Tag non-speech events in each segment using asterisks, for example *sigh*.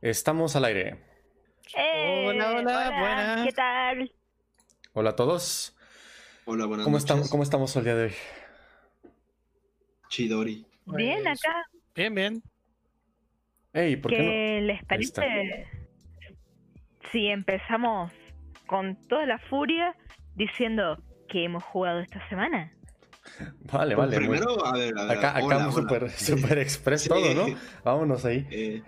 Estamos al aire. Eh, Hola, hola, buenas. ¿Qué tal? Hola a todos. Hola, buenas ¿Cómo, noches. estamos, ¿Cómo estamos el día de hoy? Chidori. Bien Pues, acá. Bien, bien. Ey, ¿por qué ¿Qué les Ahí está. parece si empezamos con toda la furia diciendo que hemos jugado esta semana? *laughs* Vale, vale. muy- Primero, a ver, a ver. Acá, acá hola, super, super express Sí. todo, ¿no? Vámonos ahí. Eh,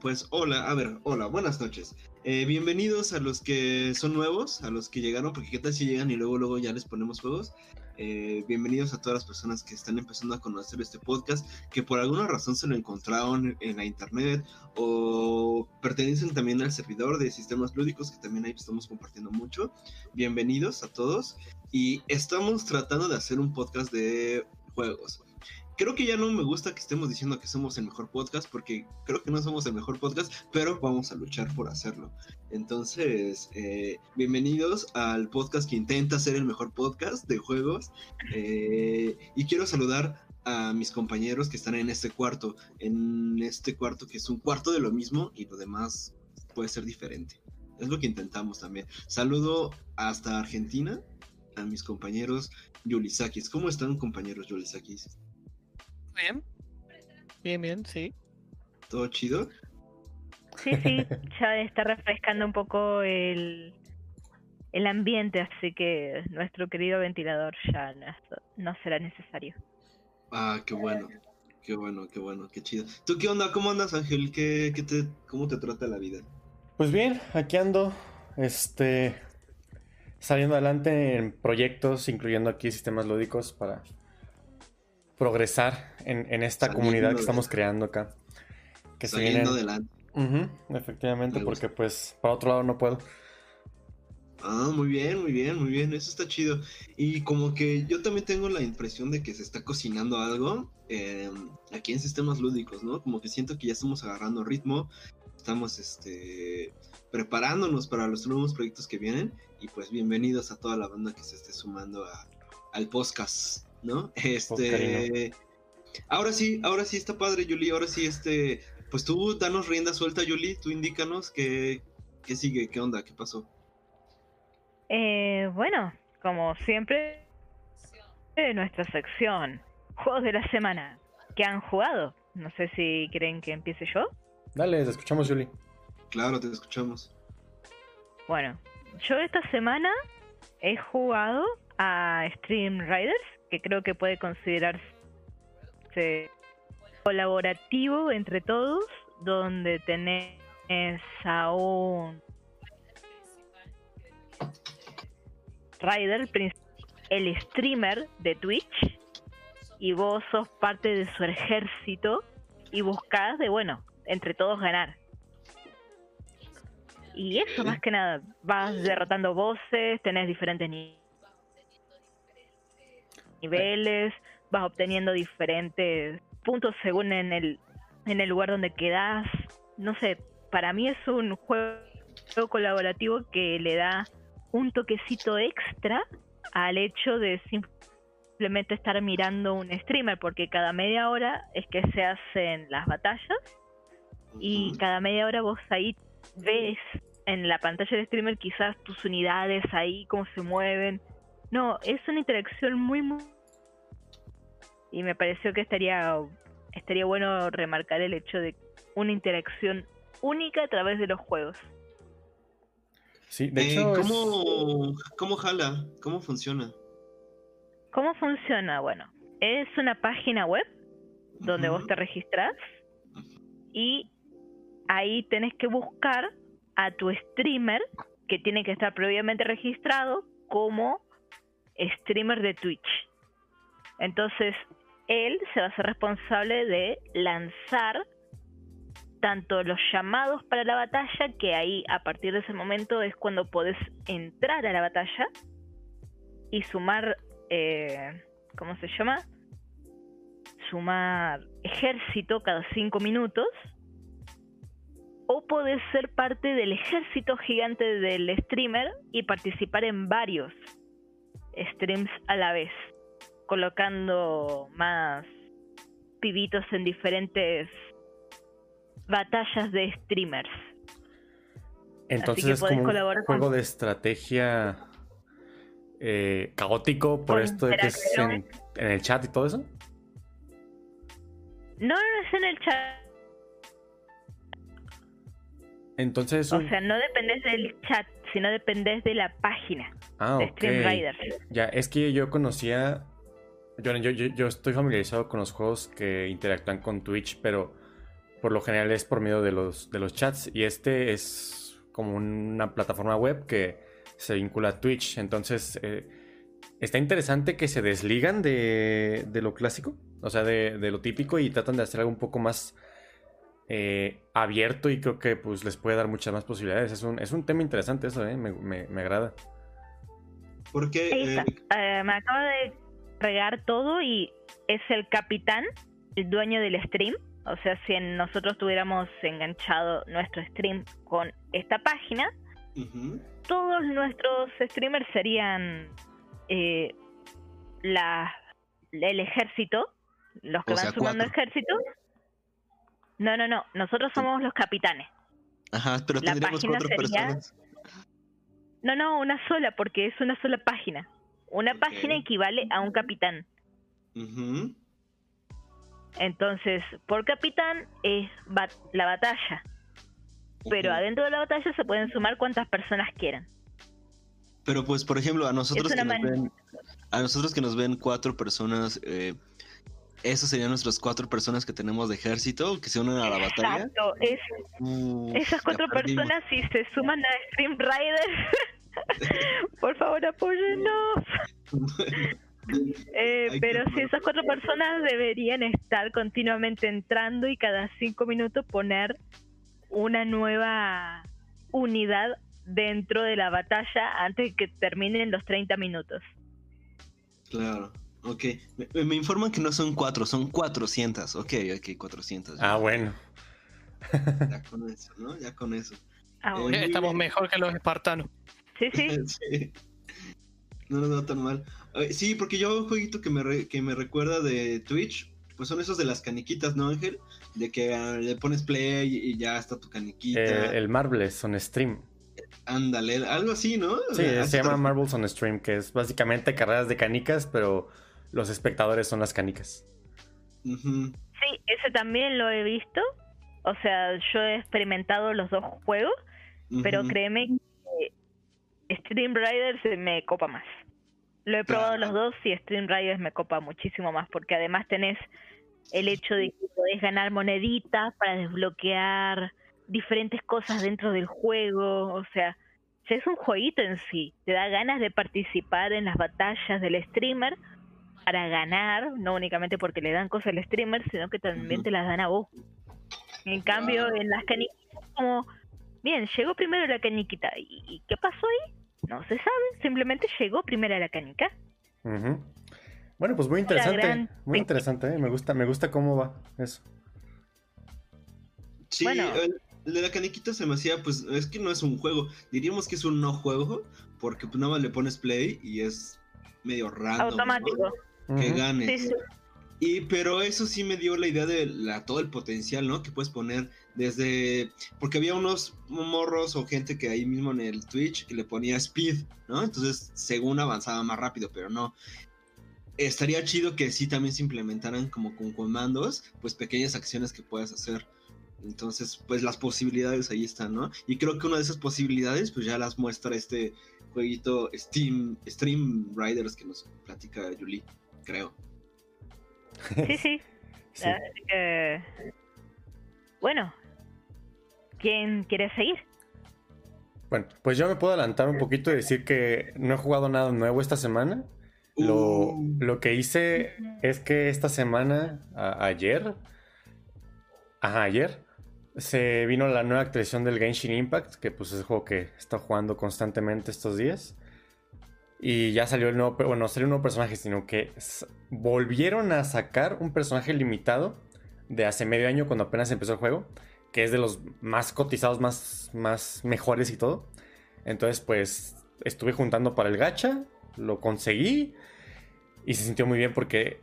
pues hola, a ver, hola, buenas noches. Eh, bienvenidos a los que son nuevos, a los que llegaron, porque qué tal si llegan y luego luego ya les ponemos juegos. Eh, bienvenidos a todas las personas que están empezando a conocer este podcast, que por alguna razón se lo encontraron en la internet o pertenecen también al servidor de sistemas lúdicos, que también ahí estamos compartiendo mucho. Bienvenidos a todos y estamos tratando de hacer un podcast de juegos. Creo que ya no me gusta que estemos diciendo que somos el mejor podcast porque creo que no somos el mejor podcast, pero vamos a luchar por hacerlo. Entonces, eh, bienvenidos al podcast que intenta ser el mejor podcast de juegos. Eh, y quiero saludar a mis compañeros que están en este cuarto, en este cuarto que es un cuarto de lo mismo y lo demás puede ser diferente. Es lo que intentamos también. Saludo hasta Argentina a mis compañeros Yulisakis. ¿Cómo están compañeros Yulisakis? Bien. Bien, bien, sí. ¿Todo chido? Sí, sí, *laughs* ya está refrescando un poco el, el ambiente, así que nuestro querido ventilador ya no, no será necesario. Ah, qué bueno. Qué bueno, qué bueno, qué chido. ¿Tú qué onda? ¿Cómo andas, Ángel? ¿Qué, qué te, ¿Cómo te trata la vida? Pues bien, aquí ando. Este. Saliendo adelante en proyectos, incluyendo aquí sistemas lúdicos para progresar en, en esta Saliendo comunidad que estamos creando acá. Que se viene. Saliendo adelante. Efectivamente, Me porque pues para otro lado no puedo. Ah, muy bien, muy bien, muy bien. Eso está chido. Y como que yo también tengo la impresión de que se está cocinando algo eh, aquí en sistemas lúdicos, ¿no? Como que siento que ya estamos agarrando ritmo. Estamos este, preparándonos para los nuevos proyectos que vienen. Y pues bienvenidos a toda la banda que se esté sumando a- al podcast, ¿no? Este. Ahora sí, ahora sí está padre, Yuli. Ahora sí, este. Pues tú danos rienda suelta, Yuli. Tú indícanos qué, qué sigue, qué onda, qué pasó. Eh, bueno, como siempre, eh, nuestra sección, juegos de la semana, que han jugado. No sé si quieren que empiece yo. Dale, te escuchamos, Julie. Claro, te escuchamos. Bueno, yo esta semana he jugado a Stream Riders, que creo que puede considerarse colaborativo entre todos, donde tenés a un Rider, el streamer de Twitch, y vos sos parte de su ejército y buscás de, bueno, entre todos ganar. Y eso Ok. más que nada, vas derrotando voces, tenés diferentes ni- niveles, vas obteniendo diferentes puntos según en el, en el lugar donde quedas. No sé, para mí es un juego colaborativo que le da un toquecito extra al hecho de simplemente estar mirando un streamer, porque cada media hora es que se hacen las batallas y cada media hora vos ahí ves en la pantalla del streamer quizás tus unidades ahí, cómo se mueven. No, es una interacción muy, muy... Y me pareció que estaría, estaría bueno remarcar el hecho de una interacción única a través de los juegos. Sí, de Eh, hecho. es- ¿cómo, ¿Cómo jala? ¿Cómo funciona? ¿Cómo funciona? Bueno, es una página web donde vos te registrás y ahí tenés que buscar a tu streamer que tiene que estar previamente registrado como streamer de Twitch. Entonces, él se va a hacer responsable de lanzar tanto los llamados para la batalla, que ahí a partir de ese momento es cuando podés entrar a la batalla y sumar, eh, ¿cómo se llama? Sumar ejército cada cinco minutos. O podés ser parte del ejército gigante del streamer y participar en varios streams a la vez. colocando más pibitos en diferentes batallas de streamers. Entonces que es como un juego de estrategia eh, caótico por esto de que es en, el chat y todo eso. No, no es en el chat, Entonces es o sea, no dependes del chat, sino dependes de la página ah, de. Stream Rider. Ya, es que yo conocía. Yo, yo, yo, yo estoy familiarizado con los juegos que interactúan con Twitch, pero por lo general es por medio de los, de los chats. Y este es como una plataforma web que se vincula a Twitch. Entonces, eh, está interesante que se desligan de, de lo clásico, o sea, de, de lo típico y tratan de hacer algo un poco más eh, abierto y creo que pues les puede dar muchas más posibilidades. Es un, es un tema interesante eso, ¿eh? me, me- me agrada. Porque eh. Eh, me acaba de regar todo y es el capitán, el dueño del stream. O sea, si en- nosotros tuviéramos enganchado nuestro stream con esta página, todos nuestros streamers serían eh, la, el ejército, los que O van sea, sumando cuatro. ejército. No, no, no. Nosotros somos los capitanes. Ajá, pero La tendríamos cuatro sería- personas. No, no, una sola, porque es una sola página. Una página equivale a un capitán. Entonces, por capitán es bat- la batalla. Pero adentro de la batalla se pueden sumar cuantas personas quieran. Pero pues, por ejemplo, a nosotros, que nos, ven, a nosotros que nos ven cuatro personas, eh, esos serían nuestras cuatro personas que tenemos de ejército que se unen a la batalla. Exacto. Es, esas cuatro personas, si se suman a Stream Rider, *laughs* por favor apóyennos. Eh, pero si esas cuatro personas deberían estar continuamente entrando y cada cinco minutos poner una nueva unidad dentro de la batalla antes de que terminen los 30 minutos. Claro, ok. Me, me informan que no son cuatro, son 400. Ok, ok, 400. Ah, bueno. Ya con eso, ¿no? Ya con eso. Ah, Eh, bueno. Estamos bien. mejor que los espartanos. Sí, sí. *laughs* Sí. No nos va tan mal. Eh, Sí, porque yo un jueguito que me, re- que me recuerda de Twitch, pues son esos de las caniquitas, ¿no, Ángel? De que ah, le pones play y ya está tu caniquita. Eh, el Marbles on Stream. Ándale, algo así, ¿no? O Sí, sea, se llama Marbles on Stream, que es básicamente carreras de canicas, pero los espectadores son las canicas. Sí, ese también lo he visto. O sea, yo he experimentado los dos juegos, pero créeme que Stream Riders se me copa más. Lo he probado Claro. los dos y Stream Riders me copa muchísimo más porque además tenés el hecho de que podés ganar moneditas para desbloquear diferentes cosas dentro del juego. O sea, es un jueguito en sí. Te da ganas de participar en las batallas del streamer para ganar, no únicamente porque le dan cosas al streamer, sino que también te las dan a vos. En cambio, en las caniquitas, como, bien, llegó primero la caniquita. ¿Y, y qué pasó ahí? No se sabe, simplemente llegó primero la canica. Bueno, pues muy interesante. gran- Muy interesante, ¿eh? Me gusta, me gusta cómo va eso. Sí, Bueno. el, el de la caniquita se me hacía, pues, es que no es un juego. Diríamos que es un no juego, porque pues nada más le pones play y es medio random. ¿no? Que. Sí, sí. Y pero eso sí me dio la idea de la, todo el potencial, ¿no? Que puedes poner desde... Porque había unos morros o gente que ahí mismo en el Twitch que le ponía speed, ¿no? Entonces, según avanzaba más rápido, pero no. Estaría chido que sí también se implementaran como con comandos, pues pequeñas acciones que puedas hacer. Entonces, pues las posibilidades ahí están, ¿no? Y creo que una de esas posibilidades, pues ya las muestra este jueguito Steam, Stream Riders que nos platica Yuli, creo. Sí, sí. *laughs* Bueno, ¿quién quiere seguir? Bueno, pues yo me puedo adelantar un poquito y decir que no he jugado nada nuevo esta semana. Lo, Uh. lo que hice es que esta semana, a- ayer, ajá, ayer, se vino la nueva actualización del Genshin Impact, que pues es el juego que he estado jugando constantemente estos días. Y ya salió el nuevo, bueno, no salió un nuevo personaje, sino que volvieron a sacar un personaje limitado de hace medio año cuando apenas empezó el juego, que es de los más cotizados, más, más mejores y todo. Entonces, pues estuve juntando para el gacha, lo conseguí Y se sintió muy bien porque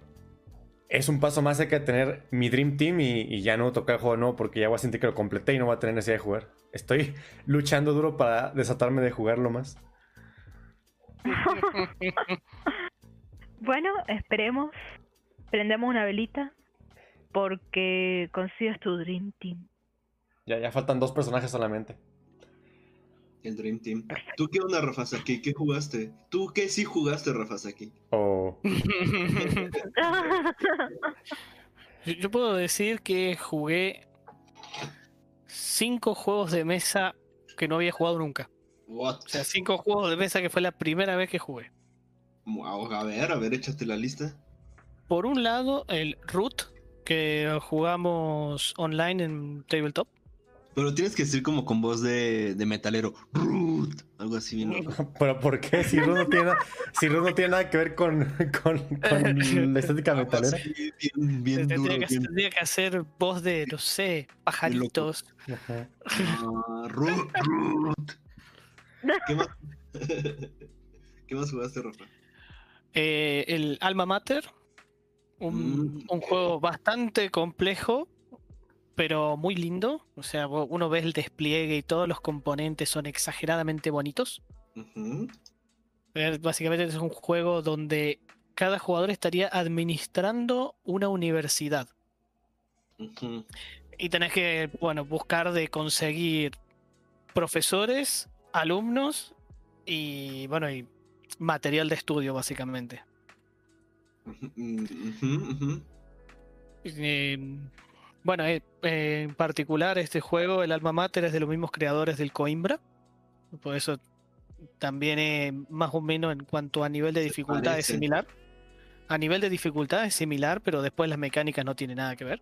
es un paso más cerca de tener mi Dream Team y, ya no tocar el juego no, porque ya voy a sentir que lo completé y no voy a tener necesidad de jugar. Estoy *laughs* luchando duro para desatarme de jugarlo más. *laughs* Bueno, esperemos. Prendemos una velita. Porque consigas tu Dream Team. Ya, ya faltan dos personajes solamente. El Dream Team. ¿Tú qué onda, Rafa Saki? ¿Qué jugaste? ¿Tú qué sí jugaste, Rafa Saki? O *laughs* Yo- Yo puedo decir que jugué cinco juegos de mesa que no había jugado nunca. What? O sea, cinco juegos de mesa que fue la primera vez que jugué. Wow, a ver, a ver, échate la lista. Por un lado, el Root, que jugamos online en Tabletop. Pero tienes que decir como con voz de, de metalero. Root. Algo así bien loco. *laughs* ¿Pero por qué? Si Ruth no tiene, nada- si Ruth no tiene nada que ver con, con, con *laughs* la estética Algo metalera. así, bien, bien tendría, duro. que, bien- tendría que hacer voz de, no sé, pajaritos. Ajá. Ah, Root, Root. ¿Qué más? *laughs* ¿Qué más jugaste, Rafa? Eh, el Alma Mater, un, Mm. un juego bastante complejo, pero muy lindo. O sea, uno ve el despliegue y todos los componentes son exageradamente bonitos. Eh, Básicamente es un juego donde cada jugador estaría administrando una universidad. Y tenés que, bueno, buscar de conseguir profesores, alumnos y, bueno, y material de estudio, básicamente. Eh, bueno, eh, eh, en particular este juego, el Alma Mater, es de los mismos creadores del Coimbra. Por eso también es más o menos en cuanto a nivel de dificultad es similar. A nivel de dificultad es similar, pero después las mecánicas no tienen nada que ver.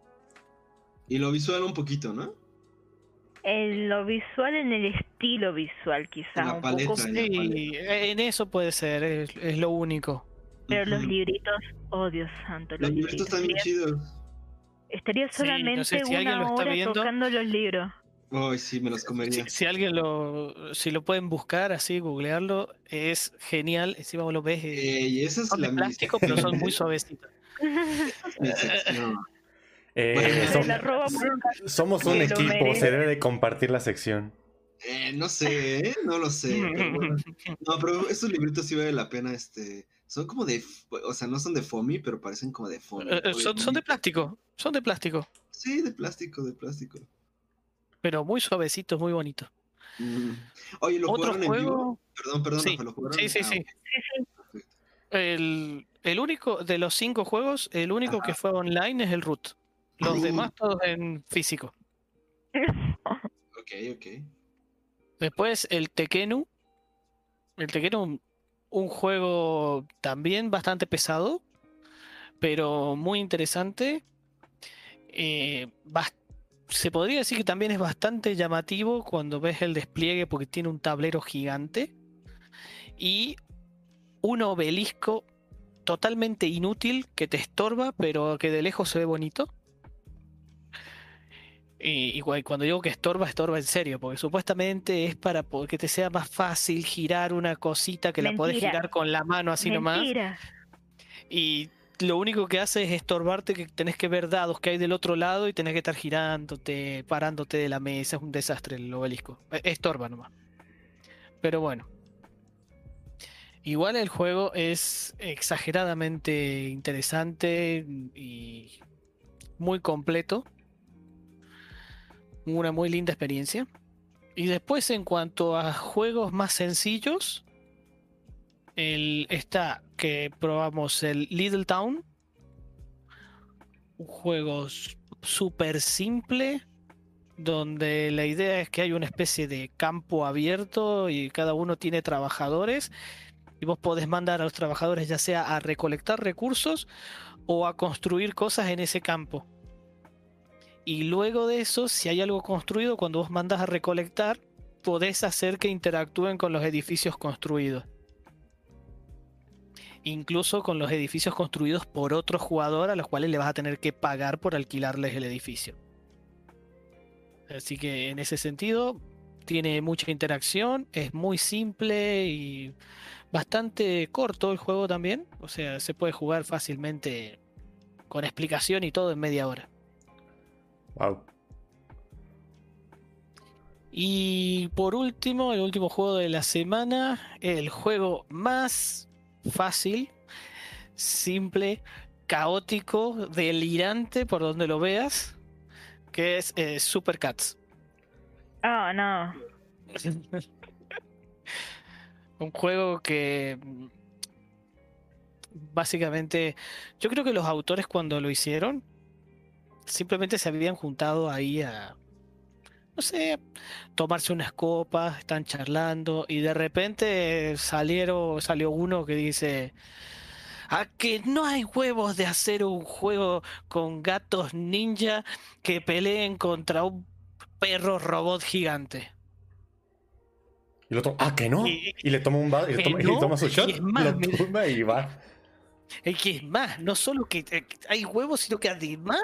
Y lo visual un poquito, ¿no? En lo visual, en el estilo visual, quizás la un paleta, poco. en la Sí, en eso puede ser, es, es lo único. Pero los Ujú. libritos, oh Dios santo, los, Los libritos están bien Estaría- chidos. Estaría Sí, no solamente sé si lo una está hora viendo. tocando los libros. Ay, sí, me los Si, comería. si alguien lo, si lo pueden buscar así, googlearlo, es genial. Encima vos lo ves, eh, Ey, esa es son la de plástico, pero son muy suavecitos. *laughs* mi sección. Eh, *laughs* somos un equipo, se debe de compartir la sección. Eh, no sé, ¿eh? no lo sé. pero bueno. *laughs* No, pero estos libritos sí vale la pena, este... Son como de... O sea, no son de foamy, pero parecen como de foamy. Eh, son, son de plástico, son de plástico, Sí, de plástico, de plástico. pero muy suavecitos, muy bonitos. Mm. Oye, ¿lo Otro jugaron en vivo? juego, Perdón, perdón, Sí, Rafa, ¿lo jugaron? sí, sí, Ah, sí. El, el único de los cinco juegos, el único que fue online es el Root. Los demás todos en físico. Ok, ok. Después el Tekenu. El Tekenu, un juego también bastante pesado, pero muy interesante. Eh, se podría decir que también es bastante llamativo cuando ves el despliegue porque tiene un tablero gigante y un obelisco totalmente inútil que te estorba, pero que de lejos se ve bonito. Y, y cu- cuando digo que estorba, estorba en serio, porque supuestamente es para que te sea más fácil girar una cosita que la Mentira. girar con la mano así nomás. Y lo único que hace es estorbarte que tenés que ver dados que hay del otro lado y tenés que estar girándote, parándote de la mesa. Es un desastre el obelisco. E- Estorba nomás. Pero bueno. Igual el juego es exageradamente interesante y muy completo. Una muy linda experiencia. Y después en cuanto a juegos más sencillos, el, está que probamos el Little Town. Un juego súper simple. Donde la idea es que hay una especie de campo abierto y cada uno tiene trabajadores. Y vos podés mandar a los trabajadores ya sea a recolectar recursos o a construir cosas en ese campo. Y luego de eso, si hay algo construido, cuando vos mandas a recolectar, podés hacer que interactúen con los edificios construidos incluso con los edificios construidos por otro jugador a los cuales le vas a tener que pagar por alquilarles el edificio. Así que en ese sentido tiene mucha interacción, es muy simple y bastante corto el juego también. O sea, se puede jugar fácilmente con explicación y todo en media hora. Wow. Y por último, el último juego de la semana, el juego más fácil, simple, caótico, delirante por donde lo veas, que es eh, Super Cats. Oh, no. *laughs* Un juego que mm, básicamente, yo creo que los autores cuando lo hicieron, simplemente se habían juntado ahí a, no sé, tomarse unas copas, están charlando y de repente salieron, salió uno que dice, a que no hay huevos de hacer un juego con gatos ninja que peleen contra un perro robot gigante. Y el otro, ah, que no. Y- Y, le toma un va- y le toma, y toma su shot, es más, lo y va. Es que es más, no solo que eh, que hay huevos, sino que además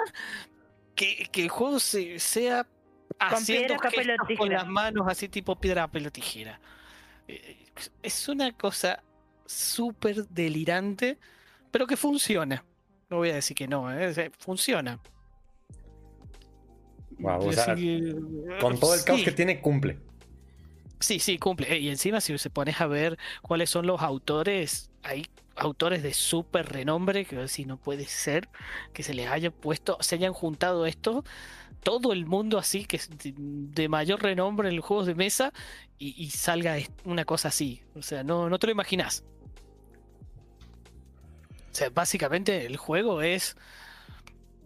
que, que el juego se, sea haciendo piedra, papel o gestos con las manos así tipo piedra, papel o tijera. Eh, Es una cosa súper delirante, pero que funciona. No voy a decir que no, ¿eh? Funciona. Wow, o Así sea, que, con todo el caos sí. que tiene, cumple. Sí, sí, cumple. Y encima, si se pones a ver cuáles son los autores, hay autores de súper renombre que si no puede ser que se les haya puesto, se hayan juntado esto, todo el mundo así, que es de, mayor renombre en los juegos de mesa, y, salga una cosa así. O sea, no, no te lo imaginas. O sea, básicamente el juego es.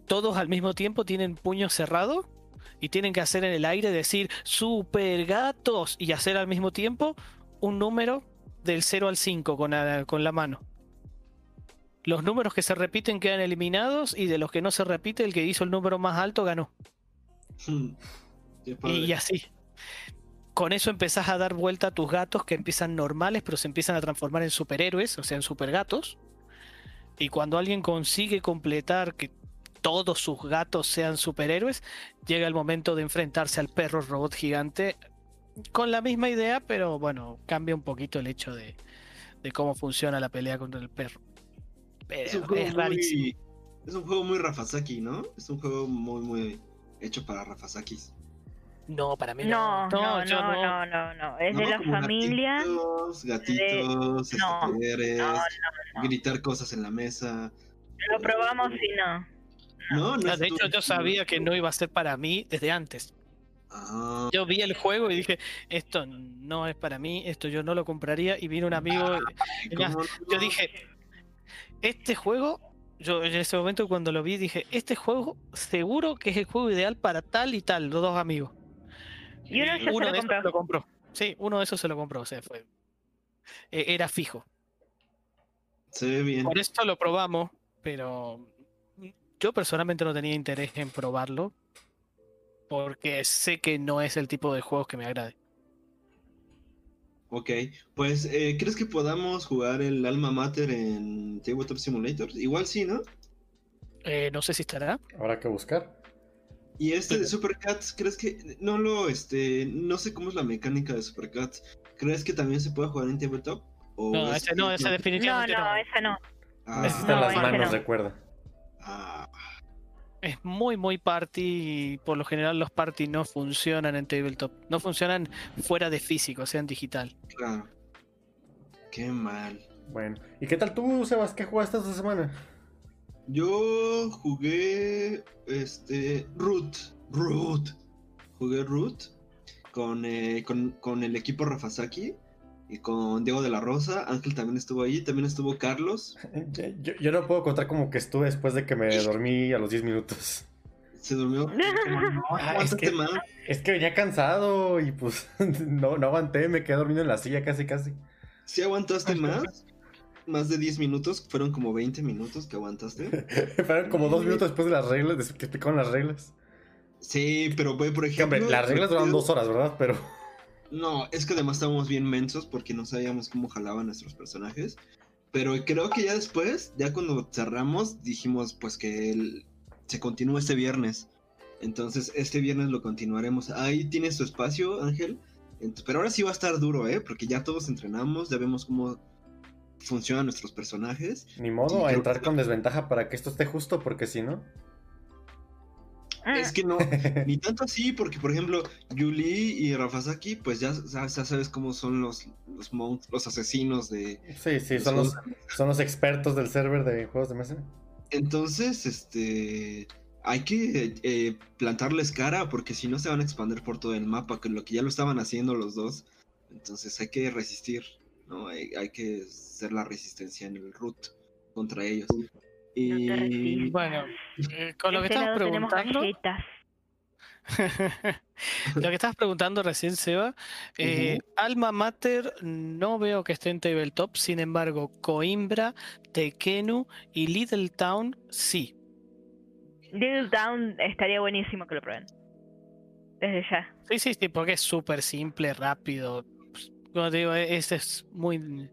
Todos al mismo tiempo tienen puño cerrado y tienen que hacer en el aire decir super gatos y hacer al mismo tiempo un número del 0 al 5 con con la mano. Los números que se repiten quedan eliminados y de los que no se repite, el que hizo el número más alto ganó. Padre. Y así. Con eso empezás a dar vuelta a tus gatos que empiezan normales, pero se empiezan a transformar en superhéroes, o sea, en supergatos. Y cuando alguien consigue completar que todos sus gatos sean superhéroes, llega el momento de enfrentarse al perro robot gigante con la misma idea, pero bueno, cambia un poquito el hecho de, de cómo funciona la pelea contra el perro. Pero Es un es, juego rarísimo. muy. Es un juego muy Rafasaki, ¿no? Es un juego muy, muy hecho para Rafasakis. No, para mí No, no. no, no, yo no, no, no. Es de la Como familia. Gatitos, gatitos, este, no, poderes, no, no. gritar cosas en la mesa. Lo probamos y no. No, no Ah, es de hecho, yo sabía que no iba a ser para mí desde antes. Ah, Yo vi el juego y dije, esto no es para mí, esto yo no lo compraría. Y vino un amigo, y- ¿cómo yo no? dije, este juego, yo en ese momento cuando lo vi dije, este juego seguro que es el juego ideal para tal y tal, los dos amigos. Y uno ya se lo de esos lo compró. Sí, uno de esos se lo compró, o sea, fue. e- Era fijo. Se ve bien. Por eso lo probamos, pero yo personalmente no tenía interés en probarlo. Porque sé que no es el tipo de juegos que me agrade. Ok, pues, eh, ¿crees que podamos jugar el Alma Mater en Tabletop Simulator? Igual sí, ¿no? Eh, no sé si estará. Habrá que buscar. Y este de Supercats, ¿crees que no lo, este, no sé cómo es la mecánica de Supercats? ¿Crees que también se puede jugar en Tabletop? ¿O No, es ese no, ese No, definitivamente no. no, esa no. Ah, Necesitan no, las ese manos, no. recuerda. ah, Es muy, muy party y por lo general los party no funcionan en tabletop. No funcionan fuera de físico, o sea, en digital. claro. Qué mal. Bueno. ¿Y qué tal tú, Sebas? ¿Qué jugaste esta semana? Yo jugué este Root, Root. Jugué Root con, eh, con, con el equipo Rafasaki y con Diego de la Rosa. Ángel también estuvo ahí, también estuvo Carlos. Yo, yo- no puedo contar como que estuve después de que me dormí a los 10 minutos. Se durmió. No, *laughs* Ah, es que- más. Es que venía cansado y pues *laughs* no, no aguanté, me quedé dormido en la silla casi casi. ¿Sí aguantaste más? Más de 10 minutos, fueron como 20 minutos que aguantaste. *laughs* Fueron como dos minutos después de las reglas, de que explicaron las reglas. Sí, pero güey, por ejemplo. hombre, las reglas duran dos horas, ¿verdad? Pero No, es que además estábamos bien mensos porque no sabíamos cómo jalaban nuestros personajes. Pero creo que ya después, ya cuando cerramos, dijimos pues que el- se continúa este viernes. Entonces, este viernes lo continuaremos. Ahí tienes tu espacio, Ángel. Pero ahora sí va a estar duro, ¿eh? Porque ya todos entrenamos, ya vemos cómo funcionan nuestros personajes. Ni modo a entrar que- con desventaja para que esto esté justo, porque si no. Es que no, *laughs* ni tanto así, porque por ejemplo, Yuli y Rafasaki, pues ya, ya- sabes cómo son los, los, los asesinos de, Sí, sí, son los, son los expertos del server de juegos de mesa. Entonces, este, hay que eh, plantarles cara porque si no se van a expandir por todo el mapa, que lo que ya lo estaban haciendo los dos. Entonces hay que resistir, ¿no? Hay, hay que hacer la resistencia en el root contra ellos. Y. Bueno, eh, con lo que este estabas preguntando, *laughs* lo que estabas preguntando recién, Seba, eh, Alma Mater no veo que esté en Tabletop, sin embargo, Coimbra, Tekenu y Little Town sí. Little Town estaría buenísimo que lo prueben. Desde ya. Sí, sí, sí, porque es súper simple, rápido. Como te digo, este es muy,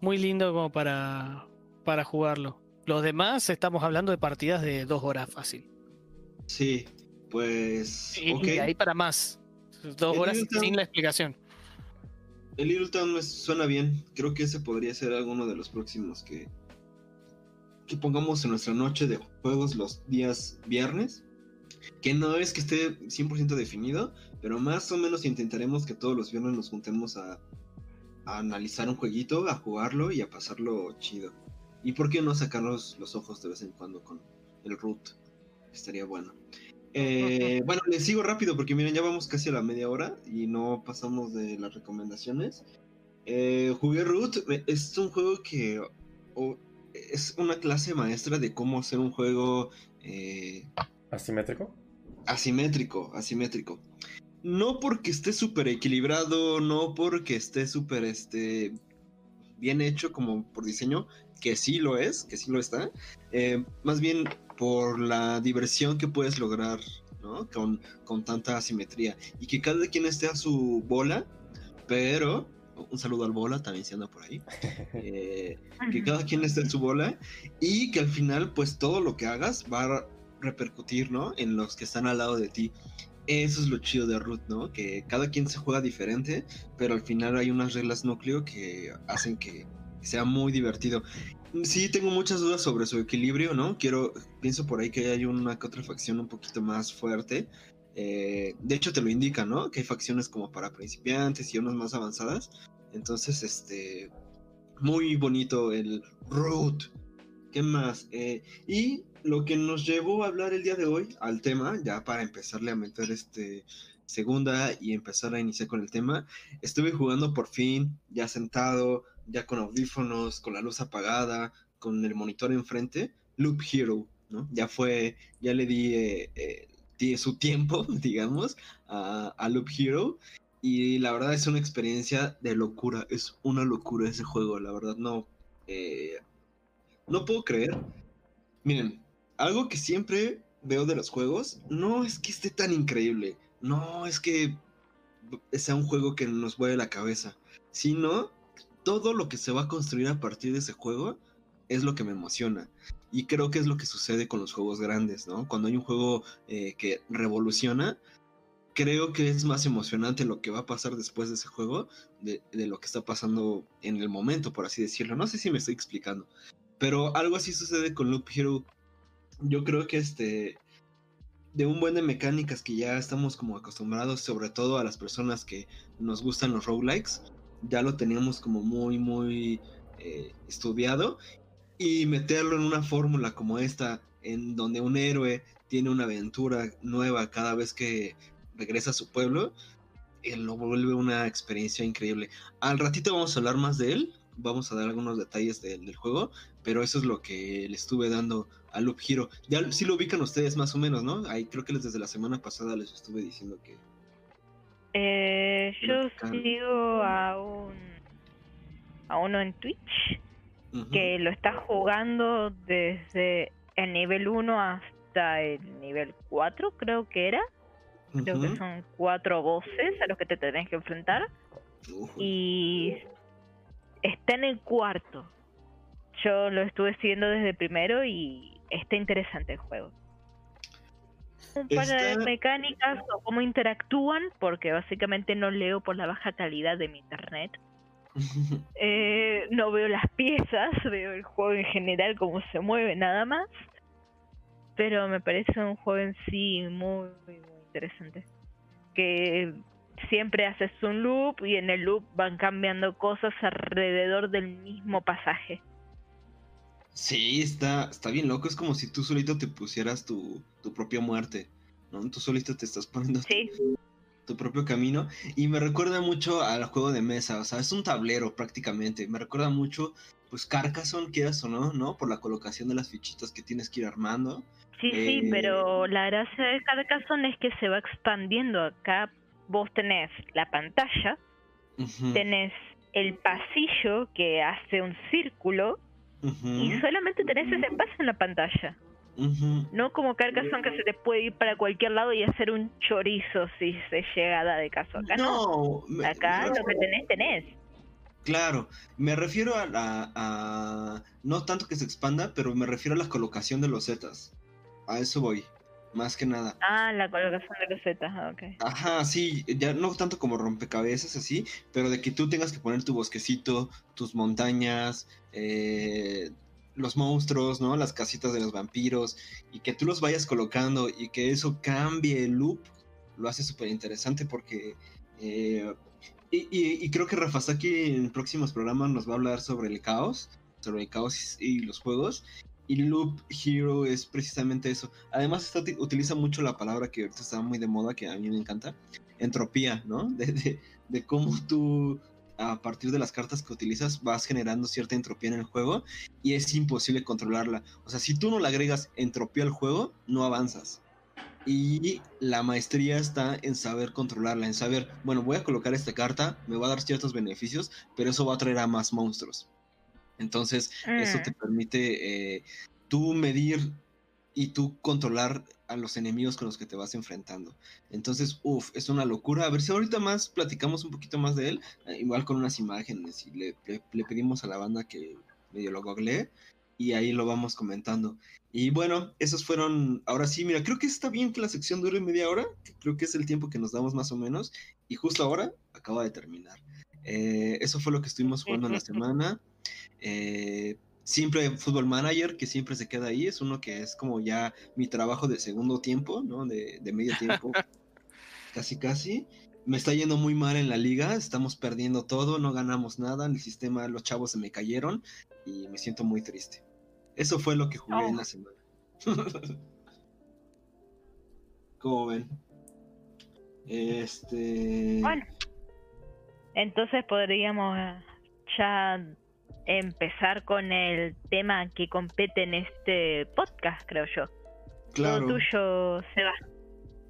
muy lindo como para, para jugarlo. Los demás estamos hablando de partidas de dos horas fácil. sí, pues, Y, ok. y de ahí para más. Dos El horas sin la explicación. El Little Town me suena bien. Creo que ese podría ser alguno de los próximos que, que pongamos en nuestra noche de juegos los días viernes. Que no es que esté 100% definido, pero más o menos intentaremos que todos los viernes nos juntemos a, a analizar un jueguito, a jugarlo y a pasarlo chido. Y por qué no sacarnos los ojos de vez en cuando con el root. Estaría bueno. Eh, bueno, les sigo rápido porque miren, ya vamos casi a la media hora y no pasamos de las recomendaciones. Eh, jugué Root, es un juego que es una clase maestra de cómo hacer un juego eh, ¿Asimétrico? asimétrico, asimétrico. No porque esté súper equilibrado, no porque esté súper este, bien hecho como por diseño, que sí lo es, que sí lo está. eh, más bien por la diversión que puedes lograr ¿no? con, con tanta asimetría. Y que cada quien esté a su bola, pero... Un saludo al bola, también se anda por ahí. *laughs* Eh, que cada quien esté en su bola y que al final pues todo lo que hagas va a repercutir, ¿no? En los que están al lado de ti. Eso es lo chido de Root, ¿no? Que cada quien se juega diferente, pero al final hay unas reglas núcleo que hacen que sea muy divertido. Sí, tengo muchas dudas sobre su equilibrio, ¿no? Quiero, pienso por ahí que hay una que otra facción un poquito más fuerte. Eh, de hecho, te lo indica, ¿no? Que hay facciones como para principiantes y unas más avanzadas. Entonces, este, muy bonito el Root. ¿Qué más? Eh, y lo que nos llevó a hablar el día de hoy al tema, ya para empezarle a meter este segunda y empezar a iniciar con el tema, estuve jugando por fin, ya sentado, ya con audífonos, con la luz apagada, con el monitor enfrente, Loop Hero, ¿no? Ya fue, ya le di eh, eh, su tiempo, *laughs* digamos, a, a Loop Hero. Y la verdad es una experiencia de locura, es una locura ese juego, la verdad no, eh, no puedo creer. Miren, algo que siempre veo de los juegos, no es que esté tan increíble, no es que sea un juego que nos vuele la cabeza, sino todo lo que se va a construir a partir de ese juego es lo que me emociona. Y creo que es lo que sucede con los juegos grandes, ¿no? Cuando hay un juego eh, que revoluciona, creo que es más emocionante lo que va a pasar después de ese juego de, de lo que está pasando en el momento, por así decirlo. No sé si me estoy explicando. Pero algo así sucede con Loop Hero. Yo creo que este. De un buen de mecánicas que ya estamos como acostumbrados, sobre todo a las personas que nos gustan los roguelikes, ya lo teníamos como muy, muy eh, estudiado. Y meterlo en una fórmula como esta, en donde un héroe tiene una aventura nueva cada vez que regresa a su pueblo, eh, lo vuelve una experiencia increíble. Al ratito vamos a hablar más de él, vamos a dar algunos detalles del, del juego, pero eso es lo que le estuve dando a Loop Hero. Ya sí lo ubican ustedes más o menos, ¿no? Ahí creo que desde la semana pasada les estuve diciendo que... Eh, yo sigo a un a uno en Twitch que lo está jugando desde el nivel 1 hasta el nivel 4, creo que era. Creo que son cuatro voces a los que te tenés que enfrentar. Y está en el cuarto. Yo lo estuve siguiendo desde primero y está interesante el juego. un par de Está- mecánicas o cómo interactúan, porque básicamente no leo por la baja calidad de mi internet. *laughs* Eh, no veo las piezas, *laughs* veo el juego en general, cómo se mueve, nada más. Pero me parece un juego en sí muy, muy, muy interesante. Que siempre haces un loop y en el loop van cambiando cosas alrededor del mismo pasaje. Sí, está, está bien loco. Es como si tú solito te pusieras tu, tu propia muerte. ¿no? Tú solito te estás poniendo tu- Sí, tu propio camino. Y me recuerda mucho al juego de mesa. O sea, es un tablero prácticamente. Me recuerda mucho, pues, Carcassonne, quieras o no, ¿no? Por la colocación de las fichitas que tienes que ir armando. sí, sí, Eh, pero la gracia de Carcassonne es que se va expandiendo. Acá vos tenés la pantalla, tenés el pasillo que hace un círculo y solamente tenés ese espacio en la pantalla. No como Carcassonne que se te puede ir para cualquier lado y hacer un chorizo si se llega a dar de caso. Acá no. Acá lo que tenés, tenés. Claro, me refiero a la. a- no tanto que se expanda, pero me refiero a la colocación de los zetas. A eso voy, más que nada. Ah, la colocación de losetas, ah, ok. Ajá, sí, ya no tanto como rompecabezas así, pero de que tú tengas que poner tu bosquecito, tus montañas, eh, los monstruos, ¿no? Las casitas de los vampiros, y que tú los vayas colocando y que eso cambie el loop, lo hace súper interesante porque... eh, y, y- y creo que Rafasaki en próximos programas nos va a hablar sobre el caos, sobre el caos y, y los juegos. Y Loop Hero es precisamente eso. Además, uti- utiliza mucho la palabra que ahorita está muy de moda, que a mí me encanta, entropía, ¿no? *laughs* De, de- de cómo tú, a partir de las cartas que utilizas, vas generando cierta entropía en el juego y es imposible controlarla. O sea, si tú no le agregas entropía al juego, no avanzas. Y la maestría está en saber controlarla, en saber, bueno, voy a colocar esta carta, me va a dar ciertos beneficios, pero eso va a traer a más monstruos. Entonces, eso Mm. te permite eh, tú medir y tú controlar a los enemigos con los que te vas enfrentando. Entonces, uff, es una locura. A ver si ahorita más platicamos un poquito más de él, eh, igual con unas imágenes y le, le- le pedimos a la banda que medio lo googlee y ahí lo vamos comentando. Y bueno, esos fueron, ahora sí, mira, creo que está bien que la sección dure media hora, que creo que es el tiempo que nos damos más o menos, y justo ahora acaba de terminar. Eh, eso fue lo que estuvimos jugando en la *laughs* semana. Eh, siempre Fútbol Manager, que siempre se queda ahí, es uno que es como ya mi trabajo de segundo tiempo, ¿no? De, de medio tiempo, *laughs* casi casi. Me está yendo muy mal en la liga, estamos perdiendo todo, no ganamos nada, en el sistema los chavos se me cayeron y me siento muy triste. Eso fue lo que jugué en Oh. la semana. *laughs* ¿Cómo ven? Este... Bueno, entonces podríamos ya empezar con el tema que compete en este podcast, creo yo. claro. Todo tuyo, Seba.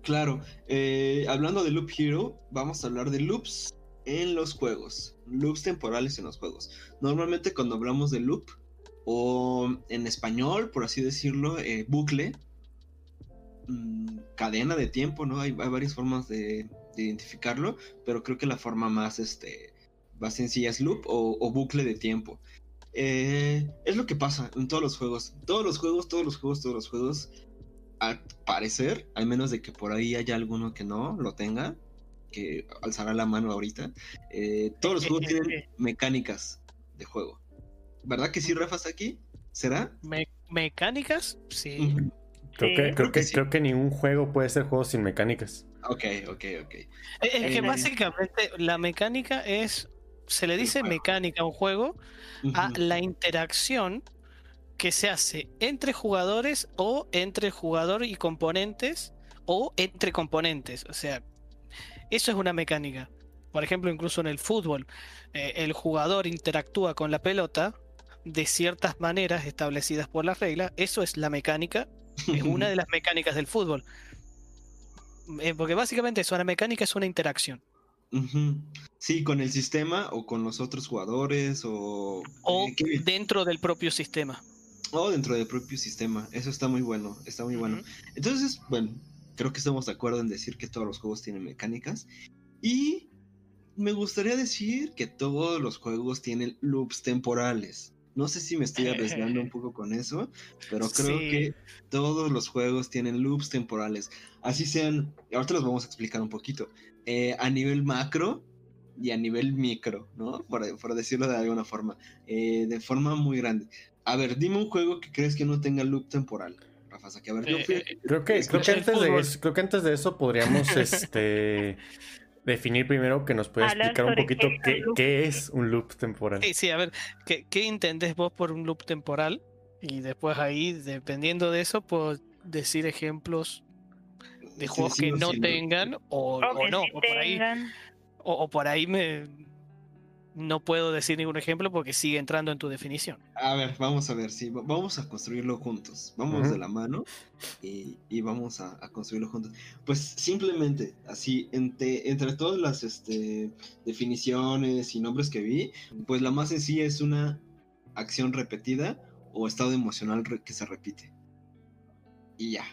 Claro, eh, hablando de Loop Hero, vamos a hablar de loops en los juegos, loops temporales en los juegos. Normalmente cuando hablamos de loop, o en español, por así decirlo, eh, bucle, mm, cadena de tiempo, ¿no? Hay, hay varias formas de, de identificarlo, pero creo que la forma más, este, más sencilla es loop o, o bucle de tiempo. Eh, es lo que pasa en todos los juegos. Todos los juegos, todos los juegos, todos los juegos al parecer, al menos de que por ahí haya alguno que no lo tenga, que alzará la mano ahorita, eh, todos los juegos *laughs* tienen mecánicas de juego. ¿Verdad que sí, Rafa, está aquí? ¿Será? Me- mecánicas, sí. Creo, Sí. que, creo, Creo que que, sí. creo que ningún juego puede ser juego sin mecánicas. Ok, ok, ok. Es es que Eh, básicamente la mecánica es, se le dice mecánica a un juego a la interacción que se hace entre jugadores o entre jugador y componentes o entre componentes. O sea, eso es una mecánica. Por ejemplo, incluso en el fútbol, eh, el jugador interactúa con la pelota de ciertas maneras establecidas por las reglas. Eso es la mecánica, es una de *laughs* las mecánicas del fútbol. Eh, porque básicamente eso, una mecánica es una interacción. Sí, con el sistema o con los otros jugadores o... O eh, dentro del propio sistema. o dentro del propio sistema. Eso está muy bueno, está muy bueno. Entonces, bueno, creo que estamos de acuerdo en decir que todos los juegos tienen mecánicas. Y me gustaría decir que todos los juegos tienen loops temporales. No sé si me estoy arriesgando un *laughs* poco con eso, pero creo Sí. que todos los juegos tienen loops temporales. Así sean, y ahorita los vamos a explicar un poquito, eh, a nivel macro y a nivel micro, ¿no? Por, por decirlo de alguna forma, eh, de forma muy grande. A ver, dime un juego que crees que no tenga loop temporal. Rafa, Saki. a ver, yo fui... Eh, Creo que, creo que antes de creo que antes de eso podríamos *laughs* este definir primero que nos puede Hablar explicar un poquito qué es un qué, loop. qué es un loop temporal. Sí, sí, a ver, ¿qué, qué entendés vos por un loop temporal? Y después ahí, dependiendo de eso, puedo decir ejemplos de juegos que no tengan o, O o que no. sí O por ahí, o, o por ahí me no puedo decir ningún ejemplo porque sigue entrando en tu definición. A ver, vamos a ver, sí, va- vamos a construirlo juntos. Vamos de la mano y, y vamos a, a construirlo juntos. Pues simplemente, así, entre, entre todas las este, definiciones y nombres que vi, pues la más sencilla es una acción repetida o estado emocional que se repite. Y ya.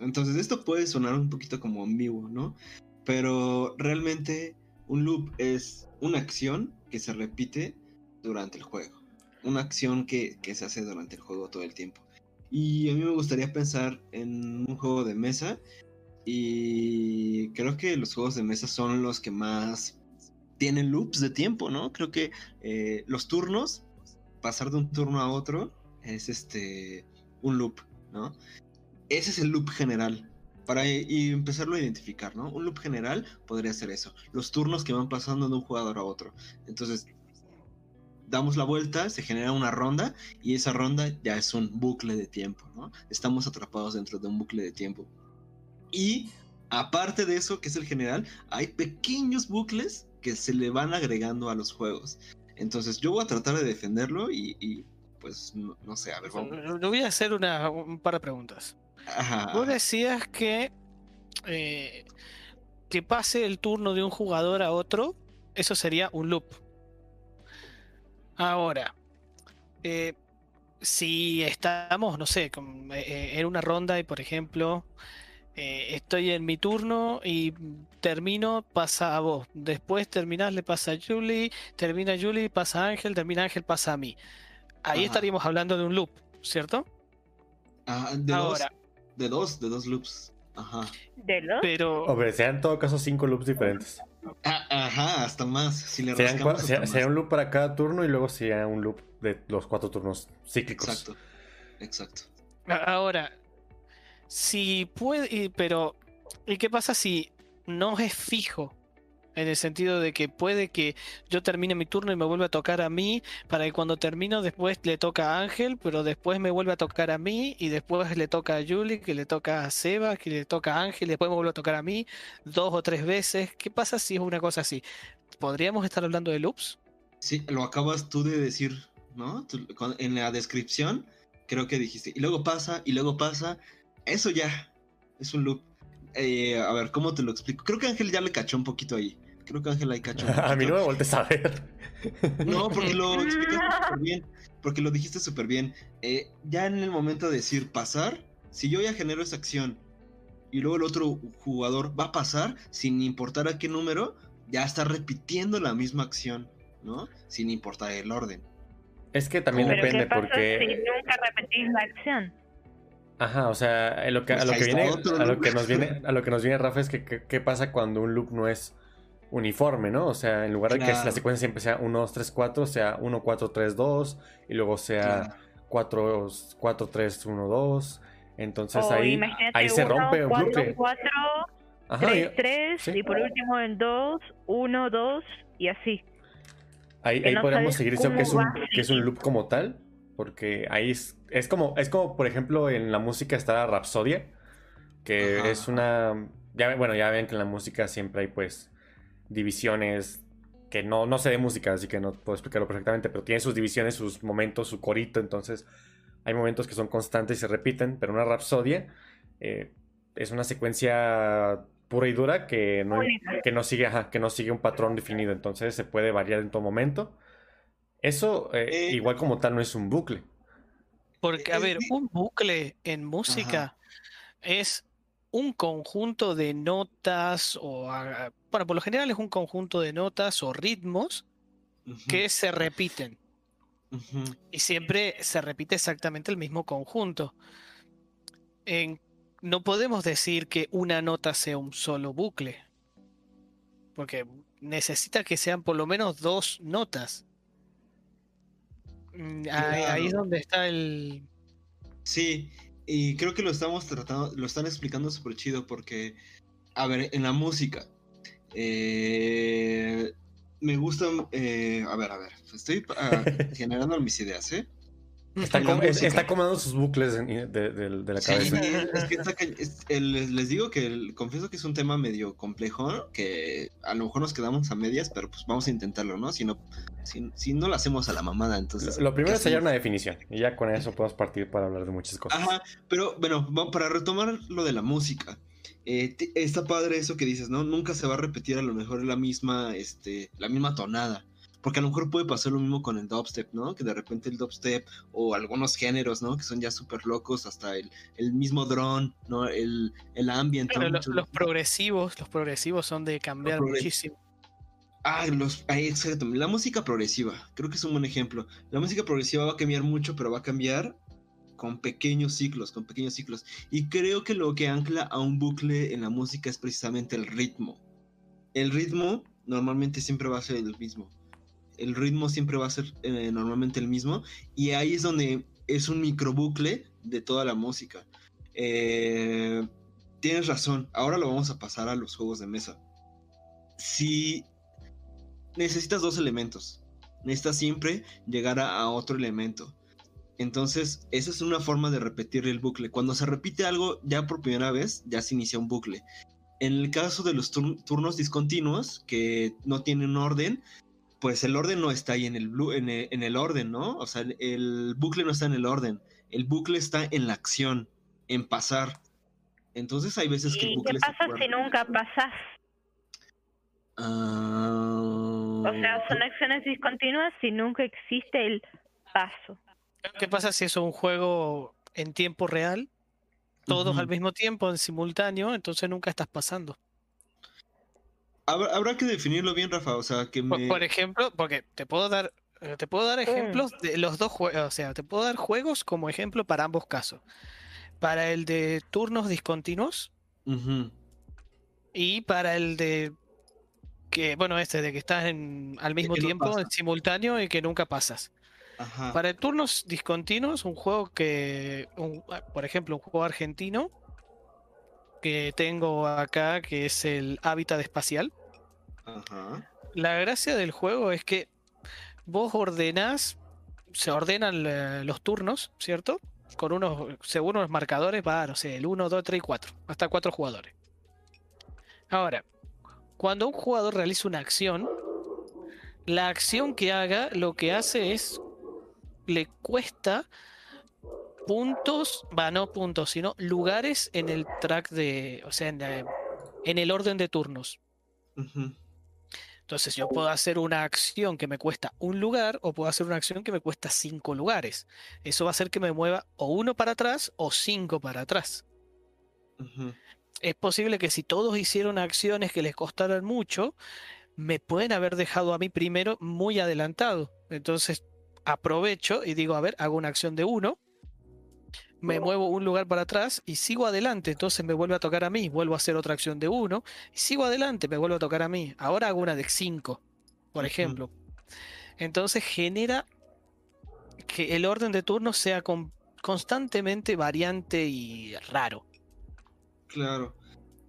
Entonces esto puede sonar un poquito como ambiguo, ¿no? Pero realmente un loop es una acción que se repite durante el juego. Una acción que, que se hace durante el juego todo el tiempo. Y a mí me gustaría pensar en un juego de mesa. Y creo que los juegos de mesa son los que más tienen loops de tiempo, ¿no? Creo que eh, los turnos, pasar de un turno a otro, es este un loop, ¿no? Ese es el loop general. Para y- empezarlo a identificar, ¿no? Un loop general podría ser eso. Los turnos que van pasando de un jugador a otro. Entonces, damos la vuelta, se genera una ronda y esa ronda ya es un bucle de tiempo, ¿no? Estamos atrapados dentro de un bucle de tiempo. Y aparte de eso, que es el general, hay pequeños bucles que se le van agregando a los juegos. Entonces, yo voy a tratar de defenderlo y, y, pues no, no sé, a ver, vamos. Le voy a hacer una, un par de preguntas. Ajá, Vos decías que eh, que pase el turno de un jugador a otro, eso sería un loop. Ahora, eh, si estamos, no sé, con- eh, en una ronda y por ejemplo, estoy en mi turno y termino, pasa a vos. Después terminás, le pasa a Julie, termina Julie, pasa a Ángel, termina Ángel, pasa a mí. Ahí Ajá. estaríamos hablando de un loop, ¿cierto? Ah, de, Ahora, dos, de dos, de dos loops. Ajá. De los pero... Hombre, sean en todo caso cinco loops diferentes. Ah, ajá, hasta más. Si le Serían rascamos, cua- hasta sea- más. sería un loop para cada turno y luego sería un loop de los cuatro turnos cíclicos. Exacto. Exacto. Ahora, si puede, pero ¿y qué pasa si no es fijo? En el sentido de que puede que yo termine mi turno y me vuelva a tocar a mí, para que cuando termino después le toca a Ángel, pero después me vuelve a tocar a mí, y después le toca a Julie, que le toca a Seba, que le toca a Ángel, y después me vuelve a tocar a mí dos o tres veces. ¿Qué pasa si es una cosa así? ¿Podríamos estar hablando de loops? Sí, lo acabas tú de decir, ¿no? En la descripción, creo que dijiste. Y luego pasa, y luego pasa. Eso ya es un loop. Eh, a ver, ¿cómo te lo explico? Creo que Ángel ya le cachó un poquito ahí. Creo que Ángel ahí cachó un poquito. *laughs* A mí no me voltees a ver. No, porque lo *laughs* explicaste súper bien. Porque lo dijiste súper bien. Eh, ya en el momento de decir pasar, si yo ya genero esa acción y luego el otro jugador va a pasar, sin importar a qué número, ya está repitiendo la misma acción, ¿no? Sin importar el orden. Es que también Pero depende ¿qué pasa porque... si nunca repetís la acción? Ajá, o sea, a lo que, a Pues lo que viene, otro a lo que nos viene, *laughs* a lo que nos viene Rafa es que que- qué pasa cuando un loop no es uniforme, ¿no? O sea, en lugar de que Claro. la secuencia siempre sea 1, 2, 3, 4, sea 1, 4, 3, 2, y luego sea Claro. 4, 4, 3, 1, 2. Entonces O ahí, ahí se uno, rompe un cuatro, bucle. cuatro, Ajá, tres, y- tres, sí. y por último el 2, 1, 2 y así. Ahí, ahí no podríamos sabes seguir diciendo que es, un, que es un loop como tal, porque ahí es, es como, es como, por ejemplo, en la música está Rapsodia, que Ajá. es una, ya, bueno, ya ven que en la música siempre hay pues divisiones que no, no sé de música, así que no puedo explicarlo perfectamente, pero tiene sus divisiones, sus momentos, su corito, entonces hay momentos que son constantes y se repiten, pero una Rapsodia eh, es una secuencia pura y dura que no, que no sigue, ajá, que no sigue un patrón definido, entonces se puede variar en todo momento. Eso, eh, Eh. igual como tal, no es un bucle. Porque, a Es ver, un bucle en música es un conjunto de notas o, ah, bueno, por lo general es un conjunto de notas o ritmos que se repiten. Y siempre se repite exactamente el mismo conjunto. En- no podemos decir que una nota sea un solo bucle, porque necesita que sean por lo menos dos notas. Mm, Ahí, ahí es donde está el... Sí, y creo que lo estamos tratando, lo están explicando súper chido porque, a ver, en la música, eh, me gusta, eh, a ver, a ver, estoy ah, *laughs* generando mis ideas, ¿eh? Está, com- está acomodando sus bucles en- de, de- de la Sí, cabeza. es que *laughs* está es- el- les digo que el- confieso que es un tema medio complejo, que a lo mejor nos quedamos a medias, pero pues vamos a intentarlo, ¿no? Si no, si, si no lo hacemos a la mamada, entonces... Lo, lo primero ¿qué es hallar una definición. Y ya con eso podemos partir para hablar de muchas cosas. Ajá, pero bueno, para retomar lo de la música, eh, está padre eso que dices, ¿no? Nunca se va a repetir a lo mejor la misma, este, la misma tonada. Porque a lo mejor puede pasar lo mismo con el dubstep, ¿no? Que de repente el dubstep o algunos géneros, ¿no? Que son ya súper locos, hasta el, el mismo drone, ¿no? El, el ambient. Claro, ¿no? lo- Mucho- los progresivos, los progresivos son de cambiar muchísimo. Ah, los, ah, exacto. La música progresiva, creo que es un buen ejemplo. La música progresiva va a cambiar mucho, pero va a cambiar con pequeños ciclos, con pequeños ciclos. Y creo que lo que ancla a un bucle en la música es precisamente el ritmo. El ritmo normalmente siempre va a ser el mismo. El ritmo siempre va a ser eh, normalmente el mismo. Y ahí es donde es un microbucle de toda la música. Eh, tienes razón. Ahora lo vamos a pasar a los juegos de mesa. Si necesitas dos elementos. Necesitas siempre llegar a, otro elemento. Entonces, esa es una forma de repetir el bucle. Cuando se repite algo ya por primera vez, ya se inicia un bucle. En el caso de los tur- turnos discontinuos, que no tienen orden, pues el orden no está ahí en el, blu- en el, en el orden, ¿no? O sea, el, bucle no está en el orden. El bucle está en la acción, en pasar. Entonces hay veces que el ¿Y bucle qué pasa si nunca pasás? Ah, O sea, son acciones discontinuas si nunca existe el paso. ¿Qué pasa si es un juego en tiempo real? Todos al mismo tiempo, en simultáneo, entonces nunca estás pasando. Habrá, habrá que definirlo bien, Rafa. O sea, que Por, me... por ejemplo, porque te puedo dar, eh, te puedo dar ejemplos de los dos juegos, o sea, te puedo dar juegos como ejemplo para ambos casos. Para el de turnos discontinuos y para el de que, bueno, este de que estás en, al mismo no tiempo, en simultáneo y que nunca pasas. Ajá. Para el turnos discontinuos, un juego que, un- ah, por ejemplo, un juego argentino que tengo acá, que es el Hábitat Espacial. Ajá. La gracia del juego es que vos ordenás, se ordenan los turnos, ¿cierto? Con unos, según unos marcadores, va, no sé, el 1, 2, 3 y 4, hasta 4 jugadores. Ahora, cuando un jugador realiza una acción, la acción que haga lo que hace es, le cuesta puntos, va, no puntos, sino lugares en el track de, o sea, en, eh, en el orden de turnos. Entonces yo puedo hacer una acción que me cuesta un lugar o puedo hacer una acción que me cuesta cinco lugares. Eso va a hacer que me mueva o uno para atrás o cinco para atrás. Es posible que si todos hicieron acciones que les costaran mucho, me pueden haber dejado a mí primero muy adelantado. Entonces aprovecho y digo, a ver, hago una acción de uno, me muevo un lugar para atrás y sigo adelante. Entonces me vuelve a tocar a mí, vuelvo a hacer otra acción de uno y sigo adelante, me vuelve a tocar a mí. Ahora hago una de cinco, por Ujú. ejemplo. Entonces genera que el orden de turnos sea con- constantemente variante y raro. Claro.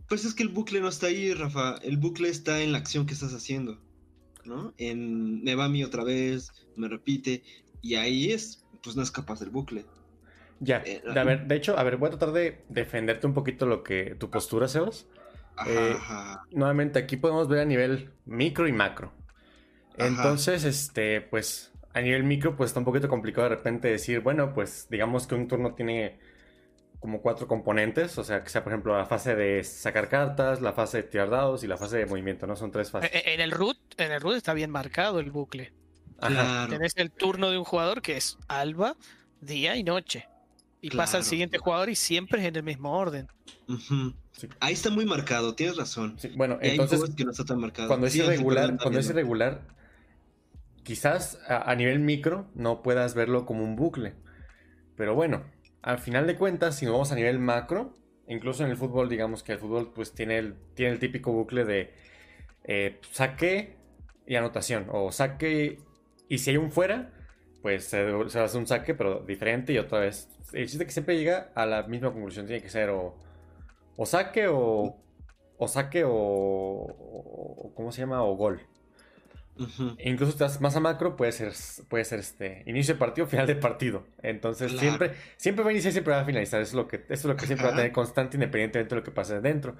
Pues es que el bucle no está ahí, Rafa. El bucle está en la acción que estás haciendo. ¿No? En me va a mí otra vez, me repite. Y ahí es, pues no escapas del bucle. Ya, Eh, de, a ver, de hecho, a ver, voy a tratar de defenderte un poquito lo que tu postura, Sebas. Ajá, Eh, ajá. Nuevamente, aquí podemos ver a nivel micro y macro. Ajá. Entonces, este, pues, a nivel micro, pues está un poquito complicado de repente decir, bueno, pues digamos que un turno tiene como cuatro componentes, o sea, que sea, por ejemplo, la fase de sacar cartas, la fase de tirar dados y la fase de movimiento, ¿no? Son tres fases. E- En el root, en el root está bien marcado el bucle. Ajá. Claro. Tenés el turno de un jugador que es alba, día y noche. Y pasa al siguiente jugador y siempre es en el mismo orden. Sí. Ahí está muy marcado, tienes razón. Sí, bueno, Y entonces, juegos que no está tan marcado. cuando es Sí, irregular, cuando es irregular, quizás a, a nivel micro no puedas verlo como un bucle. Pero bueno, al final de cuentas, si nos vamos a nivel macro, incluso en el fútbol, digamos que el fútbol pues tiene el, tiene el típico bucle de eh, saque y anotación, o saque y si hay un fuera, pues se, se hace un saque, pero diferente y otra vez. El chiste que siempre llega a la misma conclusión, tiene que ser o, o saque o, o saque o, o- ¿cómo se llama? O gol. Ujú. E incluso vas más a macro, puede ser, puede ser este inicio de partido, final de partido. Entonces Claro. siempre, siempre va a iniciar, siempre va a finalizar. Eso es lo que, eso es lo que siempre va a tener constante independientemente de lo que pase dentro.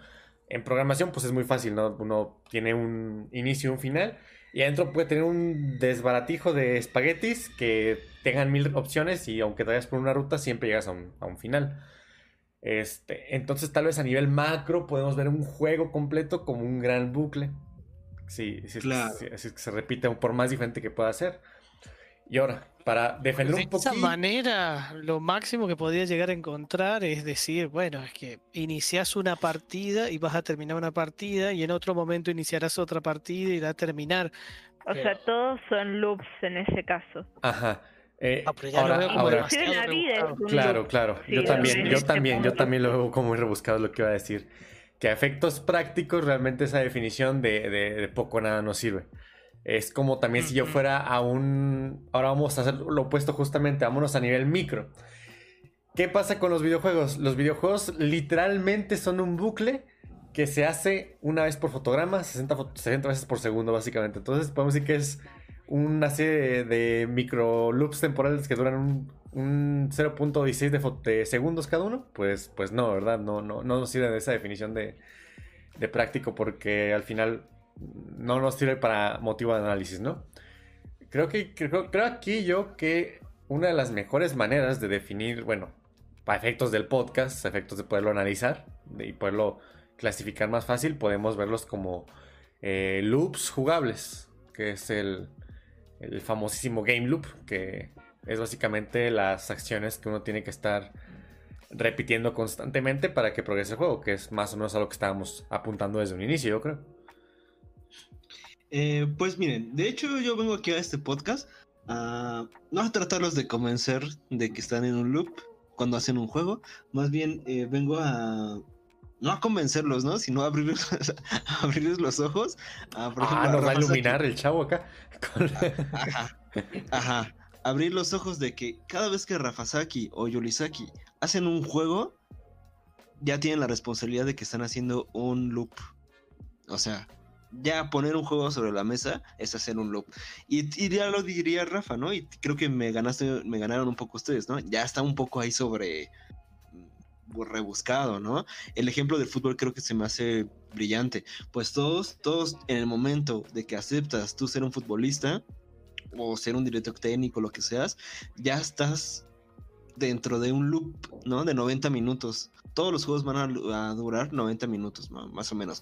En programación, pues es muy fácil, ¿no? Uno tiene un inicio y un final. Y adentro puede tener un desbaratijo de espaguetis que tengan mil opciones y aunque te vayas por una ruta, siempre llegas a un, a un final. Este, entonces tal vez a nivel macro podemos ver un juego completo como un gran bucle. Sí, sí, Claro. así es que se repite por más diferente que pueda ser. Y ahora, para defender De un esa poquito... manera, lo máximo que podría llegar a encontrar es decir, bueno, es que inicias una partida y vas a terminar una partida y en otro momento iniciarás otra partida y va a terminar. O Pero- sea, todos son loops en ese caso. Ajá. eh, Ah, pero ya lo ahora, veo como ahora- la vida es un Claro, loop. claro. Sí, yo también, yo este también, yo punto. también lo veo como muy rebuscado lo que iba a decir. Que a efectos prácticos realmente esa definición de, de- de poco o nada nos sirve. Es como también si yo fuera a un... Ahora vamos a hacer lo opuesto justamente, vámonos a nivel micro. ¿Qué pasa con los videojuegos? Los videojuegos literalmente son un bucle que se hace una vez por fotograma, 60, fo- 60 veces por segundo básicamente. Entonces podemos decir que es una serie de, de micro loops temporales que duran un, un 0.16 de, de segundos cada uno. Pues, pues no, ¿verdad? No, no, no nos sirve de esa definición de, de práctico porque al final no nos sirve para motivo de análisis, ¿no? Creo que creo, aquí yo que una de las mejores maneras de definir, bueno, para efectos del podcast, efectos de poderlo analizar y poderlo clasificar más fácil, podemos verlos como eh, loops jugables, que es el, el famosísimo game loop, que es básicamente las acciones que uno tiene que estar repitiendo constantemente para que progrese el juego, que es más o menos a lo que estábamos apuntando desde un inicio, yo creo. Eh, pues miren, de hecho yo vengo aquí a este podcast a no a tratarlos de convencer de que están en un loop cuando hacen un juego, más bien eh, vengo a no a convencerlos, ¿no? Sino a abrirles, *laughs* a abrirles los ojos. a, por ejemplo, Ah, nos va a iluminar el chavo acá. Ajá, ajá. Abrir los ojos de que cada vez que Rafasaki o Yolisaki hacen un juego, ya tienen la responsabilidad de que están haciendo un loop. O sea, ya poner un juego sobre la mesa es hacer un loop. Y, y ya lo diría Rafa, ¿no? Y creo que me ganaste, me ganaron un poco ustedes, ¿no? Ya está un poco ahí sobre mm, rebuscado, ¿no? El ejemplo del fútbol creo que se me hace brillante. Pues todos, todos en el momento de que aceptas tú ser un futbolista o ser un director técnico, lo que seas, ya estás dentro de un loop, ¿no? De 90 minutos. Todos los juegos van a, durar 90 minutos, más o menos,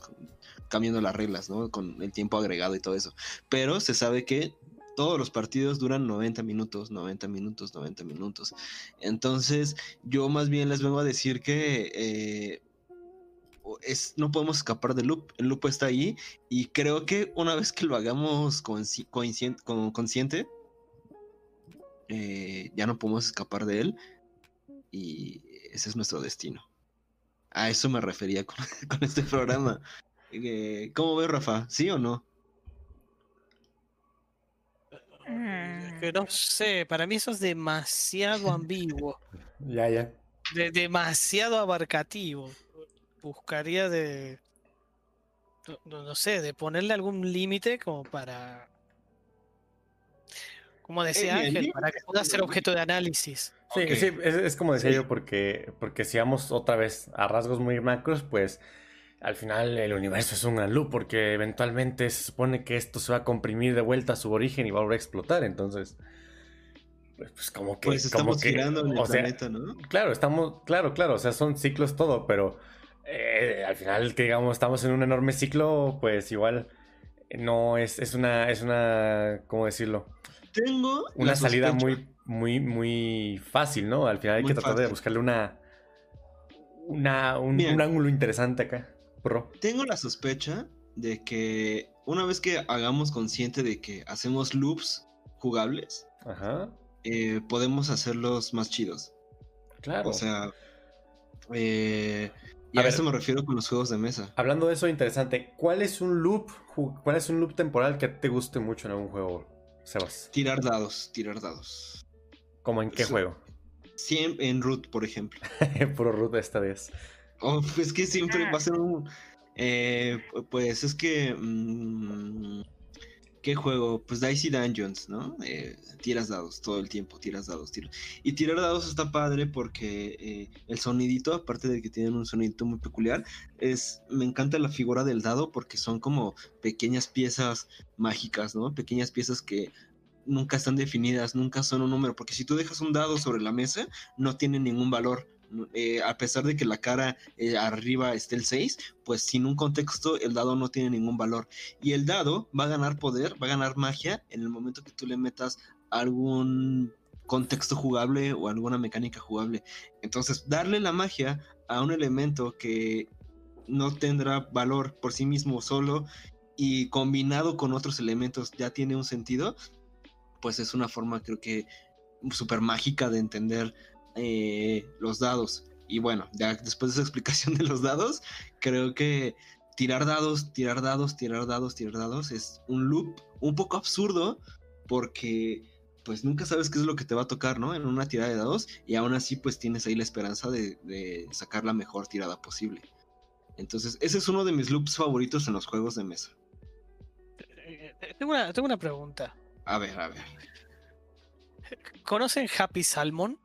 cambiando las reglas, ¿no? Con el tiempo agregado y todo eso. Pero se sabe que todos los partidos duran 90 minutos, 90 minutos, 90 minutos. Entonces, yo más bien les vengo a decir que eh, es, no podemos escapar del loop. El loop está ahí y creo que una vez que lo hagamos consci- consciente, eh, ya no podemos escapar de él y ese es nuestro destino. A eso me refería con *laughs* este programa. Eh, ¿Cómo ves, Rafa? ¿Sí o no? Es que no sé, para mí eso es demasiado ambiguo, *laughs* ya, ya. de- demasiado abarcativo. Buscaría de, no, sé, de ponerle algún límite como para, como decía el Ángel, para que pueda ser objeto de análisis. Sí, sí, es, es como decía Sí. yo, porque, porque si vamos otra vez a rasgos muy macros, pues al final el universo es un gran loop, porque eventualmente se supone que esto se va a comprimir de vuelta a su origen y va a volver a explotar, entonces, pues, pues como que... Pues como estamos que, girando en el o sea, planeta, ¿no? Claro, estamos, claro, claro, o sea, son ciclos todo, pero eh, al final que digamos estamos en un enorme ciclo, pues igual no es, es una, es una, ¿cómo decirlo? Tengo Una salida muy, muy, muy fácil, ¿no? Al final hay Muy que tratar de buscarle una, una, un, un ángulo interesante acá, pro. Tengo la sospecha de que una vez que hagamos consciente de que hacemos loops jugables, Ajá. eh, podemos hacerlos más chidos. Claro. O sea, eh, y A a, ver. eso me refiero con los juegos de mesa. Hablando de eso interesante, ¿cuál es un loop? ¿Cuál es un loop temporal que te guste mucho en algún juego, Sebas? Tirar dados, tirar dados. ¿Cómo en qué Eso. juego? Siempre en root, por ejemplo. *laughs* Puro root esta vez. Oh, *laughs* pues que siempre Ah. va a ser un. eh, pues es que. mm, ¿Qué juego? Pues Dicey Dungeons, ¿no? Eh, tiras dados todo el tiempo, tiras dados, tiras. Y tirar dados está padre porque eh, el sonidito, aparte de que tienen un sonidito muy peculiar, es. Me encanta la figura del dado porque son como pequeñas piezas mágicas, ¿no? Pequeñas piezas que nunca están definidas, nunca son un número. Porque si tú dejas un dado sobre la mesa, no tiene ningún valor. Eh, a pesar de que la cara eh, arriba esté el 6, pues sin un contexto el dado no tiene ningún valor. Y el dado va a ganar poder, va a ganar magia en el momento que tú le metas algún contexto jugable o alguna mecánica jugable. Entonces, darle la magia a un elemento que no tendrá valor por sí mismo solo y combinado con otros elementos ya tiene un sentido, pues es una forma creo que súper mágica de entender eh, los dados. Y bueno, ya después de esa explicación *laughs* de los dados, creo que tirar dados, tirar dados, tirar dados, tirar dados es un loop un poco absurdo porque pues nunca sabes qué es lo que te va a tocar, ¿no? En una tirada de dados y aún así pues tienes ahí la esperanza de, de sacar la mejor tirada posible. Entonces, ese es uno de mis loops favoritos en los juegos de mesa. Eh, eh, Tengo una, tengo una pregunta. A ver, a ver. ¿Conocen Happy Salmon?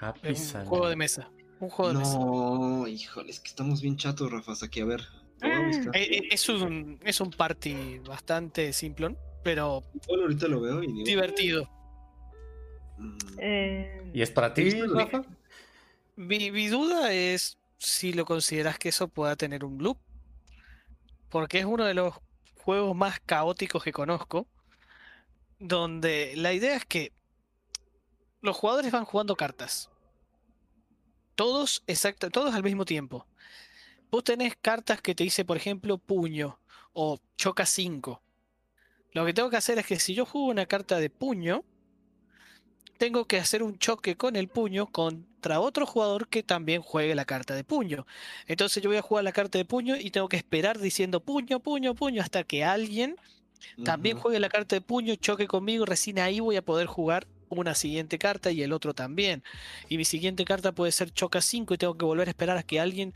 Happy Es un juego de mesa. Un juego de mesa. No, híjole, es que estamos bien chatos, Rafa, aquí a ver. a. Eh, eh, Es un, es un party bastante simplón, pero Igual ahorita lo veo y digo. divertido. mm, Eh, ¿Y es para ti, Rafa? Mi, mi duda es si lo consideras que eso pueda tener un loop. Porque es uno de los juegos más caóticos que conozco. Donde la idea es que los jugadores van jugando cartas. Todos, exacto, todos al mismo tiempo. Vos tenés cartas que te dice, por ejemplo, puño o choca 5. Lo que tengo que hacer es que si yo juego una carta de puño, tengo que hacer un choque con el puño contra otro jugador que también juegue la carta de puño. Entonces yo voy a jugar la carta de puño y tengo que esperar diciendo puño, puño, puño hasta que alguien también juegue la carta de puño, choque conmigo, recién ahí voy a poder jugar una siguiente carta y el otro también. Y mi siguiente carta puede ser choca 5 y tengo que volver a esperar a que alguien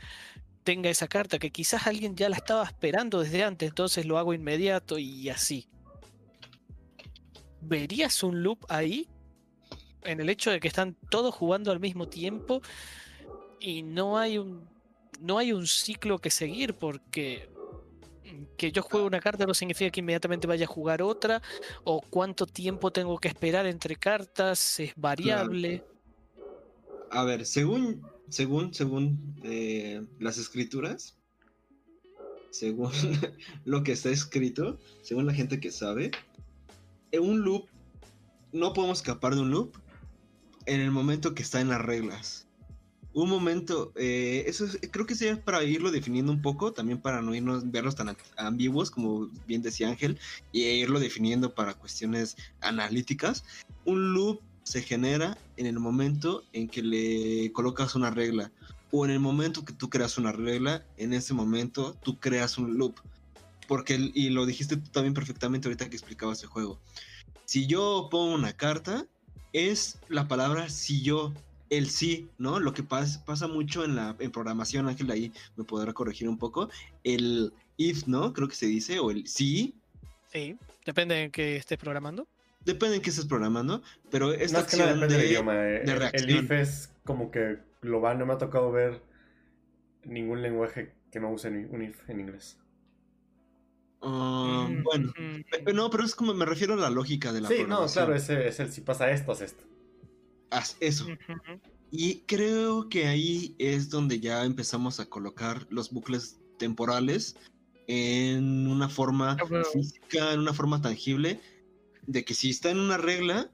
tenga esa carta, que quizás alguien ya la estaba esperando desde antes, entonces lo hago inmediato y así. ¿Verías un loop ahí? En el hecho de que están todos jugando al mismo tiempo y no hay un no hay un ciclo que seguir porque que yo juegue una carta no significa que inmediatamente vaya a jugar otra o cuánto tiempo tengo que esperar entre cartas es variable. A ver, según, según, según eh, las escrituras, según *laughs* lo que está escrito, según la gente que sabe, en un loop, no podemos escapar de un loop en el momento que está en las reglas. Un momento, eh, eso es- creo que sería para irlo definiendo un poco, también para no irnos, verlos tan ambiguos, como bien decía Ángel, y irlo definiendo para cuestiones analíticas. Un loop se genera en el momento en que le colocas una regla o en el momento que tú creas una regla, en ese momento tú creas un loop. Porque, y lo dijiste tú también perfectamente ahorita que explicabas el juego. Si yo pongo una carta, es la palabra si yo, el sí, ¿no? Lo que pas- pasa mucho en la en programación, Ángel ahí me podrá corregir un poco, el if, ¿no? Creo que se dice, o el sí, Sí, depende en qué estés programando. depende en qué estés programando, pero esta Más que nada acción depende del de- idioma. eh, de el reacción. if es como que global. No me ha tocado ver ningún lenguaje que no use un if en inglés. Ah, Mm, bueno, mm, Pe- No, pero es como me refiero a la lógica de la Sí, no, claro, ese es el si pasa esto, haz esto. Haz eso. Y creo que ahí es donde ya empezamos a colocar los bucles temporales en una forma Ah, física, en una forma tangible, de que si está en una regla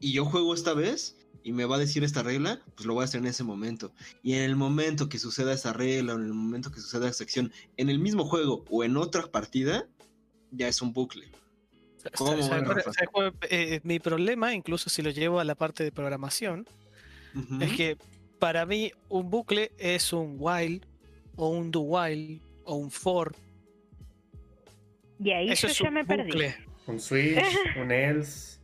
y yo juego esta vez y me va a decir esta regla, pues lo voy a hacer en ese momento. Y en el momento que suceda esa regla o en el momento que suceda esa acción en el mismo juego o en otra partida, ya es un bucle. *laughs* ¿Cómo, ¿Sabes- bueno, sabes- Rafa? sabes cuál, eh, mi problema, incluso si lo llevo a la parte de programación, es que para mí un bucle es un while o un do while o un for. Y ahí Eso yo es ya un me perdí. bucle. Un switch, *laughs* un else,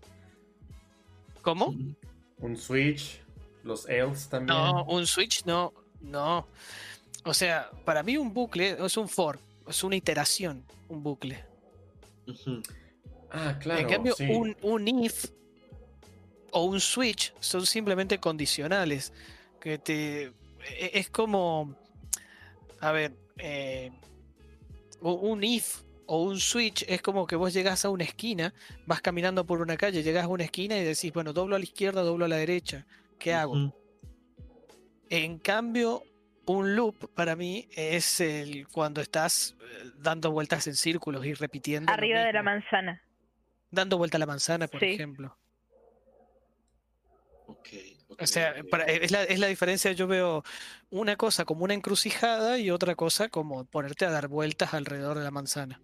¿Cómo? un switch, los else también. No, un switch no, no. O sea, para mí un bucle es un for, es una iteración, un bucle. Ah, claro. en cambio, sí. un, un if o un switch son simplemente condicionales. Que te. e- Es como. A ver. eh, un if o un switch es como que vos llegás a una esquina, vas caminando por una calle, llegás a una esquina y decís, bueno, doblo a la izquierda, doblo a la derecha. ¿Qué hago? En cambio, un loop para mí es el cuando estás eh, dando vueltas en círculos y repitiendo. Arriba de la manzana. Dando vuelta a la manzana, por Sí. ejemplo. Ok, ok, O sea, para- es, la, es la diferencia. Yo veo una cosa como una encrucijada y otra cosa como ponerte a dar vueltas alrededor de la manzana.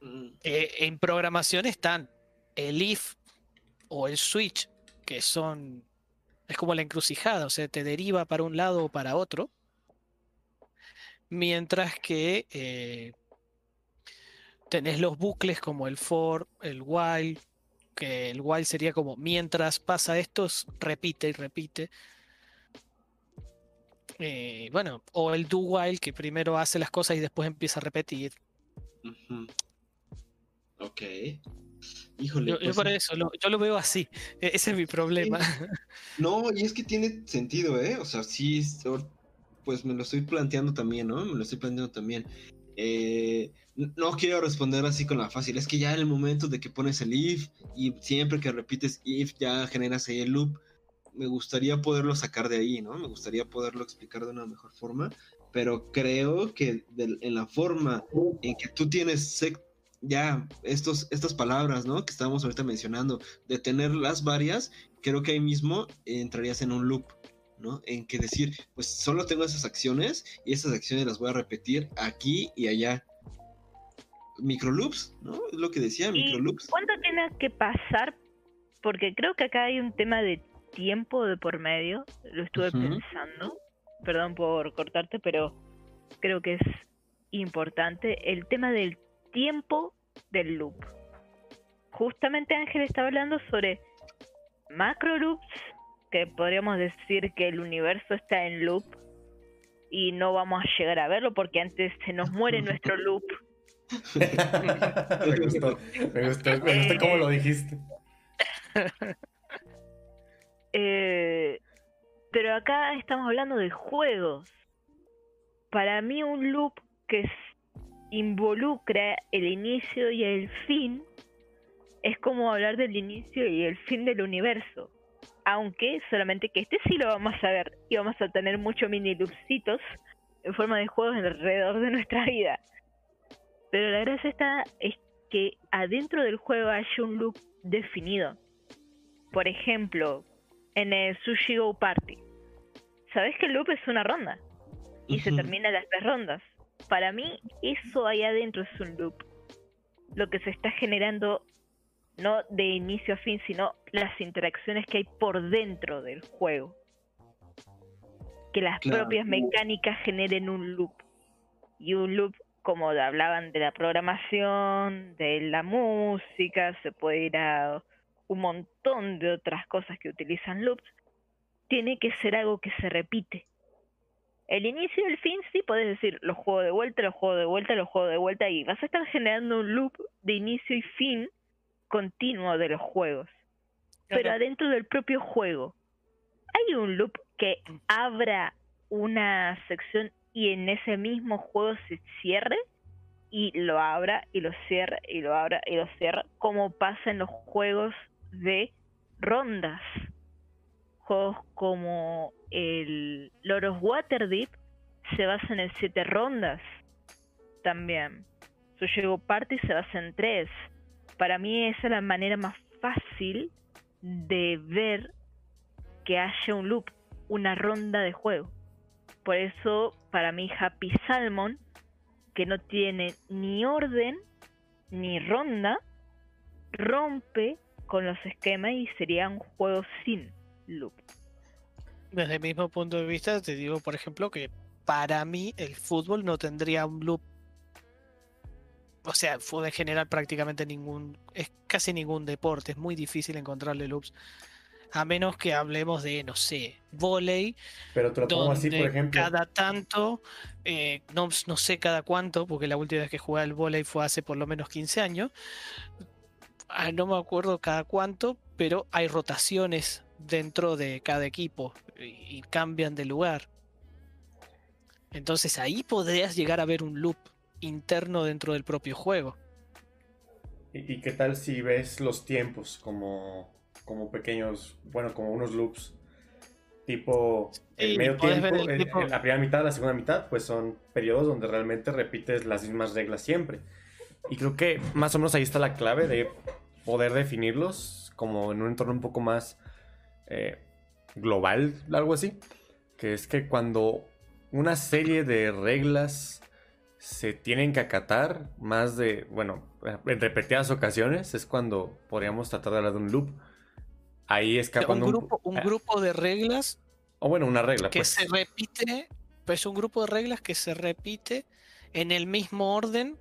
Mm, Eh, en programación están el if o el switch, que son. Es como la encrucijada, o sea, te deriva para un lado o para otro. Mientras que eh, tenés los bucles como el for, el while, que el while sería como mientras pasa esto, repite y repite. Eh, bueno, o el do while, que primero hace las cosas y después empieza a repetir. ujú. Ok. Híjole. Yo, yo pues, por eso, lo- yo lo veo así. E- Ese es mi problema. *laughs* No, y es que tiene sentido, ¿eh? O sea, sí, pues me lo estoy planteando también, ¿no? Me lo estoy planteando también. Eh, no quiero responder así con la fácil, es que ya en el momento de que pones el if y siempre que repites if ya generas ahí el loop, me gustaría poderlo sacar de ahí, ¿no? Me gustaría poderlo explicar de una mejor forma, pero creo que en la forma en que tú tienes ya estos, estas palabras, ¿no? Que estábamos ahorita mencionando, de tenerlas varias, creo que ahí mismo entrarías en un loop, ¿no? En que decir, pues solo tengo esas acciones y esas acciones las voy a repetir aquí y allá. Microloops, ¿no? Es lo que decía, ¿Y microloops. cuánto tiene que pasar? Porque creo que acá hay un tema de tiempo de por medio. Lo estuve pensando. Perdón por cortarte, pero creo que es importante el tema del tiempo del loop. Justamente Ángel estaba hablando sobre macro loops, que podríamos decir que el universo está en loop y no vamos a llegar a verlo porque antes se nos muere *laughs* nuestro loop. Me gustó, me gustó, me gustó cómo lo dijiste. Eh, pero acá estamos hablando de juegos. Para mí un loop que involucra el inicio y el fin es como hablar del inicio y el fin del universo. Aunque solamente que este sí lo vamos a ver y vamos a tener muchos mini loopsitos en forma de juegos alrededor de nuestra vida. Pero la gracia está es que adentro del juego haya un loop definido. Por ejemplo, en el Sushi Go Party. Sabes que el loop es una ronda y se Ujú. termina las tres rondas. Para mí, eso ahí adentro es un loop. Lo que se está generando no de inicio a fin, sino las interacciones que hay por dentro del juego. Que las Claro. propias mecánicas generen un loop. Y un loop, como hablaban de la programación, de la música, se puede ir a un montón de otras cosas que utilizan loops, tiene que ser algo que se repite. El inicio y el fin sí puedes decir, lo juego de vuelta, lo juego de vuelta, lo juego de vuelta y vas a estar generando un loop de inicio y fin continuo de los juegos. Pero Claro. adentro del propio juego, hay un loop que abra una sección y en ese mismo juego se cierre y lo abra y lo cierre y lo abra y lo cierra, como pasa en los juegos de rondas. Juegos como el Lord of Waterdeep se basa en siete rondas también. Sushi Party se basa en tres. Para mí esa es la manera más fácil de ver que haya un loop, una ronda de juego. Por eso, para mí, Happy Salmon, que no tiene ni orden ni ronda, rompe con los esquemas y sería un juego sin loop. Desde el mismo punto de vista, te digo, por ejemplo, que para mí el fútbol no tendría un loop. O sea, fue en general prácticamente ningún, es casi ningún deporte, es muy difícil encontrarle loops. A menos que hablemos de, no sé, volei, Pero te lo pongo así, por ejemplo. cada tanto, eh, no, no sé cada cuánto, porque la última vez que jugué al volei fue hace por lo menos 15 años. Ah, no me acuerdo cada cuánto, pero hay rotaciones dentro de cada equipo y, y cambian de lugar. Entonces ahí podrías llegar a ver un loop interno dentro del propio juego. ¿Y, y qué tal si ves los tiempos como, como pequeños, bueno, como unos loops? Tipo, el Sí, medio tiempo, el el- tipo- el- la primera mitad, la segunda mitad, pues son periodos donde realmente repites las mismas reglas siempre. Y creo que más o menos ahí está la clave de poder definirlos como en un entorno un poco más eh, global, algo así. Que es que cuando una serie de reglas se tienen que acatar más de, bueno, en repetidas ocasiones, es cuando podríamos tratar de hablar de un loop. Ahí Un escapando un, grupo, un ah, grupo de reglas O bueno, una regla, que pues. se repite, pues un grupo de reglas que se repite en el mismo orden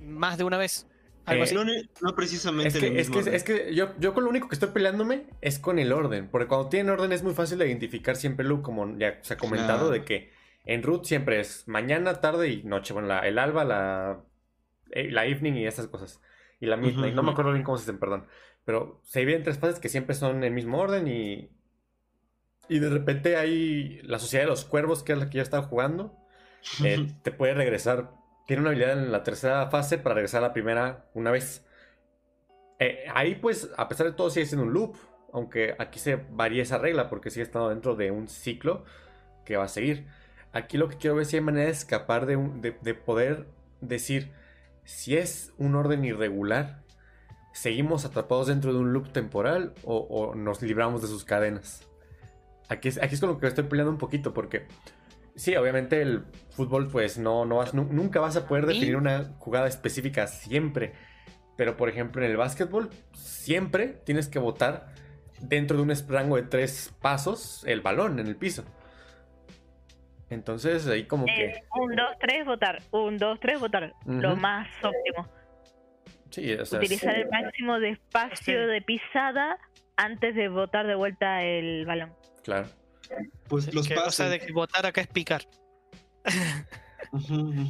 más de una vez. Algo Eh, así. No, precisamente Es en el que, es mismo que, orden. es que yo, yo con lo único que estoy peleándome es con el orden. Porque cuando tienen orden es muy fácil de identificar siempre loop, como ya se ha comentado, Claro. de que en root siempre es mañana, tarde y noche. Bueno, la- el alba, la, eh, la evening y esas cosas. Y la misma, y no me acuerdo bien cómo se dicen, perdón. Pero se dividen en tres fases que siempre son en el mismo orden y. Y de repente hay la sociedad de los cuervos, que es la que yo estaba jugando. eh, te puede regresar. Tiene una habilidad en la tercera fase para regresar a la primera una vez. Eh, ahí, pues, a pesar de todo, sigue siendo un loop. Aunque aquí se varía esa regla porque sigue estando dentro de un ciclo que va a seguir. Aquí lo que quiero ver es si hay manera de escapar de, un- de, de poder decir si es un orden irregular. ¿Seguimos atrapados dentro de un loop temporal o, o nos libramos de sus cadenas? Aquí es, aquí es con lo que estoy peleando un poquito porque sí, obviamente el fútbol pues no, no vas, nu- nunca vas a poder definir una jugada específica siempre. Pero por ejemplo en el básquetbol siempre tienes que botar dentro de un rango de tres pasos el balón en el piso. Entonces ahí como que... Eh, un, dos, tres, votar. Un, dos, tres, votar. Lo más óptimo. Sí, o sea, Utilizar sí. el máximo de espacio Sí. de pisada antes de botar de vuelta el balón. Claro. Pues los Que, o pases. sea, de que votar acá es picar.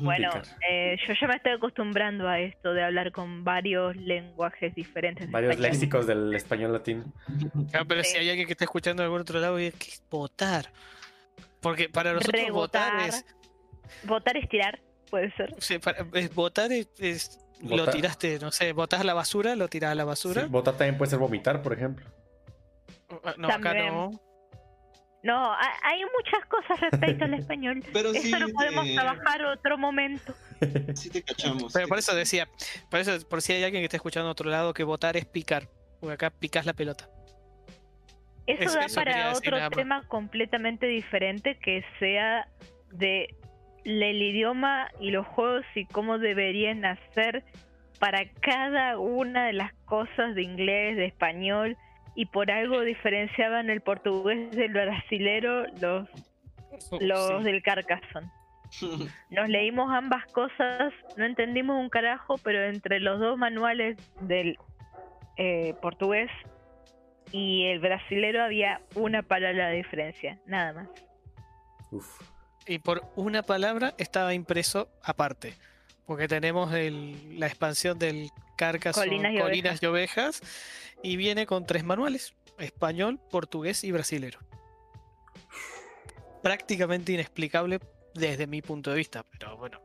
Bueno, eh, yo ya me estoy acostumbrando a esto de hablar con varios lenguajes diferentes. Varios español. léxicos del español latino. Ah, pero Sí. si hay alguien que está escuchando de algún otro lado, y ¿qué es votar? Porque para nosotros votar es, Votar es tirar, puede ser. sea, para- es votar es, es- lo tiraste, no sé, botas a la basura, lo tiras a la basura. Sí, votar también puede ser vomitar, por ejemplo. Ah, No, acá no. No, ha- hay muchas cosas respecto al *laughs* español. Pero Eso sí, lo podemos te- trabajar otro momento. sí te cachamos. Pero sí por eso decía, por eso, por si hay alguien que está escuchando a otro lado, que votar es picar. Porque acá picas la pelota. Eso Eso- da eso para otro tema completamente diferente que sea de la- el idioma y los juegos y cómo deberían hacer para cada una de las cosas de inglés, de español y por algo diferenciaban el portugués del brasilero los, los Sí. del Carcassonne. *laughs* Nos leímos ambas cosas, no entendimos un carajo, pero entre los dos manuales del eh, portugués y el brasilero había una palabra de diferencia, nada más. Uf. Y por una palabra estaba impreso aparte. Porque tenemos el- la expansión del Carcassonne Colinas y Colinas y Ovejas. Y viene con tres manuales: español, portugués y brasilero. Prácticamente inexplicable desde mi punto de vista, pero bueno,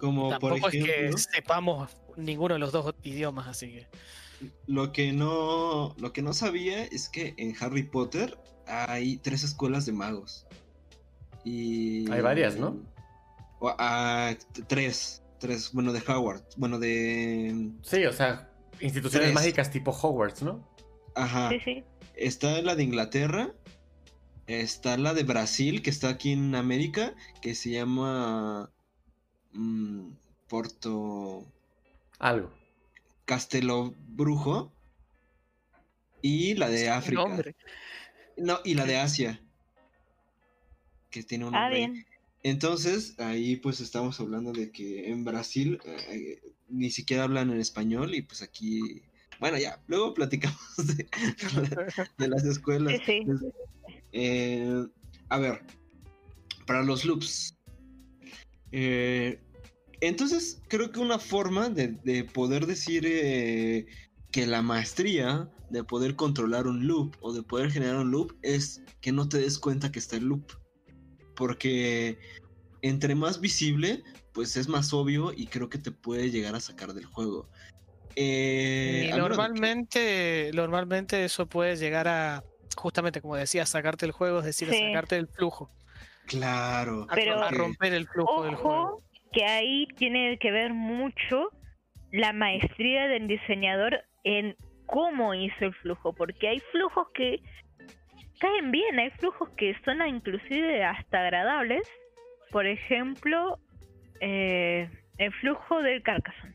Como por tampoco es ejemplo, que sepamos ninguno de los dos idiomas, así que. lo que no lo que no sabía es que en Harry Potter hay tres escuelas de magos. Y Hay varias, ¿no? O, ah, tres, tres, bueno, de Howard, bueno, de Sí, o sea, instituciones Tres. mágicas tipo Hogwarts, ¿no? ajá. Sí, sí. Está la de Inglaterra, está la de Brasil, que está aquí en América, que se llama mm, Porto. Algo. Castelo Brujo y la de África. Nombre. No, y la de Asia. Que tiene un Ah, bien. Entonces, ahí pues estamos hablando de que en Brasil eh, ni siquiera hablan en español y pues aquí, bueno, ya, luego platicamos *laughs* de, *laughs* de las escuelas. Sí, sí. Eh, a ver, para los loops. Eh, entonces, creo que una forma de, de poder decir que la maestría de poder controlar un loop o de poder generar un loop es que no te des cuenta que está el loop. Porque entre más visible, pues es más obvio y creo que te puede llegar a sacar del juego. Eh, Y que- normalmente, normalmente eso puede llegar a, justamente como decía, sacarte el juego, es decir, a sacarte el flujo, Claro. a, Pero- a romper el flujo del juego. Que ahí tiene que ver mucho la maestría del diseñador en cómo hizo el flujo, porque hay flujos que caen bien, hay flujos que son inclusive hasta agradables. Por ejemplo, eh, el flujo del Carcassonne.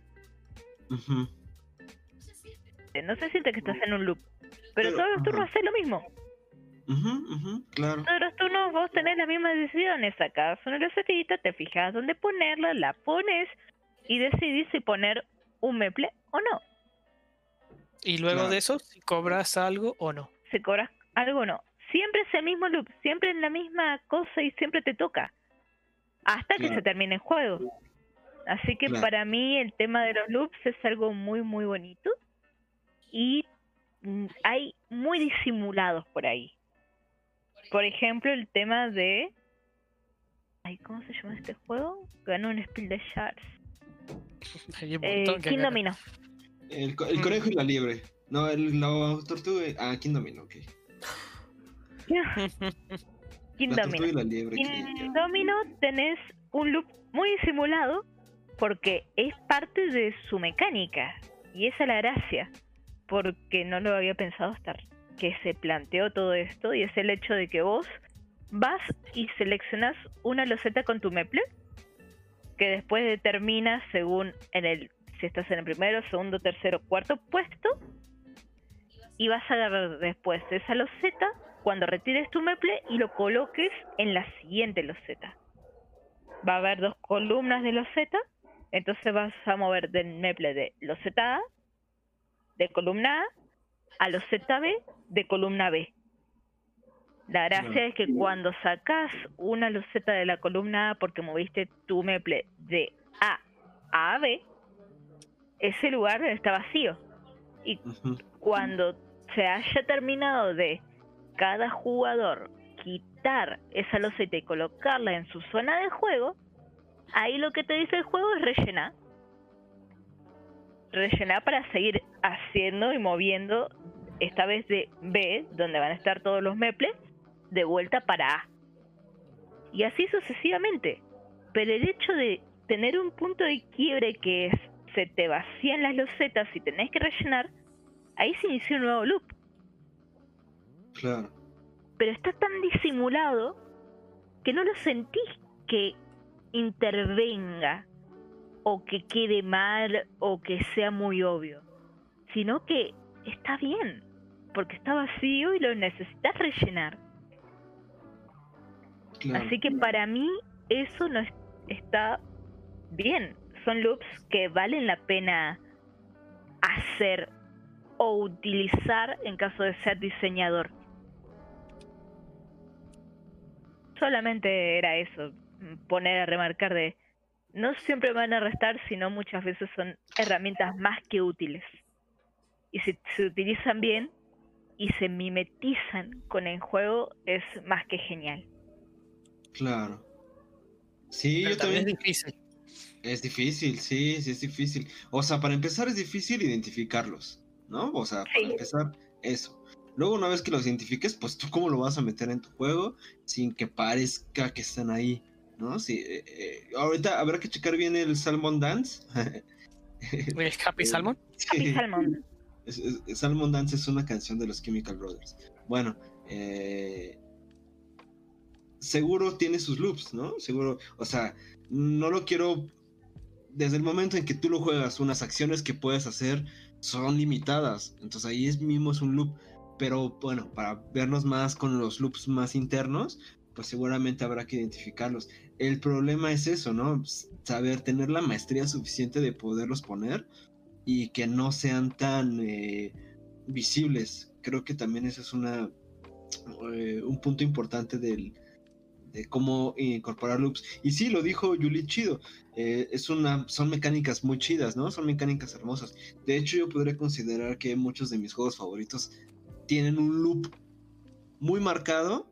Ujú. No se siente que estás en un loop, pero, Pero, todos los turnos ajá. haces lo mismo. Claro. Todos los turnos vos tenés las mismas decisiones. Sacás una recetita, te fijas dónde ponerla, la pones y decidís si poner un meple o no. Y luego Claro. de eso, si cobras algo o no. Si cobras algo o no. Siempre es el mismo loop, siempre es la misma cosa y siempre te toca. Hasta que se termine el juego. Así que Claro. para mí el tema de los loops es algo muy, muy bonito. Y mm, hay muy disimulados por ahí. Por ejemplo, el tema de... Ay, ¿Cómo se llama este juego? Ganó un Spiel de Shards. *laughs* Eh, ganan. Domino. El, co- el conejo y la liebre. No, el, la tortuga. Ah, ¿quién domina? Ok. *laughs* King Domino. En Domino tenés un loop muy disimulado porque es parte de su mecánica. Y esa es la gracia porque no lo había pensado hasta que se planteó todo esto y es el hecho de que vos vas y seleccionas una loseta con tu meple que después determina según en el si estás en el primero, segundo, tercero, cuarto puesto y vas a agarrar después esa loseta cuando retires tu meple y lo coloques en la siguiente loseta. Va a haber dos columnas de loseta, entonces vas a mover del meple de loseta A, de columna A, a loseta B, de columna B. La gracia es que cuando sacas una loseta de la columna A porque moviste tu meple de A a B, ese lugar está vacío. Y cuando se haya terminado de cada jugador quitar esa loseta y colocarla en su zona de juego, ahí lo que te dice el juego es rellenar. Rellenar para seguir haciendo y moviendo, esta vez de B, donde van a estar todos los meples, de vuelta para A. Y así sucesivamente. Pero el hecho de tener un punto de quiebre que es se te vacían las losetas y tenés que rellenar, ahí se inició un nuevo loop. Claro. Pero está tan disimulado que no lo sentís que intervenga o que quede mal o que sea muy obvio, sino que está bien, porque está vacío y lo necesitas rellenar. claro. Así que para mí eso no es- está bien. Son loops que valen la pena hacer o utilizar en caso de ser diseñador. Solamente era eso, poner a remarcar de no siempre van a restar, sino muchas veces son herramientas más que útiles. Y si se utilizan bien y se mimetizan con el juego, es más que genial. Claro. Sí, Pero yo también también. es difícil. Es difícil, sí, sí es difícil. O sea, para empezar es difícil identificarlos, ¿no? O sea, para Sí. empezar, eso. Luego, una vez que los identifiques, pues tú cómo lo vas a meter en tu juego sin que parezca que están ahí, ¿no? Sí, eh, eh, ahorita habrá que checar bien el Salmon Dance. *laughs* ¿Es Happy Salmon? Happy Sí. Salmon. Es- es- Salmon Dance es una canción de los Chemical Brothers. Bueno, eh, seguro tiene sus loops, ¿no? Seguro, o sea, no lo quiero desde el momento en que tú lo juegas, unas acciones que puedes hacer son limitadas. Entonces ahí es mismo es un loop. Pero bueno, para vernos más con los loops más internos, pues seguramente habrá que identificarlos. El problema es eso, ¿no? Saber tener la maestría suficiente de poderlos poner y que no sean tan eh, visibles. Creo que también ese es una, eh, un punto importante del, de cómo incorporar loops. Y sí, lo dijo Yuli Chido, eh, es una, son mecánicas muy chidas, ¿no? Son mecánicas hermosas. De hecho, yo podría considerar que muchos de mis juegos favoritos tienen un loop muy marcado,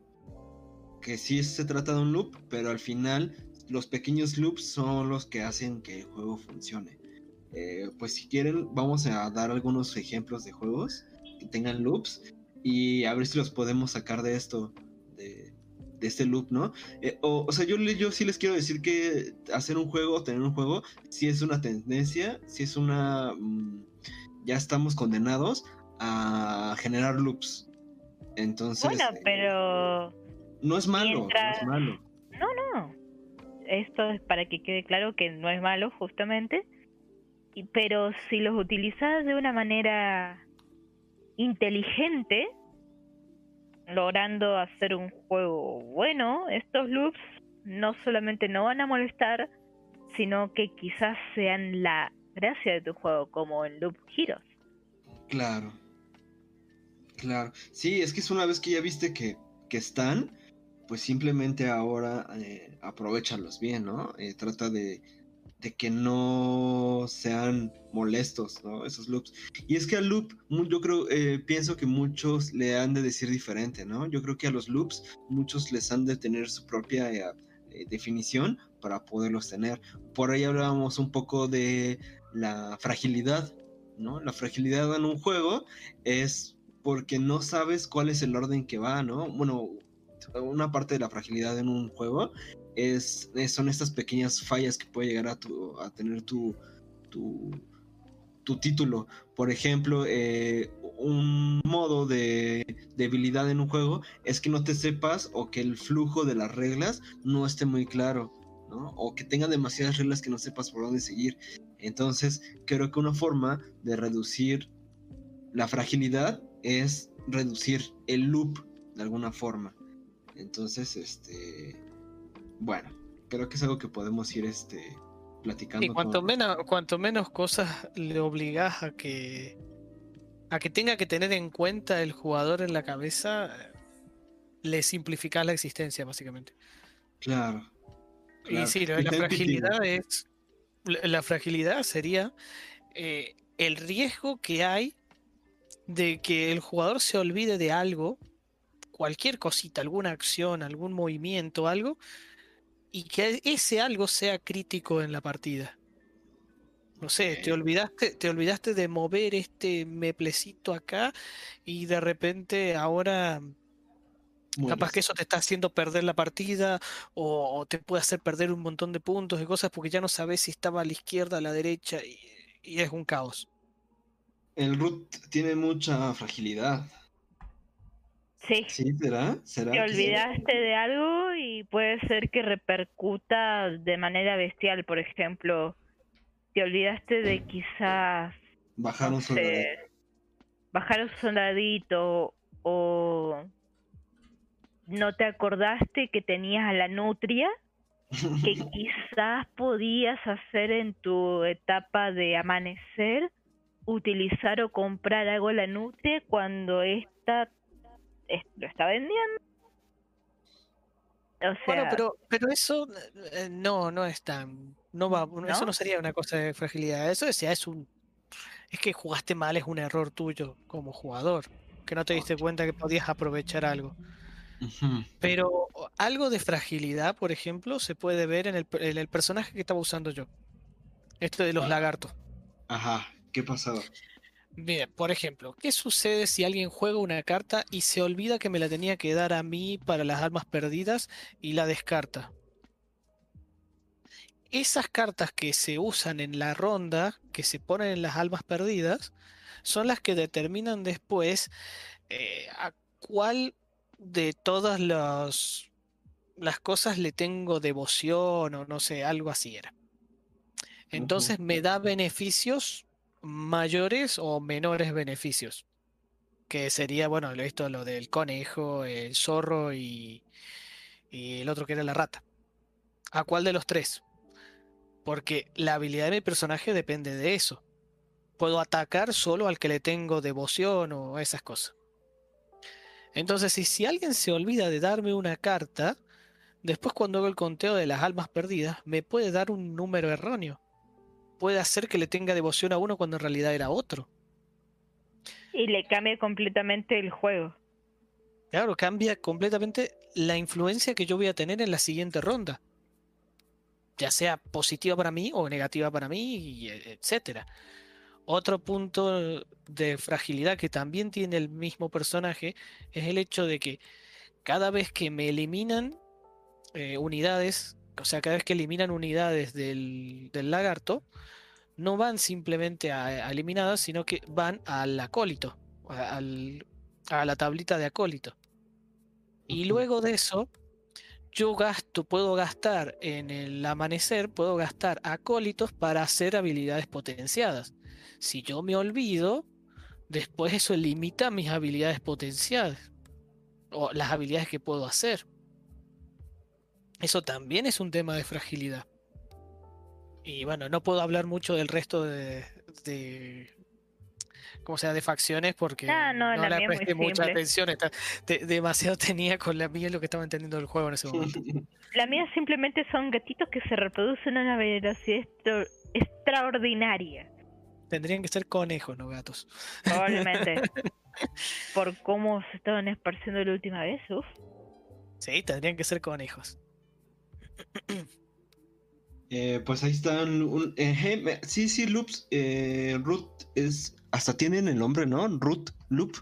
que sí se trata de un loop, pero al final los pequeños loops son los que hacen que el juego funcione. Eh, pues si quieren, vamos a dar algunos ejemplos de juegos que tengan loops y a ver si los podemos sacar de esto, de, este loop, ¿no? Eh, o, sea, yo, yo sí les quiero decir que hacer un juego, tener un juego, si es una tendencia, si es una... Mm, ya estamos condenados a generar loops. Entonces... Bueno, eh, pero... no es malo, no es malo. No, no. Esto es para que quede claro que no es malo, justamente. Pero si los utilizas de una manera inteligente, logrando hacer un juego bueno, estos loops no solamente no van a molestar, sino que quizás sean la gracia de tu juego, como en Loop Heroes. Claro. Claro. Sí, es que es una vez que ya viste que, que están, pues simplemente ahora eh, aprovechalos bien, ¿no? Eh, trata de, de que no sean molestos, ¿no? Esos loops. Y es que al loop, yo creo, eh, pienso que muchos le han de decir diferente, ¿no? Yo creo que a los loops muchos les han de tener su propia eh, eh, definición para poderlos tener. Por ahí hablábamos un poco de la fragilidad, ¿no? La fragilidad en un juego es porque no sabes cuál es el orden que va, ¿no? Bueno, una parte de la fragilidad en un juego es, son estas pequeñas fallas que puede llegar a, tu, a tener tu, tu, tu, título. Por ejemplo, eh, un modo de debilidad en un juego es que no te sepas o que el flujo de las reglas no esté muy claro. ¿no? O que tenga demasiadas reglas que no sepas por dónde seguir. Entonces, creo que una forma de reducir la fragilidad es reducir el loop de alguna forma. Entonces, este, bueno, creo que es algo que podemos ir este, platicando. Y cuanto, menos, cuanto menos cosas le obligas a que, a que tenga que tener en cuenta el jugador en la cabeza, le simplificas la existencia, básicamente. Claro. Y sí, la, fragilidad es. La, fragilidad sería eh, el riesgo que hay de que el jugador se olvide de algo, cualquier cosita, alguna acción, algún movimiento, algo, y que ese algo sea crítico en la partida. No sé, te olvidaste, te olvidaste de mover este meplecito acá y de repente ahora capaz que eso te está haciendo perder la partida o, te puede hacer perder un montón de puntos y cosas porque ya no sabes si estaba a la izquierda, a la derecha y, y es un caos. El root tiene mucha fragilidad. Sí. ¿será? Te olvidaste de algo y puede ser que repercuta de manera bestial. Por ejemplo, te olvidaste de quizás... Bajar un soldadito. Bajar un soldadito o no te acordaste que tenías a la nutria que *laughs* quizás podías hacer en tu etapa de amanecer, utilizar o comprar algo la nutria cuando esta lo está vendiendo. bueno, pero, pero eso eh, no, no es tan. No va, Eso no sería una cosa de fragilidad. Eso es, es un. Es que jugaste mal, es un error tuyo como jugador. Que no te diste cuenta que podías aprovechar algo. Pero algo de fragilidad, por ejemplo, se puede ver en el, en el personaje que estaba usando yo. Esto de los lagartos. Ajá, ¿qué pasaba? Bien, por ejemplo, ¿qué sucede si alguien juega una carta y se olvida que me la tenía que dar a mí para las almas perdidas y la descarta? Esas cartas que se usan en la ronda, que se ponen en las almas perdidas, son las que determinan después eh, a cuál de todas las cosas le tengo devoción o no sé, algo así era. Entonces me da beneficios mayores o menores beneficios. Que sería, bueno, lo he visto lo del conejo, el zorro y, y el otro que era la rata. ¿A cuál de los tres? Porque la habilidad de mi personaje depende de eso. Puedo atacar solo al que le tengo devoción o esas cosas. Entonces, si, si alguien se olvida de darme una carta, después cuando hago el conteo de las almas perdidas, me puede dar un número erróneo. Puede hacer que le tenga devoción a uno cuando en realidad era otro. Y le cambia completamente el juego. Claro, cambia completamente la influencia que yo voy a tener en la siguiente ronda. Ya sea positiva para mí o negativa para mí, y e- etcétera. Otro punto de fragilidad que también tiene el mismo personaje es el hecho de que cada vez que me eliminan eh, unidades, o sea, cada vez que eliminan unidades del, del lagarto, no van simplemente a, a eliminadas, sino que van al acólito, a- al- a la tablita de acólito. Y luego de eso, yo gasto, puedo gastar en el amanecer, puedo gastar acólitos para hacer habilidades potenciadas. Si yo me olvido, después eso limita mis habilidades potenciadas o las habilidades que puedo hacer. Eso también es un tema de fragilidad. Y bueno, no puedo hablar mucho del resto de, de como sea, de facciones porque Ah, no, la le presté mucha simple. atención. está- de- demasiado *laughs* tenía con la mía lo que estaba entendiendo del juego en ese momento. *laughs* La mía simplemente son gatitos que se reproducen a una velocidad extra- extraordinaria. Tendrían que ser conejos, no gatos. Probablemente. *laughs* por cómo se estaban esparciendo la última vez. Uf. Sí, tendrían que ser conejos. Eh, pues ahí están. un- eh, sí, sí, Loops. Eh, Root es. Hasta tienen el nombre, ¿no? Root, Loop.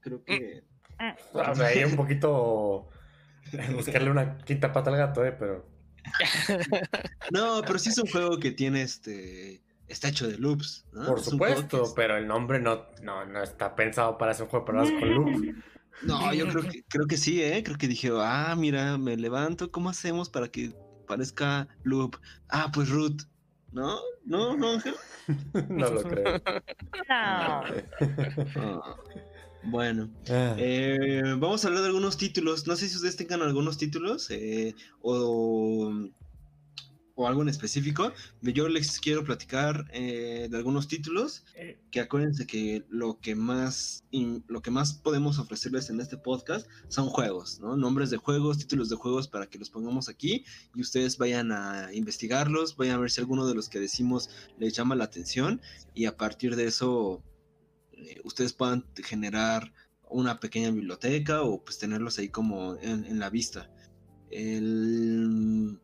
Creo que. Ah, Ah, me ahí un poquito buscarle una quinta pata al gato, eh, pero No, pero sí es un juego que tiene este. Está hecho de loops, ¿no? por supuesto, es- pero el nombre no, no, no está pensado para hacer un juego de palabras con loop. No, yo creo que, creo que sí, ¿eh? Creo que dije, ah, mira, me levanto, ¿cómo hacemos para que parezca loop? Ah, pues root. ¿No? ¿No, no, Ángel? *laughs* no lo creo. no. Bueno. Ah. Eh, vamos a hablar de algunos títulos. No sé si ustedes tengan algunos títulos eh, o, o algo en específico. Yo les quiero platicar eh, de algunos títulos que acuérdense que lo que más in- lo que más podemos ofrecerles en este podcast son juegos, ¿no? Nombres de juegos, títulos de juegos para que los pongamos aquí y ustedes vayan a investigarlos, vayan a ver si alguno de los que decimos les llama la atención y a partir de eso eh, ustedes puedan generar una pequeña biblioteca o pues tenerlos ahí como en, en la vista. El,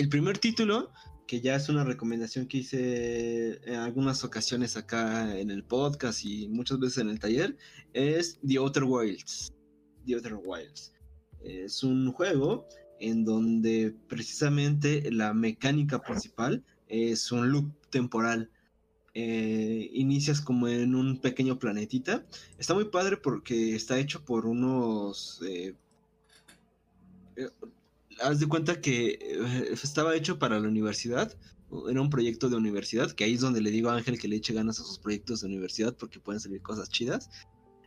el primer título, que ya es una recomendación que hice en algunas ocasiones acá en el podcast y muchas veces en el taller, es The Outer Wilds. The Outer Wilds. Es un juego en donde precisamente la mecánica principal es un loop temporal. Eh, inicias como en un pequeño planetita. Está muy padre porque está hecho por unos... eh, eh, haz de cuenta que eh, estaba hecho para la universidad. Era un proyecto de universidad, que ahí es donde le digo a Ángel que le eche ganas a sus proyectos de universidad porque pueden salir cosas chidas.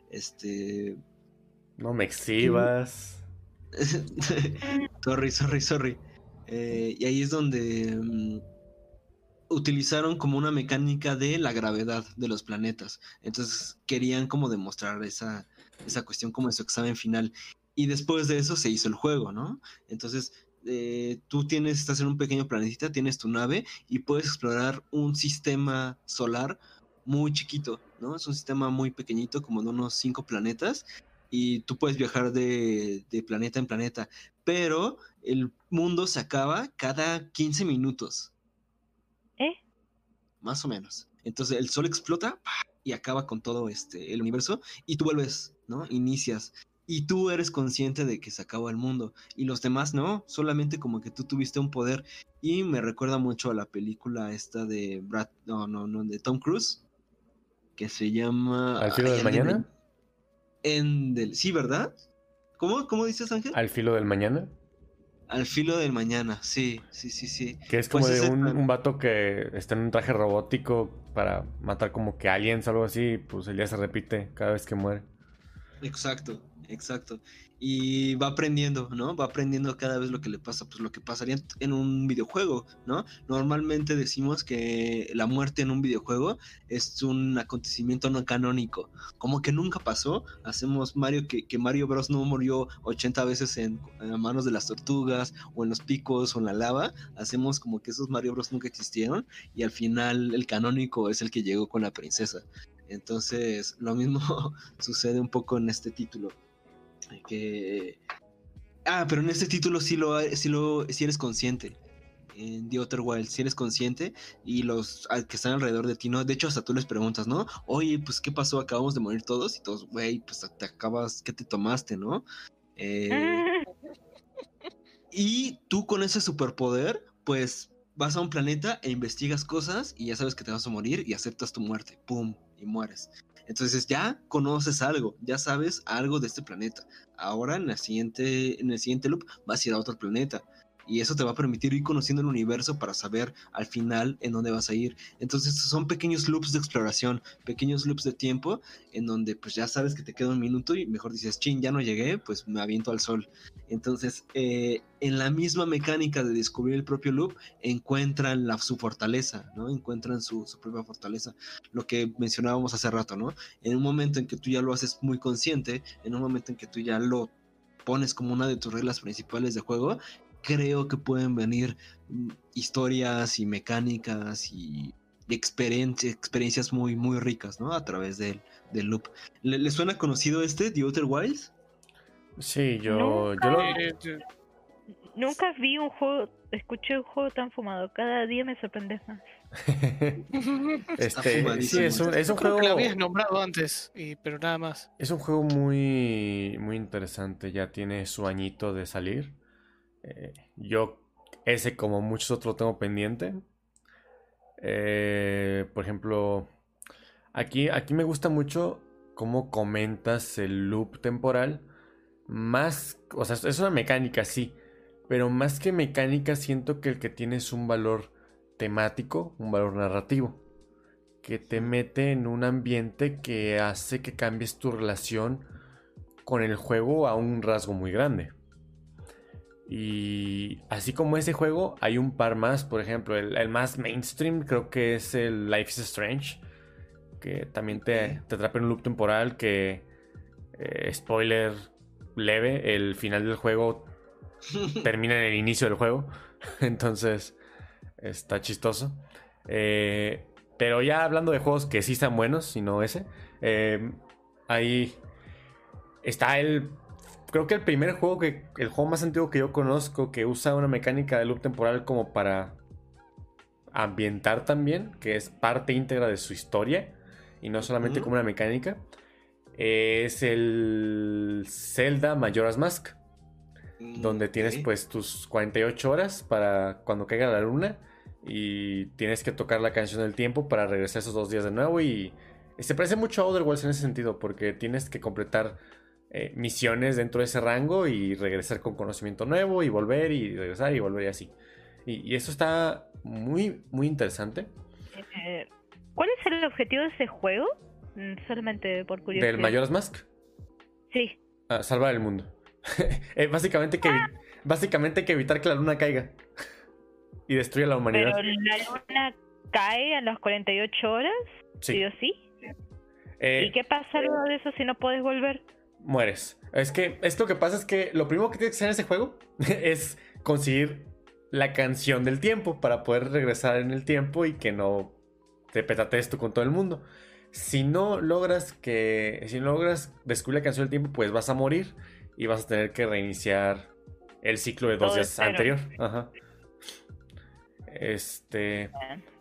Este... No me exhibas. *laughs* sorry, sorry, sorry. Eh, y ahí es donde mm, utilizaron como una mecánica de la gravedad de los planetas. Entonces querían como demostrar esa, esa cuestión como en su examen final. Y después de eso se hizo el juego, ¿no? Entonces eh, tú tienes, estás en un pequeño planetita, tienes tu nave y puedes explorar un sistema solar muy chiquito, ¿no? Es un sistema muy pequeñito, como de unos cinco planetas, y tú puedes viajar de, de planeta en planeta, pero el mundo se acaba cada 15 minutos, ¿Eh? más o menos. Entonces el sol explota y acaba con todo este el universo y tú vuelves, ¿no? Inicias y tú eres consciente de que se acaba el mundo y los demás no, solamente como que tú tuviste un poder y me recuerda mucho a la película esta de Brad, no, no, no, de Tom Cruise que se llama ¿Al filo del mañana? En del sí, ¿verdad? ¿Cómo cómo dices Ángel? ¿Al filo del mañana? Al filo del mañana, sí, sí, sí, sí. Que es Pues como de un, un vato que está en un traje robótico para matar como que aliens o algo así, pues el día se repite cada vez que muere. Exacto, exacto. Y va aprendiendo, ¿no? Va aprendiendo cada vez lo que le pasa, pues lo que pasaría en- en un videojuego, ¿no? Normalmente decimos que la muerte en un videojuego es un acontecimiento no canónico. Como que nunca pasó. Hacemos Mario que, que Mario Bros no murió 80 veces en, a manos de las tortugas o en los picos o en la lava. Hacemos como que esos Mario Bros nunca existieron y al final el canónico es el que llegó con la princesa. Entonces, lo mismo *laughs* sucede un poco en este título. Que... Ah, pero en este título sí lo, sí lo sí eres consciente. En The Outer Wild, si eres consciente y los que están alrededor de ti, ¿no? De hecho, hasta tú les preguntas, ¿no? Oye, pues, ¿qué pasó? Acabamos de morir todos y todos, güey, pues te acabas, ¿qué te tomaste, no? Eh, *laughs* y tú con ese superpoder, pues vas a un planeta e investigas cosas y ya sabes que te vas a morir y aceptas tu muerte. ¡Pum! Y mueres. Entonces ya conoces algo, ya sabes algo de este planeta. Ahora en, la siguiente, en el siguiente loop vas a ir a otro planeta. Y eso te va a permitir ir conociendo el universo para saber al final en dónde vas a ir. Entonces son pequeños loops de exploración, pequeños loops de tiempo en donde pues ya sabes que te queda un minuto y mejor dices, chin, ya no llegué, pues me aviento al sol. Entonces, eh, en la misma mecánica de descubrir el propio loop, encuentran la, su fortaleza, ¿no? Encuentran su, su propia fortaleza. Lo que mencionábamos hace rato, ¿no? En un momento en que tú ya lo haces muy consciente, en un momento en que tú ya lo pones como una de tus reglas principales de juego, creo que pueden venir mm, historias y mecánicas y experien- experiencias muy, muy ricas, ¿no? A través del, del loop. ¿Le, le suena conocido este, The Outer Wilds? Sí, yo, yo lo... Eh, Nunca vi un juego, escuché un juego tan fumado. Cada día me sorprendes más. *laughs* *laughs* este, sí, fumadísimo. es un, es un yo creo juego... que lo habías nombrado antes, y, pero nada más. Es un juego muy, muy interesante, ya tiene su añito de salir. Eh, yo ese como muchos otros lo tengo pendiente. Eh, por ejemplo, aquí, aquí me gusta mucho cómo comentas el loop temporal. Más, o sea, es una mecánica, sí, pero más que mecánica siento que el que tiene es un valor temático, un valor narrativo que te mete en un ambiente que hace que cambies tu relación con el juego a un rasgo muy grande. Y así como ese juego, hay un par más. Por ejemplo, el, el más mainstream creo que es el Life is Strange. Que también te, te atrapa en un loop temporal que, eh, spoiler leve, el final del juego *laughs* termina en el inicio del juego. *laughs* Entonces, está chistoso. Eh, pero ya hablando de juegos que sí están buenos, y no ese, eh, ahí está el. Creo que el primer juego que. El juego más antiguo que yo conozco que usa una mecánica de loop temporal como para ambientar también, que es parte íntegra de su historia y no solamente como una mecánica, es el Zelda Majora's Mask donde tienes pues tus 48 horas para cuando caiga la luna y tienes que tocar la canción del tiempo para regresar esos dos días de nuevo y se parece mucho a Other Worlds en ese sentido porque tienes que completar eh, misiones dentro de ese rango y regresar con conocimiento nuevo y volver y regresar y volver y así. Y, y eso está muy, muy interesante. Eh, ¿Cuál es el objetivo de ese juego? Mm, Solamente por curiosidad. Del Majora's Mask, Sí. a salvar el mundo. *laughs* Eh, básicamente, que, básicamente que evitar que la luna caiga *laughs* y destruya la humanidad. Pero la luna cae a las 48 horas, sí, Sí. o sí. Eh, ¿Y qué pasa luego de eso si no puedes volver? Mueres. Es que es lo que pasa es que lo primero que tienes que hacer en ese juego *laughs* es conseguir la canción del tiempo para poder regresar en el tiempo y que no te petatees tú con todo el mundo. Si no logras que si no logras descubrir la canción del tiempo, pues vas a morir y vas a tener que reiniciar el ciclo de dos Todo días anterior. Ajá. Este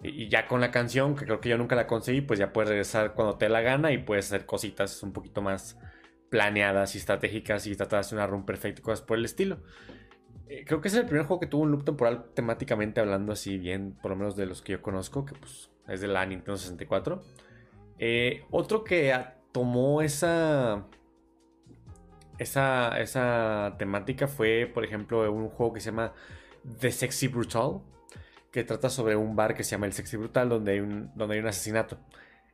y y ya con la canción, que creo que yo nunca la conseguí, pues ya puedes regresar cuando te dé la gana y puedes hacer cositas un poquito más planeadas y estratégicas y tratar de una run perfecta y cosas por el estilo. Eh, creo que es el primer juego que tuvo un loop temporal temáticamente hablando así bien, por lo menos de los que yo conozco, que pues es de la Nintendo 64. Eh, otro que tomó esa esa, esa temática fue, por ejemplo, un juego que se llama The Sexy Brutal, que trata sobre un bar que se llama El Sexy Brutal, donde hay un, donde hay un asesinato.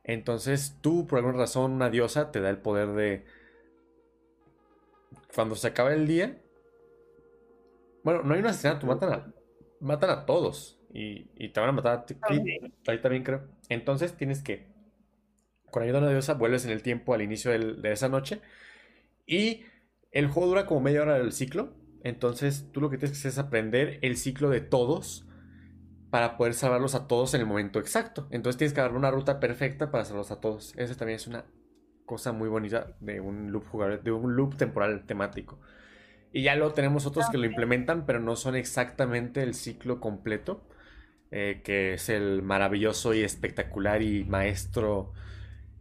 Entonces tú, por alguna razón, una diosa te da el poder de... Cuando se acaba el día... Bueno, no hay un asesinato, matan a, matan a todos. Y, y te van a matar a ti. Ahí también creo. Entonces tienes que... Con ayuda de una diosa vuelves en el tiempo al inicio del- de esa noche. Y el juego dura como media hora del ciclo. Entonces tú lo que tienes que hacer es aprender el ciclo de todos para poder salvarlos a todos en el momento exacto. Entonces tienes que agarrar una ruta perfecta para salvarlos a todos. Esa también es una cosa muy bonita de un loop de un loop temporal temático. Y ya luego tenemos otros que lo implementan, pero no son exactamente el ciclo completo. eh, que es el maravilloso y espectacular y maestro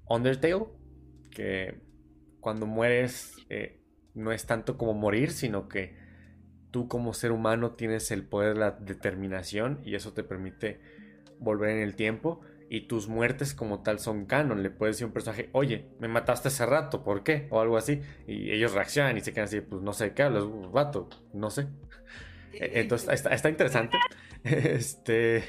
Undertale. Que cuando mueres eh, no es tanto como morir, sino que tú como ser humano tienes el poder de la determinación y eso te permite volver en el tiempo y tus muertes como tal son canon. Le puedes decir a un personaje, oye, me mataste hace rato, ¿por qué? O algo así. Y ellos reaccionan y se quedan así, pues no sé qué hablas, vato, no sé. E- Entonces está, está interesante. *laughs* Este.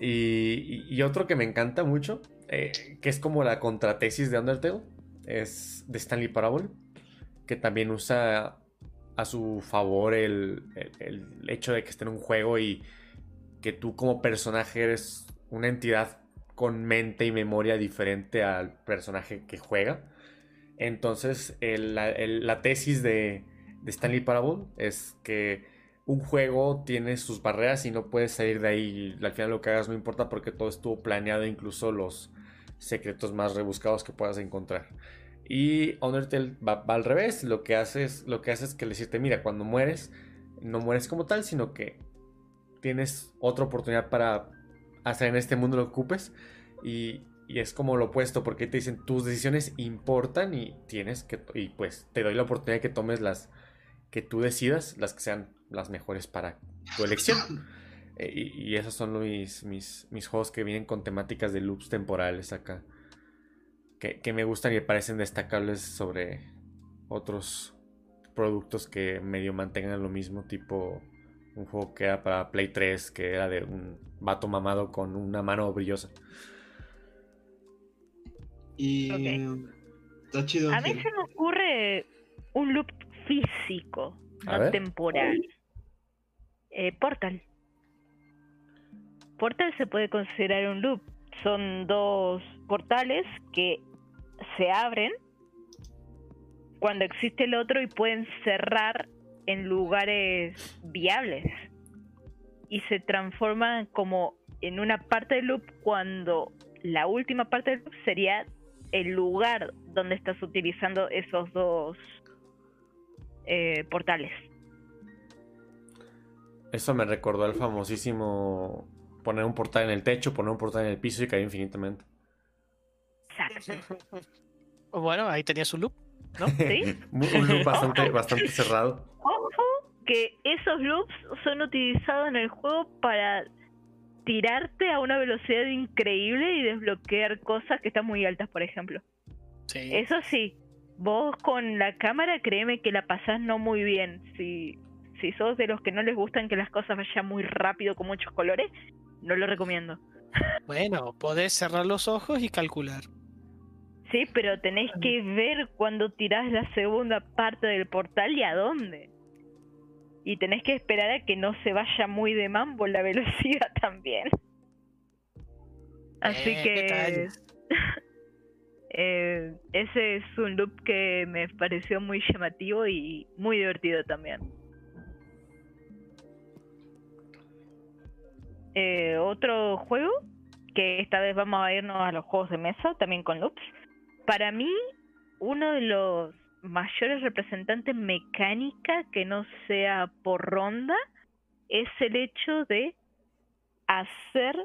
Y, y- y otro que me encanta mucho, eh, que es como la contratesis de Undertale, es de Stanley Parable, que también usa a su favor el, el- el hecho de que esté en un juego y que tú como personaje eres una entidad con mente y memoria diferente al personaje que juega. Entonces, la, tesis de, de Stanley Parable es que un juego tiene sus barreras y no puedes salir de ahí. Al final lo que hagas no importa porque todo estuvo planeado, incluso los secretos más rebuscados que puedas encontrar. Y Undertale va, va al revés. Lo que hace es, lo que hace es que le decirte, mira, cuando mueres, no mueres como tal, sino que tienes otra oportunidad para hacer en este mundo lo ocupes. Y, y es como lo opuesto, porque te dicen tus decisiones importan y tienes que, y pues te doy la oportunidad de que tomes las que tú decidas, las que sean las mejores para tu elección. *laughs* Eh, y, y esos son mis, mis, mis juegos que vienen con temáticas de loops temporales acá. Que, que me gustan y me parecen destacables sobre otros productos que medio mantengan lo mismo, tipo un juego que era para Play 3, que era de un vato mamado con una mano brillosa. Y. Está chido. A mí se me ocurre un loop físico, A no ver. temporal. Eh, Portal. Portal se puede considerar un loop. Son dos portales que se abren cuando existe el otro y pueden cerrar en lugares viables. Y se transforman como en una parte del loop cuando la última parte del loop sería el lugar donde estás utilizando esos dos eh, portales. Eso me recordó al famosísimo poner un portal en el techo, poner un portal en el piso y caer infinitamente. Exacto. *laughs* Bueno, ahí tenía su loop. ¿No? ¿Sí? *laughs* un loop bastante, *laughs* bastante cerrado. Ojo que esos loops son utilizados en el juego para tirarte a una velocidad increíble y desbloquear cosas que están muy altas, por ejemplo. Sí. Eso sí, vos con la cámara créeme que la pasás no muy bien. Si, si sos de los que no les gustan que las cosas vayan muy rápido con muchos colores, no lo recomiendo. Bueno, podés cerrar los ojos y calcular. Sí, pero tenés que ver cuando tirás la segunda parte del portal y a dónde. Y tenés que esperar a que no se vaya muy de mambo la *laughs* velocidad también. Así Eh, que *laughs* eh, ese es un loop que me pareció muy llamativo y muy divertido también. Eh, otro juego, que esta vez vamos a irnos a los juegos de mesa, también con loops. Para mí, uno de los mayores representantes mecánica que no sea por ronda es el hecho de hacer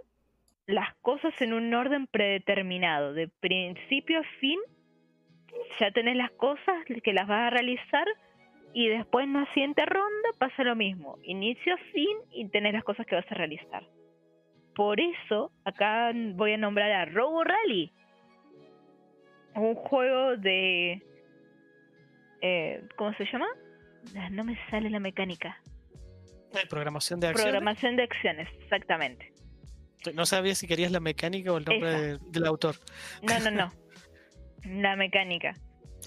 las cosas en un orden predeterminado, de principio a fin. Ya tenés las cosas que las vas a realizar y después en la siguiente ronda pasa lo mismo, inicio a fin y tenés las cosas que vas a realizar. Por eso, acá voy a nombrar a Robo Rally, un juego de eh, ¿cómo se llama? Ah, No me sale la mecánica. Eh, programación de acciones. Programación de acciones, exactamente. No sabía si querías la mecánica o el nombre de- del autor. No, no, no. *laughs* la mecánica.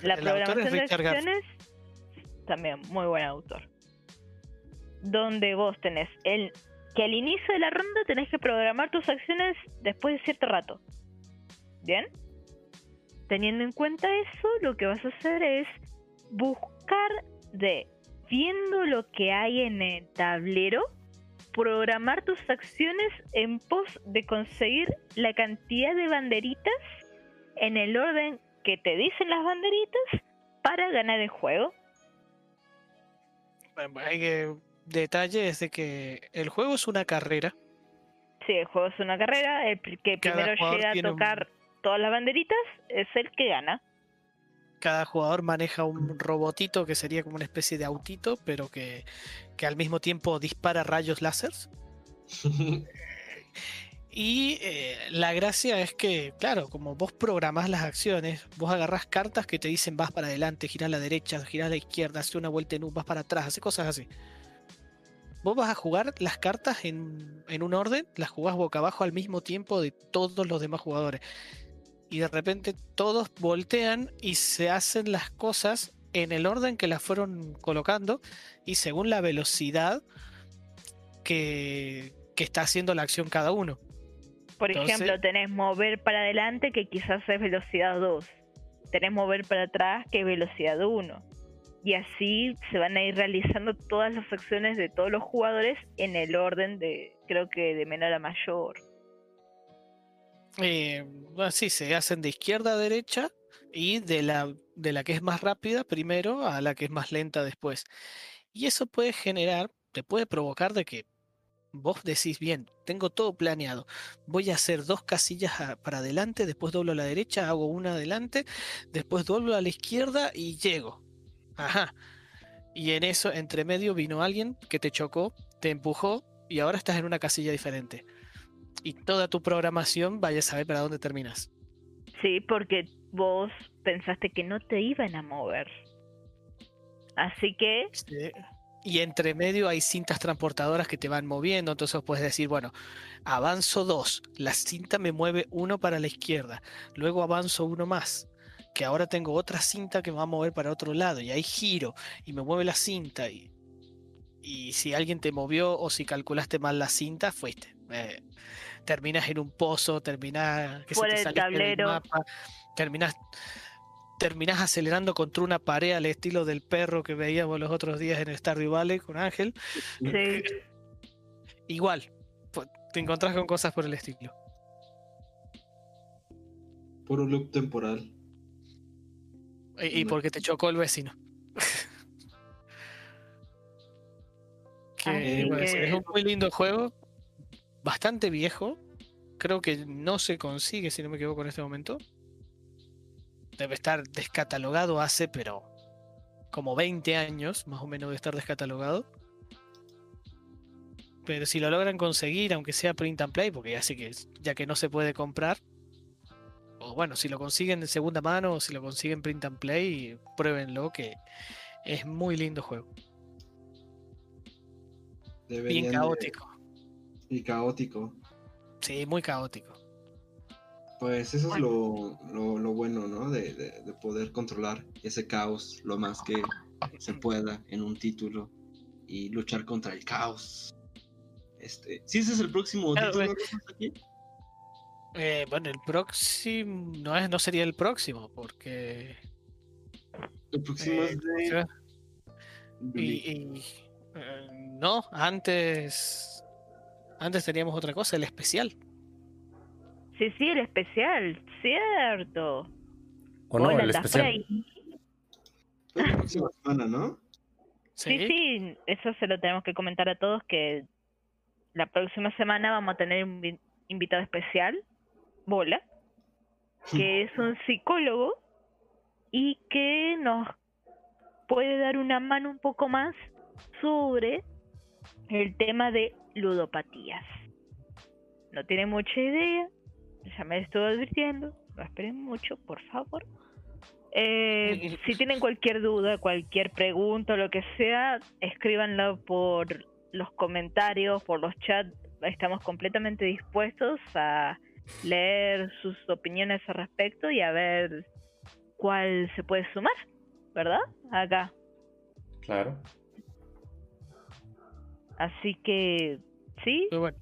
La El programación de acciones, también muy buen autor. Donde vos tenés el que al inicio de la ronda tenés que programar tus acciones después de cierto rato. ¿Bien? Teniendo en cuenta eso, lo que vas a hacer es buscar de, viendo lo que hay en el tablero, programar tus acciones en pos de conseguir la cantidad de banderitas en el orden que te dicen las banderitas para ganar el juego. Bueno, Hay que detalle es de que el juego es una carrera. Si el juego es una carrera, el que Cada primero llega a tocar todas las banderitas es el que gana. Cada jugador maneja un robotito que sería como una especie de autito, pero que, que al mismo tiempo dispara rayos láseres. *laughs* Y eh, la gracia es que, claro, como vos programás las acciones, vos agarrás cartas que te dicen vas para adelante, girás a la derecha, girás a la izquierda, hace una vuelta en U, vas para atrás, hace cosas así. Vos vas a jugar las cartas en, en un orden, las jugás boca abajo al mismo tiempo de todos los demás jugadores. Y de repente todos voltean y se hacen las cosas en el orden que las fueron colocando y según la velocidad que, que está haciendo la acción cada uno. Por Entonces- ejemplo, tenés mover para adelante que quizás es velocidad 2. Tenés mover para atrás que es velocidad 1. Y así se van a ir realizando todas las acciones de todos los jugadores en el orden de, creo que de menor a mayor. Eh, se hacen de izquierda a derecha y de la, de la que es más rápida primero a la que es más lenta después. Y eso puede generar, te puede provocar de que vos decís, bien, tengo todo planeado, voy a hacer dos casillas para adelante, después doblo a la derecha, hago una adelante, después doblo a la izquierda y llego. Ajá. Y en eso, entre medio, vino alguien que te chocó, te empujó y ahora estás en una casilla diferente. Y toda tu programación vaya a saber para dónde terminas. Sí, porque vos pensaste que no te iban a mover. Así que, Y entre medio hay cintas transportadoras que te van moviendo, entonces puedes decir, bueno, avanzo dos, la cinta me mueve uno para la izquierda, luego avanzo uno más, que ahora tengo otra cinta que me va a mover para otro lado, y ahí giro y me mueve la cinta, y, y si alguien te movió o si calculaste mal la cinta, fuiste. Eh, terminas en un pozo, terminas que se te saliste del tablero. mapa, terminas terminás acelerando contra una pared al estilo del perro que veíamos los otros días en Stardew Valley con Ángel. sí, Igual, te encontrás con cosas por el estilo. Puro loop temporal. Y, porque te chocó el vecino. *laughs* que- es un muy lindo juego, bastante viejo. Creo que no se consigue, si no me equivoco, en este momento. Debe estar descatalogado hace, pero como 20 años, más o menos, de estar descatalogado. Pero si lo logran conseguir, aunque sea print and play, porque ya sé que ya que no se puede comprar, o bueno, si lo consiguen de segunda mano o si lo consiguen print and play, pruébenlo que es muy lindo juego. Deberían Bien de- caótico. Y caótico. Sí, muy caótico. Pues eso es lo, lo, lo bueno, ¿no? De, de- de poder controlar ese caos lo más que se pueda en un título y luchar contra el caos. Este, sí, ese es el próximo Claro, título. Eh, bueno, el próximo no es, no sería el próximo, porque El próximo eh, es ¿cómo de y, eh, no, antes antes teníamos otra cosa, el especial. sí, sí, el especial, cierto. O no, Hola, el ¿estás especial. la próxima semana, ¿no? Sí, sí, eso se lo tenemos que comentar a todos que la próxima semana vamos a tener un vi- invitado especial, Bola, que es un psicólogo y que nos puede dar una mano un poco más sobre el tema de ludopatías. No tiene mucha idea, ya me estuvo advirtiendo, no esperen mucho, por favor. Eh, si tienen cualquier duda, cualquier pregunta o lo que sea, escríbanlo por los comentarios, por los chats. Estamos completamente dispuestos a leer sus opiniones al respecto y a ver cuál se puede sumar, ¿verdad? Acá. Claro. Así que, sí. Pero bueno,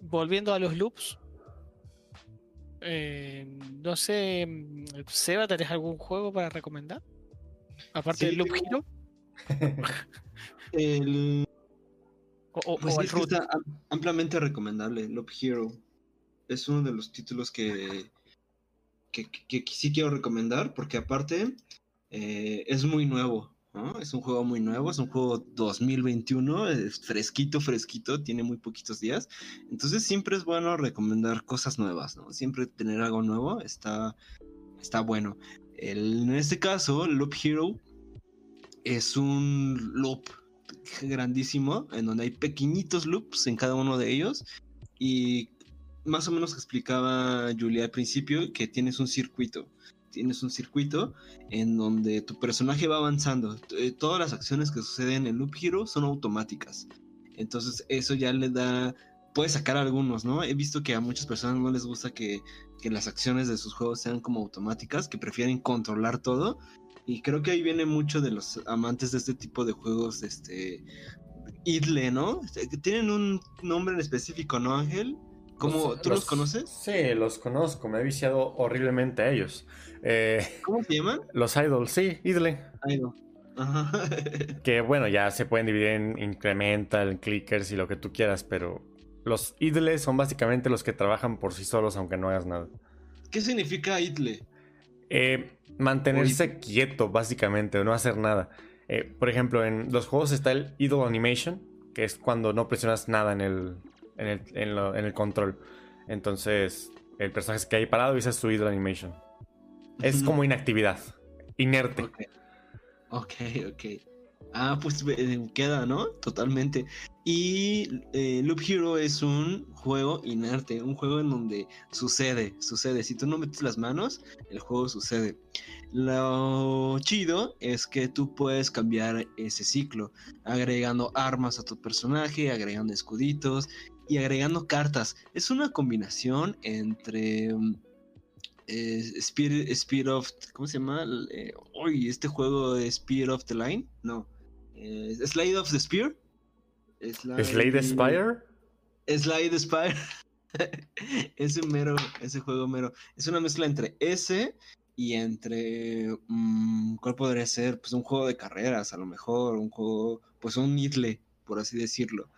volviendo a los loops. eh, no sé, Seba, ¿tenés algún juego para recomendar? Aparte Sí, del Loop tengo- Hero *laughs* El, o, o- pues o el Root. está ampliamente recomendable. Loop Hero es uno de los títulos que, que, que- que sí quiero recomendar porque aparte eh, es muy nuevo. Es un juego muy nuevo, es un juego 2021, es fresquito, fresquito, tiene muy poquitos días. Entonces siempre es bueno recomendar cosas nuevas, ¿no? Siempre tener algo nuevo está, está bueno. En este caso, Loop Hero es un loop grandísimo en donde hay pequeñitos loops en cada uno de ellos y más o menos explicaba Julia al principio que tienes un circuito tienes un circuito en donde tu personaje va avanzando Eh, todas las acciones que suceden en Loop Hero son automáticas entonces eso ya le da puedes sacar algunos no he visto que a muchas personas no les gusta que, que las acciones de sus juegos sean como automáticas que prefieren controlar todo y creo que ahí viene mucho de los amantes de este tipo de juegos, este, idle, ¿no? Tienen un nombre en específico, ¿no, Ángel? ¿Cómo, ¿Tú los, conoces? Sí, los conozco. Me he viciado horriblemente a ellos. Eh, ¿Cómo se llaman? los idols, sí, idle. Ajá. *laughs* Que bueno, ya se pueden dividir en incremental, en clickers y lo que tú quieras, pero los idles son básicamente los que trabajan por sí solos aunque no hagas nada. ¿Qué significa idle? Eh, mantenerse quieto, básicamente, no hacer nada. Eh, por ejemplo, en los juegos está el idle animation, que es cuando no presionas nada en el, en el, en lo- en el control. Entonces, el personaje se queda ahí parado y esa es su idle animation. Es como inactividad, inerte. Ok, ok. ok. Ah, pues eh, queda, ¿no? Totalmente. Y eh, Loop Hero es un juego inerte, un juego en donde sucede, sucede. Si tú no metes las manos, el juego sucede. Lo chido es que tú puedes cambiar ese ciclo, agregando armas a tu personaje, agregando escuditos y agregando cartas. Es una combinación entre mm, eh, Spirit of. ¿Cómo se llama? Eh, uy, este juego de Spirit of the Line. No. Eh, Slade of the Spear. Slade, Slade Spire. Slade Spire. *laughs* ese mero, ese juego mero. Es una mezcla entre ese y entre. mm, ¿Cuál podría ser? Pues un juego de carreras, a lo mejor. Un juego. Pues un idle, por así decirlo.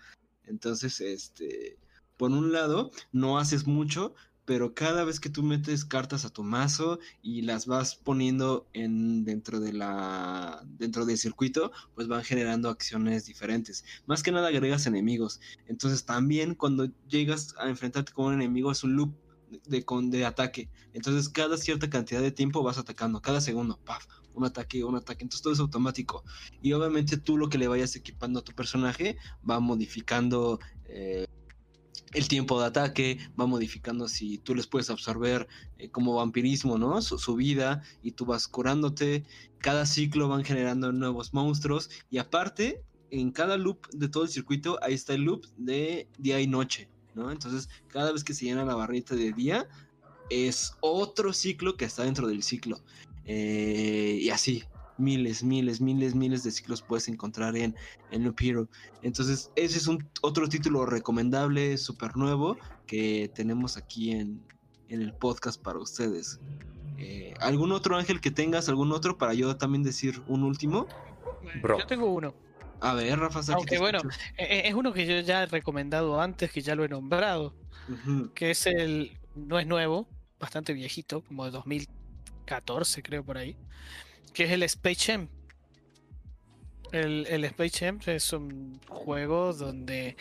Entonces, este. Por un lado, no haces mucho, pero cada vez que tú metes cartas a tu mazo y las vas poniendo en dentro de la dentro del circuito, pues van generando acciones diferentes. Más que nada agregas enemigos. Entonces también cuando llegas a enfrentarte con un enemigo es un loop de, de ataque. Entonces cada cierta cantidad de tiempo vas atacando, cada segundo, paf, un ataque, un ataque. Entonces todo es automático. Y obviamente tú lo que le vayas equipando a tu personaje va modificando eh, el tiempo de ataque, va modificando si tú les puedes absorber eh, como vampirismo, ¿no? Su, su vida y tú vas curándote. Cada ciclo van generando nuevos monstruos y aparte, en cada loop de todo el circuito, ahí está el loop de día y noche, ¿no? Entonces, cada vez que se llena la barrita de día, es otro ciclo que está dentro del ciclo. Eh, y así, miles, miles, miles, miles de ciclos puedes encontrar en, en Loop Hero. Entonces, ese es un otro título recomendable, súper nuevo, que tenemos aquí en, en el podcast para ustedes. Eh, ¿Algún otro ángel que tengas? ¿Algún otro para yo también decir un último? Bro. Yo tengo uno. A ver, Rafa, Aunque bueno, escucho. Eh, eh, Es uno que yo ya he recomendado antes, que ya lo he nombrado, que es el, no es nuevo, bastante viejito, como de 2014 creo por ahí, que es el Space Jam. El, el Space Jam es un juego donde,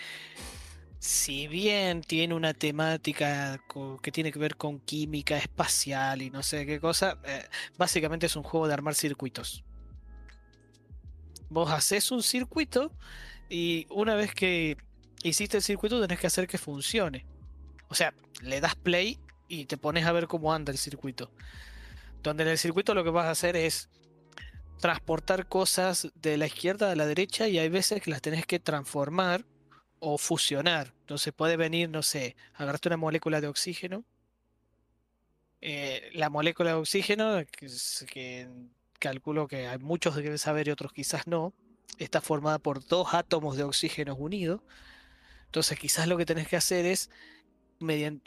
si bien tiene una temática que tiene que ver con química espacial y no sé qué cosa, eh, básicamente es un juego de armar circuitos. Vos haces un circuito y una vez que hiciste el circuito tenés que hacer que funcione. O sea, le das play y te pones a ver cómo anda el circuito. Donde en el circuito lo que vas a hacer es transportar cosas de la izquierda a la derecha y hay veces que las tenés que transformar o fusionar. Entonces puede venir, no sé, agarrarte una molécula de oxígeno. Eh, la molécula de oxígeno, que, que calculo que hay muchos que deben saber y otros quizás no, está formada por dos átomos de oxígeno unidos. Entonces quizás lo que tenés que hacer es,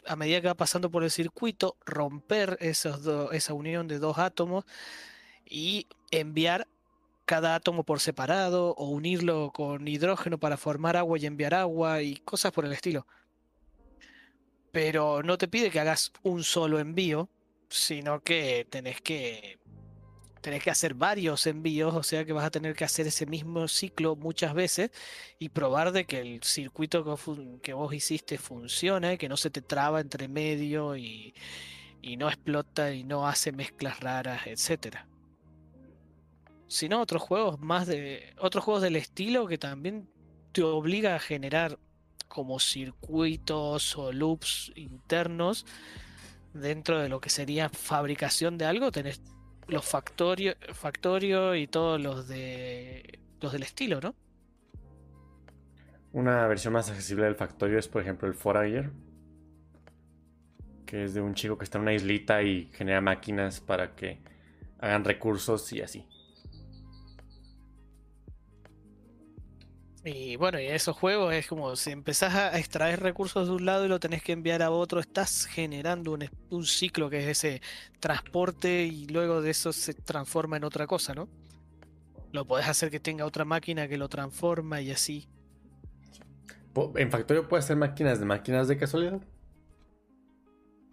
a medida que va pasando por el circuito, romper esa unión de dos átomos y enviar cada átomo por separado o unirlo con hidrógeno para formar agua y enviar agua y cosas por el estilo. Pero no te pide que hagas un solo envío, sino que tenés que tenés que hacer varios envíos, o sea que vas a tener que hacer ese mismo ciclo muchas veces y probar de que el circuito que, vos hiciste funciona y que no se te traba entre medio y, no explota y no hace mezclas raras, etcétera. Si no, otros juegos más de. otros juegos del estilo que también te obliga a generar como circuitos o loops internos dentro de lo que sería fabricación de algo, tenés los Factorio, Factorio y todos los de los del estilo, ¿no? Una versión más accesible del Factorio es, por ejemplo, el Forager. Que es de un chico que está en una islita y genera máquinas para que hagan recursos y así. Y bueno, y esos juegos es como si empezás a extraer recursos de un lado y lo tenés que enviar a otro, estás generando un, un ciclo que es ese transporte y luego de eso se transforma en otra cosa, ¿no? Lo podés hacer que tenga otra máquina que lo transforma y así. ¿En Factorio puede hacer máquinas de máquinas de casualidad?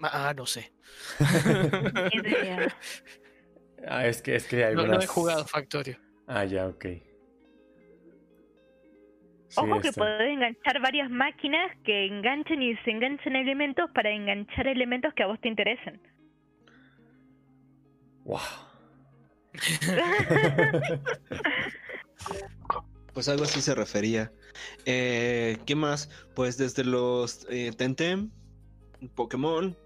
Ah, no sé. *laughs* Ah, es que, es que hay No, algunas... no he jugado Factorio. Ah, ya, ok. Sí, Ojo que podés enganchar varias máquinas que enganchen y desenganchen elementos para enganchar elementos que a vos te interesen. Wow. *laughs* Pues algo así se refería. Eh, ¿Qué más? Pues desde los eh, Temtem, Pokémon,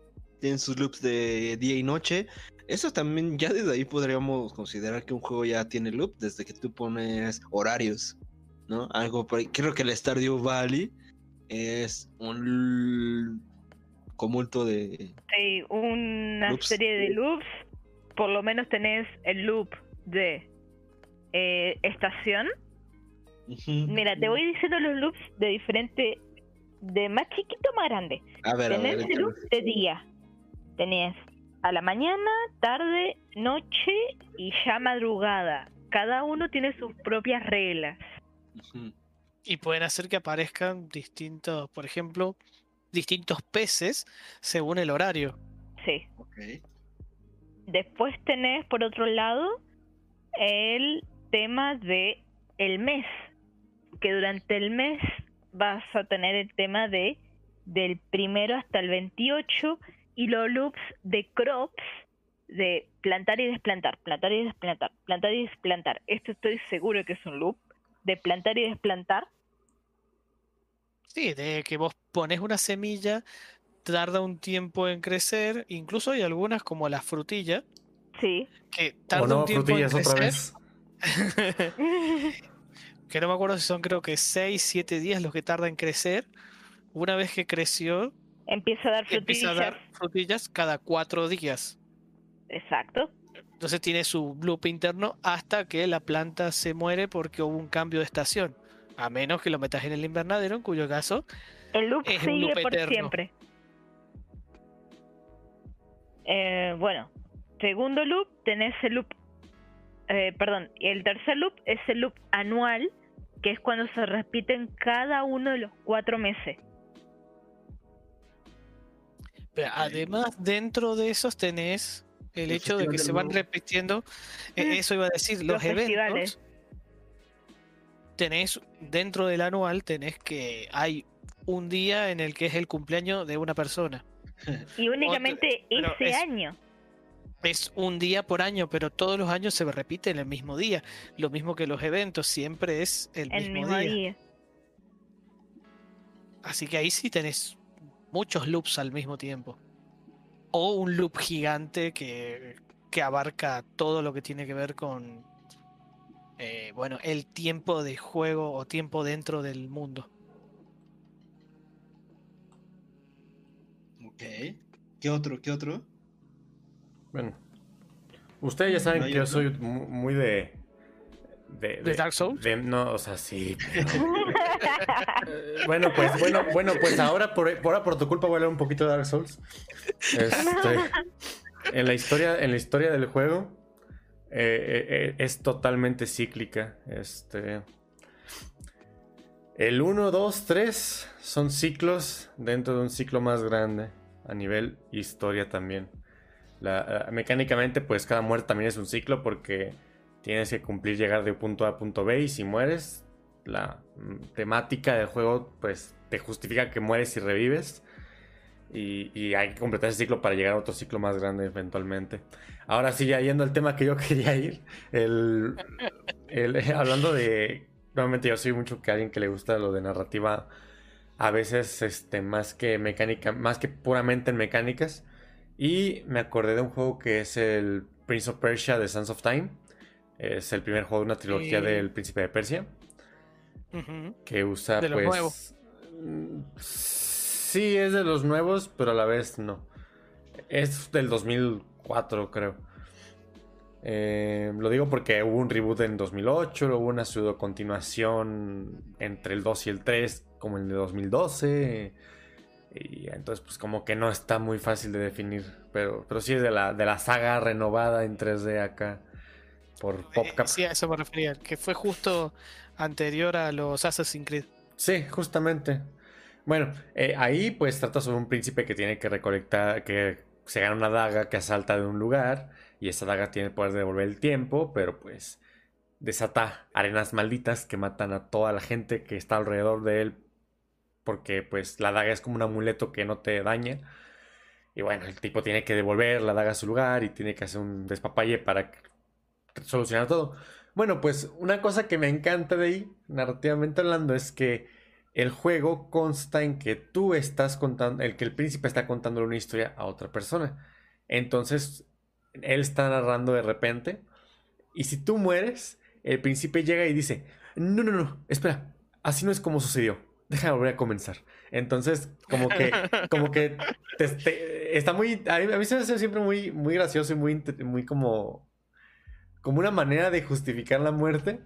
tienen sus loops de día y noche. Eso también, ya desde ahí podríamos considerar que un juego ya tiene loop, desde que tú pones horarios, ¿no? Algo por ahí. Creo que el Stardew Valley es un comulto de... Sí, una Loops. serie de loops. Por lo menos tenés el loop de eh, estación. Mira, te voy diciendo los loops de diferente, de más chiquito a más grande. A ver, a ver. Tenés el loop de día. Tenés a la mañana, tarde, noche y ya madrugada. Cada uno tiene sus propias reglas. Y pueden hacer que aparezcan distintos, por ejemplo, distintos peces según el horario. Sí. Ok. Después tenés, por otro lado, el tema de el mes. Que durante el mes vas a tener el tema de del primero hasta el 28 y los loops de crops de plantar y desplantar, plantar y desplantar, plantar y desplantar. Esto estoy seguro que es un loop de plantar y desplantar. Sí, de que vos pones una semilla, tarda un tiempo en crecer, incluso hay algunas como la frutilla, Sí. que tarda no, un tiempo en otra crecer. vez. *laughs* *laughs* que no me acuerdo si son creo que 6, 7 días los que tarda en crecer. Una vez que creció, Empieza a dar empieza a frutillas. dar frutillas cada 4 días. Exacto. Entonces tiene su loop interno hasta que la planta se muere porque hubo un cambio de estación. A menos que lo metas en el invernadero, en cuyo caso El loop Es sigue loop por eterno. siempre. Eh, bueno, segundo loop tenés el loop, eh, perdón, y el tercer loop es el loop anual, que es cuando se repiten cada uno de los cuatro meses. Pero además, dentro de esos tenés el hecho de que se van repitiendo, eh, Mm. eso iba a decir, los, eventos. Tenés dentro del anual, tenés que hay un día en el que es el cumpleaños de una persona. Y *laughs* únicamente ese es- año. Es un día por año, pero todos los años se repite en el mismo día. Lo mismo que los eventos, siempre es el El mismo, mismo día. día. Así que ahí sí tenés muchos loops al mismo tiempo. O un loop gigante que que abarca todo lo que tiene que ver con, eh, bueno, el tiempo de juego o tiempo dentro del mundo. Ok. ¿Qué otro? ¿Qué otro? Bueno, ustedes ya saben ¿No hay que yo otro? soy mu- muy de. ¿De, ¿De Dark Souls? de- no, o sea, sí. pero- *laughs* *laughs* bueno, pues, bueno, bueno, pues ahora por, ahora por tu culpa voy a un poquito de Dark Souls. Este, en la historia, en la historia del juego eh, eh, es totalmente cíclica. Este. El 1, 2, 3 son ciclos dentro de un ciclo más grande a nivel historia también. La- eh, mecánicamente, pues cada muerte también es un ciclo porque tienes que cumplir llegar de punto A a punto B y si mueres, la mm, temática del juego pues te justifica que mueres y revives. Y, y hay que completar ese ciclo para llegar a otro ciclo más grande eventualmente. Ahora sí, ya yendo al tema que yo *laughs* quería ir, el, el- *laughs* hablando de... Nuevamente yo soy mucho que alguien que le gusta lo de narrativa, a veces este, más que mecánica, más que puramente en mecánicas. Y me acordé de un juego que es el Prince of Persia de Sands of Time. Es el primer juego de una trilogía Sí. del Príncipe de Persia. Que usa De los pues. nuevos. Sí, es de los nuevos, pero a la vez no. Es del 2004, creo. Eh, lo digo porque hubo un reboot en 2008, luego hubo una pseudo continuación entre el 2 y el 3, como el de 2012. Y entonces, pues, como que no está muy fácil de definir. Pero, pero sí es de la, de la saga renovada en 3D acá por Eh, PopCap. Sí, a eso me refería, que fue justo anterior a los Assassin's Creed. Sí, justamente. Bueno, eh, ahí pues trata sobre un príncipe que tiene que recolectar, que se gana una daga que asalta de un lugar y esa daga tiene poder de devolver el tiempo, pero pues desata arenas malditas que matan a toda la gente que está alrededor de él porque pues la daga es como un amuleto que no te daña. Y bueno, el tipo tiene que devolver la daga a su lugar y tiene que hacer un despapalle para solucionar todo. Bueno, pues una cosa que me encanta de ahí, narrativamente hablando, es que el juego consta en que tú estás contando, el que el príncipe está contando una historia a otra persona. Entonces, él está narrando de repente. Y si tú mueres, el príncipe llega y dice, no, no, no, espera, así no es como sucedió. Déjame volver a comenzar. Entonces, como que, *laughs* como que te- te- está muy, a mí, a mí se me hace siempre muy, muy gracioso y muy, muy como, como una manera de justificar la muerte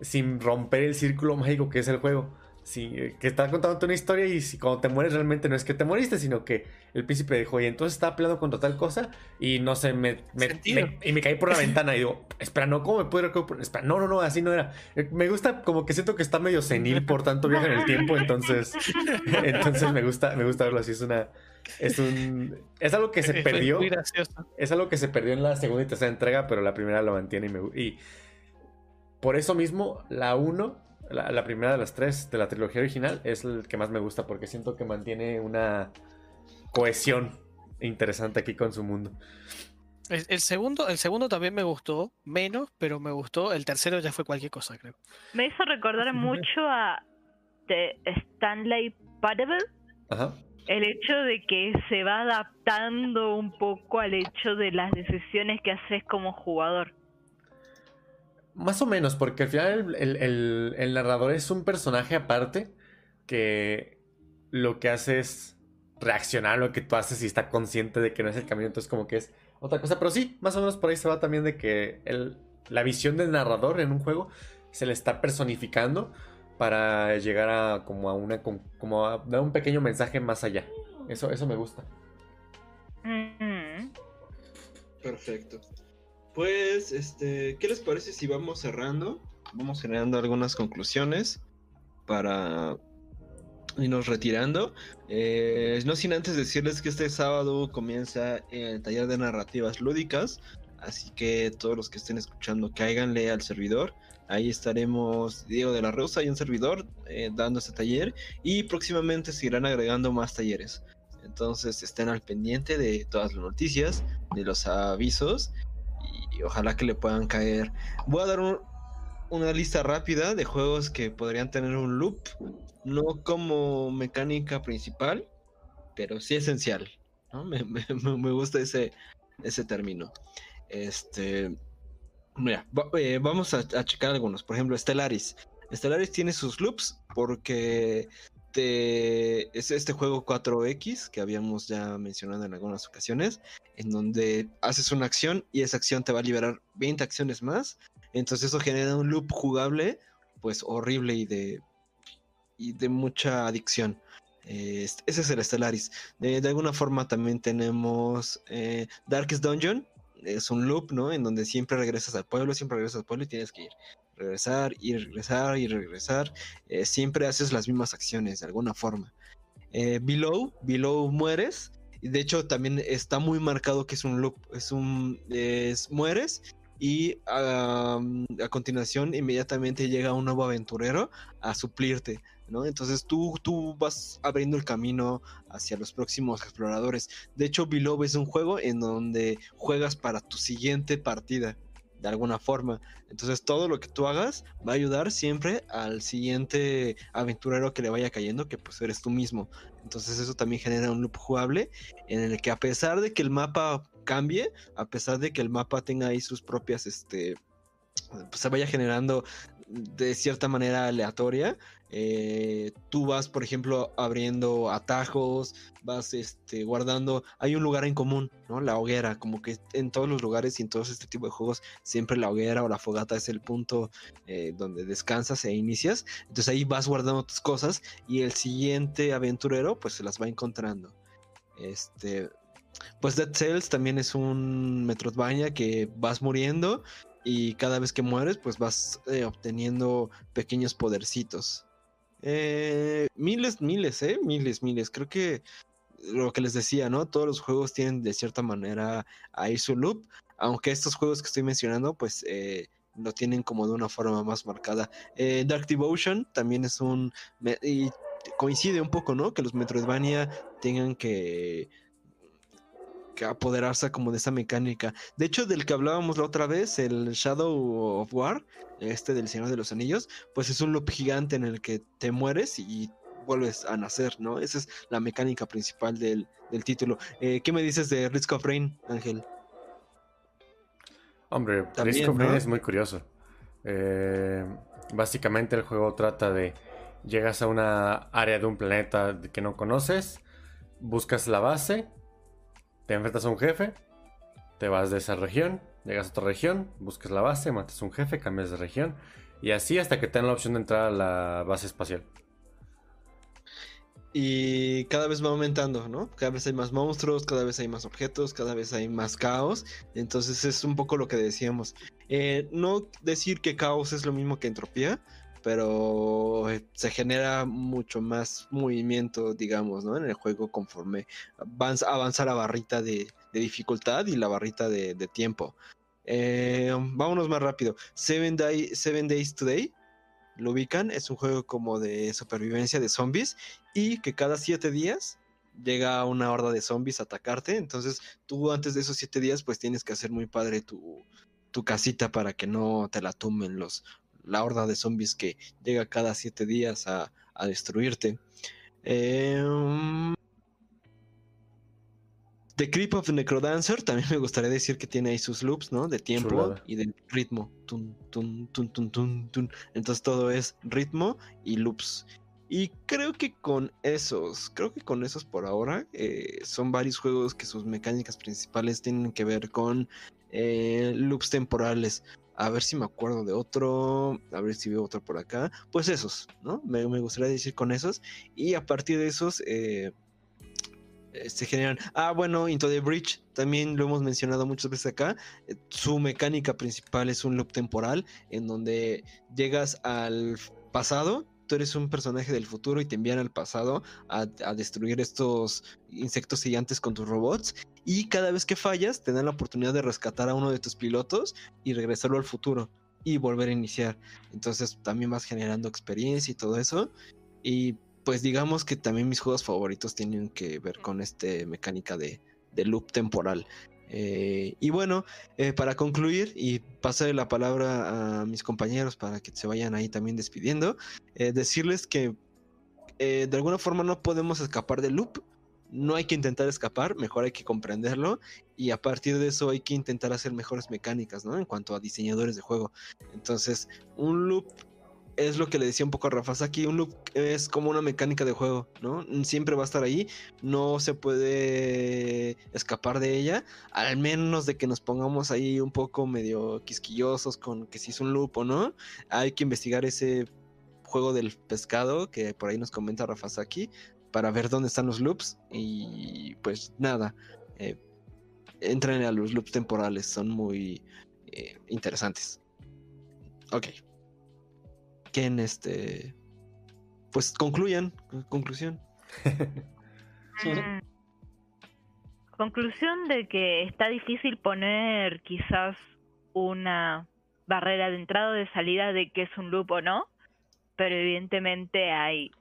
sin romper el círculo mágico que es el juego. Sí, eh, que está contándote una historia y si cuando te mueres realmente no es que te moriste, sino que el príncipe dijo, oye, entonces estaba peleando contra tal cosa y no sé, me, me- y me caí por la *laughs* ventana y digo, espera, no, ¿cómo me puedo recuperar? Espera, no, no, no, así no era. Eh, Me gusta como que siento que está medio senil por tanto viaje en el tiempo, entonces, *laughs* entonces me gusta, me gusta verlo así, es una, es un, es algo que se perdió. Muy. Es algo que se perdió en la segunda y tercera entrega, pero la primera lo mantiene y me Y por eso mismo, la 1, la, la primera de las tres de la trilogía original, es el que más me gusta porque siento que mantiene una cohesión interesante aquí con su mundo. El, el segundo, el segundo también me gustó, menos, pero me gustó. El tercero ya fue cualquier cosa, creo. Me hizo recordar *laughs* mucho a The Stanley Parable. Ajá. El hecho de que se va adaptando un poco al hecho de las decisiones que haces como jugador. Más o menos, porque al final el, narrador es un personaje aparte que lo que hace es reaccionar a lo que tú haces y está consciente de que no es el camino, entonces como que es otra cosa. Pero sí, más o menos por ahí se va también de que la visión del narrador en un juego se le está personificando para llegar a como a una com- como a dar un pequeño mensaje más allá. Eso, eso me gusta. Perfecto. Pues, este, ¿qué les parece si vamos cerrando? Vamos generando algunas conclusiones para irnos retirando. Eh, no sin antes decirles que este sábado comienza el taller de narrativas lúdicas. Así que todos los que estén escuchando, cáiganle al servidor. Ahí estaremos Diego de la Rosa y un servidor eh, dando este taller. Y próximamente se irán agregando más talleres. Entonces estén al pendiente de todas las noticias, de los avisos. Y ojalá que le puedan caer. Voy a dar un- una lista rápida de juegos que podrían tener un loop. No como mecánica principal, pero sí esencial. ¿no? *laughs* Me- me gusta ese, ese término. Este, mira, eh, vamos a, checar algunos. Por ejemplo, Stellaris. Stellaris tiene sus loops porque te, es este juego 4X que habíamos ya mencionado en algunas ocasiones, en donde haces una acción y esa acción te va a liberar 20 acciones más. Entonces eso genera un loop jugable, pues horrible y de, y de mucha adicción. Eh, ese es el Stellaris. de alguna forma también tenemos eh, Darkest Dungeon. Es un loop, ¿no? En donde siempre regresas al pueblo, siempre regresas al pueblo y tienes que ir. Regresar y regresar y regresar. Eh, siempre haces las mismas acciones de alguna forma. below, Below mueres. De hecho también está muy marcado que es un loop. Es un... Es, mueres y a continuación inmediatamente llega un nuevo aventurero a suplirte. ¿no? Entonces tú, tú vas abriendo el camino hacia los próximos exploradores. De hecho, Below es un juego en donde juegas para tu siguiente partida, de alguna forma. Entonces todo lo que tú hagas va a ayudar siempre al siguiente aventurero que le vaya cayendo, que pues eres tú mismo. Entonces eso también genera un loop jugable en el que a pesar de que el mapa cambie, a pesar de que el mapa tenga ahí sus propias, este, pues se vaya generando de cierta manera aleatoria, eh, tú vas, por ejemplo, abriendo atajos, vas este, guardando. Hay un lugar en común, ¿no? La hoguera, como que en todos los lugares y en todos este tipo de juegos, siempre la hoguera o la fogata es el punto eh, donde descansas e inicias. Entonces ahí vas guardando tus cosas y el siguiente aventurero, pues se las va encontrando. Este. Pues Dead Cells también es un Metroidvania que vas muriendo y cada vez que mueres, pues vas eh, obteniendo pequeños podercitos. Eh, miles, miles, ¿eh? Miles, miles. Creo que lo que les decía, ¿no? Todos los juegos tienen de cierta manera ahí su loop, aunque estos juegos que estoy mencionando, pues eh, lo tienen como de una forma más marcada. Eh, Dark Devotion también es un... y coincide un poco, ¿no? Que los Metroidvania tengan que que apoderarse como de esa mecánica. De hecho, del que hablábamos la otra vez, el Shadow of War, este del Señor de los Anillos, pues es un loop gigante en el que te mueres y vuelves a nacer, ¿no? Esa es la mecánica principal del, título. Eh, ¿Qué me dices de Risk of Rain, Ángel? Hombre, Risk of Rain es muy curioso. Eh, básicamente el juego trata de llegas a una área de un planeta que no conoces, buscas la base, te enfrentas a un jefe, te vas de esa región, llegas a otra región, buscas la base, matas a un jefe, cambias de región y así hasta que tengan la opción de entrar a la base espacial. Y cada vez va aumentando, ¿no? Cada vez hay más monstruos, cada vez hay más objetos, cada vez hay más caos. Entonces es un poco lo que decíamos. Eh, no decir que caos es lo mismo que entropía, pero eh, se genera mucho más movimiento, digamos, ¿no? En el juego conforme avanza, la barrita de, dificultad y la barrita de, tiempo. Eh, vámonos más rápido. Seven, Seven Days Today, lo ubican, es un juego como de supervivencia de zombies y que cada siete días llega una horda de zombies a atacarte. Entonces tú antes de esos siete días pues tienes que hacer muy padre tu, tu casita para que no te la tumben los, la horda de zombies que llega cada siete días a, destruirte. Em, The Creep of Necrodancer también me gustaría decir que tiene ahí sus loops, ¿no? De tiempo y de ritmo. Entonces todo es ritmo y loops. Y creo que con esos, creo que con esos por ahora, eh, son varios juegos que sus mecánicas principales tienen que ver con eh, loops temporales. A ver si me acuerdo de otro. A ver si veo otro por acá. Pues esos, ¿no? Me, gustaría decir con esos. Y a partir de esos eh, eh, se generan. Ah, bueno, Into the Bridge. También lo hemos mencionado muchas veces acá. Eh, su mecánica principal es un loop temporal. En donde llegas al pasado tú eres un personaje del futuro y te envían al pasado a, destruir estos insectos gigantes con tus robots. Y cada vez que fallas, te dan la oportunidad de rescatar a uno de tus pilotos y regresarlo al futuro y volver a iniciar. Entonces también vas generando experiencia y todo eso. Y pues digamos que también mis juegos favoritos tienen que ver con esta mecánica de, de loop temporal. Eh, y bueno, eh, para concluir y pasar la palabra a mis compañeros para que se vayan ahí también despidiendo, eh, decirles que de alguna forma no podemos escapar del loop, no hay que intentar escapar, mejor hay que comprenderlo y a partir de eso hay que intentar hacer mejores mecánicas, ¿no? En cuanto a diseñadores de juego. Entonces, un loop es lo que le decía un poco a Rafa Saki, un loop es como una mecánica de juego, ¿no? Siempre va a estar ahí, no se puede escapar de ella, al menos de que nos pongamos ahí un poco medio quisquillosos con que si es un loop o no. Hay que investigar ese juego del pescado que por ahí nos comenta Rafa Saki para ver dónde están los loops y pues nada, eh, entren a los loops temporales, son muy eh, interesantes. Ok en este, pues concluyan, conclusión. Mm. Conclusión de que está difícil poner quizás una barrera de entrada o de salida de qué es un loop o no, pero evidentemente hay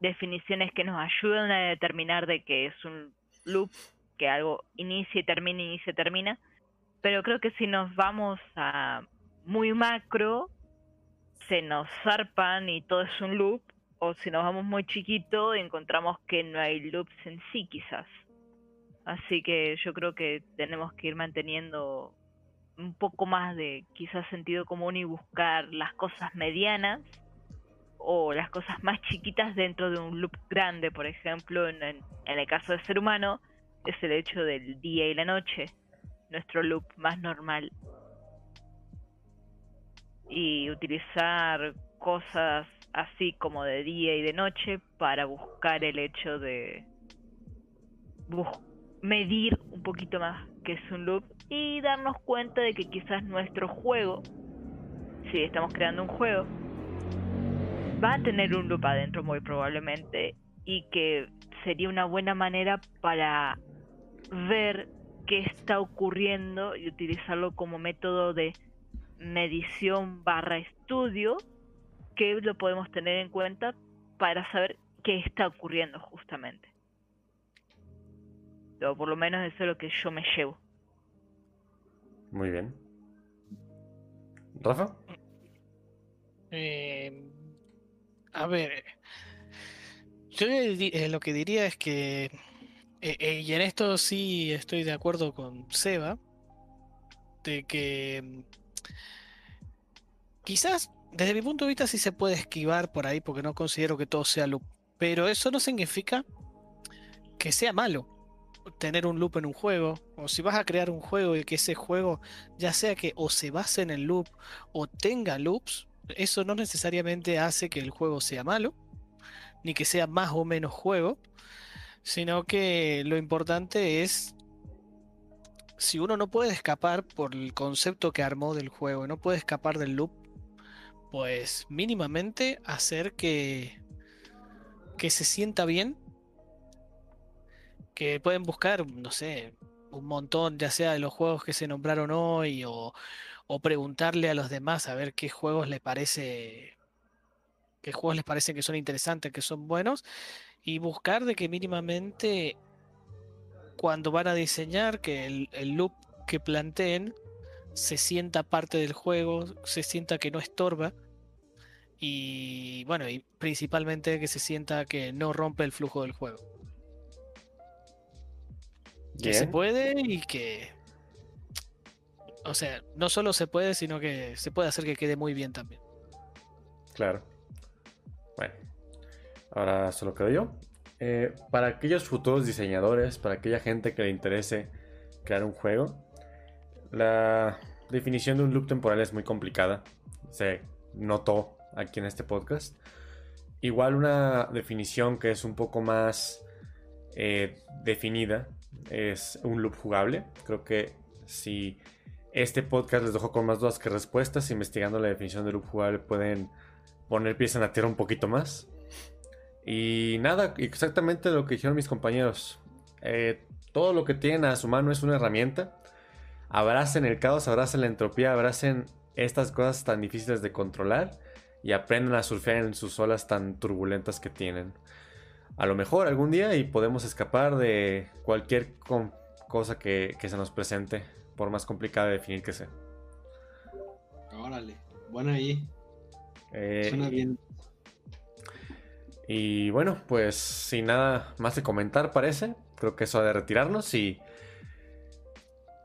definiciones que nos ayudan a determinar de qué es un loop, que algo inicia y termina, inicia y termina, pero creo que si nos vamos a muy macro, se nos zarpan y todo es un loop, o si nos vamos muy chiquito encontramos que no hay loops en sí quizás. Así que yo creo que tenemos que ir manteniendo un poco más de quizás sentido común y buscar las cosas medianas o las cosas más chiquitas dentro de un loop grande, por ejemplo, en, en, el caso del ser humano, es el hecho del día y la noche, nuestro loop más normal y utilizar cosas así como de día y de noche para buscar el hecho de medir un poquito más que es un loop y darnos cuenta de que quizás nuestro juego, si estamos creando un juego, va a tener un loop adentro muy probablemente y que sería una buena manera para ver qué está ocurriendo y utilizarlo como método de medición barra estudio que lo podemos tener en cuenta para saber qué está ocurriendo justamente. O por lo menos eso es lo que yo me llevo. Muy bien. ¿Rafa? Eh, a ver, yo eh, lo que diría es que, eh, y en esto sí estoy de acuerdo con Seba, de que Quizás desde mi punto de vista sí se puede esquivar por ahí porque no considero que todo sea loop. Pero eso no significa que sea malo tener un loop en un juego. O si vas a crear un juego y que ese juego ya sea que o se base en el loop o tenga loops, eso no necesariamente hace que el juego sea malo, ni que sea más o menos juego, sino que lo importante es si uno no puede escapar por el concepto que armó del juego, no puede escapar del loop, pues mínimamente hacer que, que se sienta bien. Que pueden buscar, no sé, un montón, ya sea de los juegos que se nombraron hoy o, o preguntarle a los demás a ver qué juegos les parece qué juegos les parecen que son interesantes, que son buenos y buscar de que mínimamente cuando van a diseñar que el, el loop que planteen se sienta parte del juego, se sienta que no estorba y bueno, y principalmente que se sienta que no rompe el flujo del juego. Que se puede y que... O sea, no solo se puede, sino que se puede hacer que quede muy bien también. Claro. Bueno, ahora solo quedo yo. Eh, para aquellos futuros diseñadores, para aquella gente que le interese crear un juego, la definición de un loop temporal es muy complicada. Se notó aquí en este podcast. Igual una definición que es un poco más eh, definida es un loop jugable. Creo que si este podcast les dejó con más dudas que respuestas, investigando la definición de loop jugable pueden poner pies en la tierra un poquito más. Y nada, exactamente lo que dijeron mis compañeros. Eh, todo lo que tienen a su mano es una herramienta abracen el caos, abracen la entropía, abracen estas cosas tan difíciles de controlar y aprendan a surfear en sus olas tan turbulentas que tienen. A lo mejor algún día y podemos escapar de cualquier cosa que, se nos presente, por más complicada de definir que sea. Órale, bueno ahí. Eh, Suena bien. Y bueno, pues sin nada más de comentar parece, creo que eso ha de retirarnos y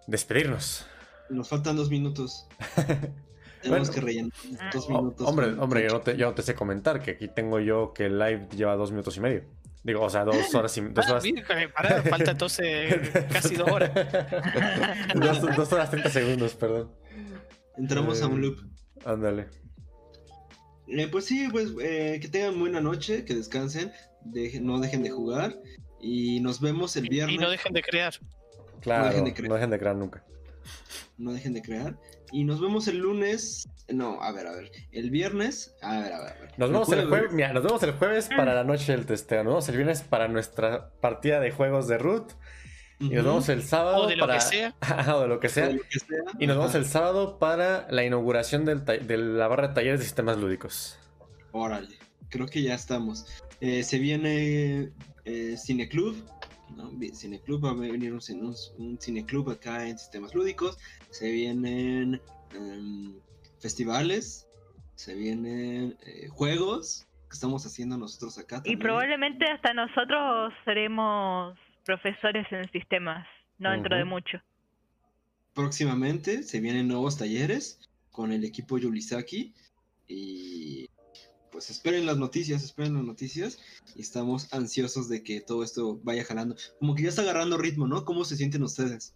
despedirnos. Nos faltan dos minutos. *laughs* Tenemos que rellenar dos Oh, minutos. hombre, hombre, yo no, te, yo no te sé comentar, que aquí tengo yo que el live lleva dos minutos y medio. Digo, o sea, dos horas y *laughs* dos Ah, horas. pará, falta entonces *laughs* casi dos horas. dos, dos horas 30 segundos, perdón. Entramos a un Eh, loop. Ándale. Eh, pues sí, pues eh, que tengan buena noche, que descansen, deje- no dejen de jugar y nos vemos el viernes. Y no dejen de crear. Claro, no dejen dejen de de creer. creer, nunca. no dejen de crear. Y nos vemos el lunes. No, a ver, a ver. El viernes. A ver, a ver. a ver. Nos vemos el jueves. jueves, mira, nos vemos el jueves para la noche del testeo. Nos vemos el viernes para nuestra partida de juegos de root. Y nos vemos el sábado O de lo para... que sea. *laughs* o de lo que sea. O lo que sea. Y nos vemos el sábado para la inauguración del ta- de la barra de talleres de sistemas lúdicos. Órale, creo que ya estamos. Eh, se viene eh, Cineclub, ¿no? Cineclub, va a venir un, cine- un, un Cineclub acá en Sistemas Lúdicos. Se vienen em, festivales, se vienen eh, juegos que estamos haciendo nosotros acá. Y probablemente hasta nosotros seremos profesores en sistemas, no dentro de mucho. Próximamente se vienen nuevos talleres con el equipo Yulisaki y pues esperen las noticias, esperen las noticias y estamos ansiosos de que todo esto vaya jalando. Como que ya está agarrando ritmo, ¿no? ¿Cómo se sienten ustedes?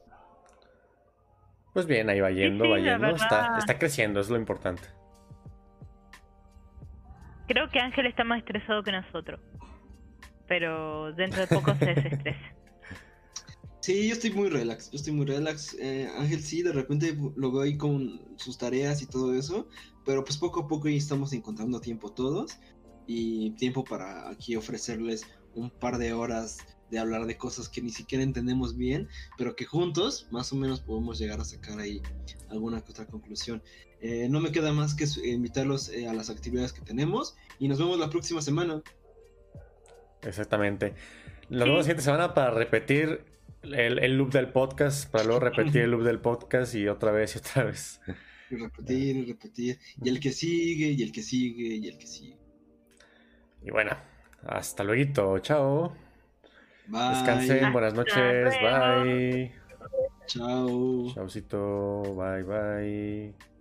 Pues bien, ahí va yendo, sí, va yendo. Está, está creciendo, es lo importante. Creo que Ángel está más estresado que nosotros. Pero dentro de poco se desestresa. Sí, yo estoy muy relax, yo estoy muy relax. Eh, Ángel sí, de repente lo veo ahí con sus tareas y todo eso, pero pues poco a poco ahí estamos encontrando tiempo todos y tiempo para aquí ofrecerles un par de horas de hablar de cosas que ni siquiera entendemos bien, pero que juntos más o menos podemos llegar a sacar ahí alguna que otra conclusión. Eh, no me queda más que invitarlos eh, a las actividades que tenemos y nos vemos la próxima semana. Exactamente. Nos Sí. vemos la siguiente semana para repetir el, el loop del podcast, para luego repetir el loop del podcast y otra vez y otra vez. Y repetir y repetir. Y el que sigue, y el que sigue, y el que sigue. Y bueno, hasta luego. Chao. Bye. Descansen, buenas noches. Bye. Chao. Chaucito. Bye, bye.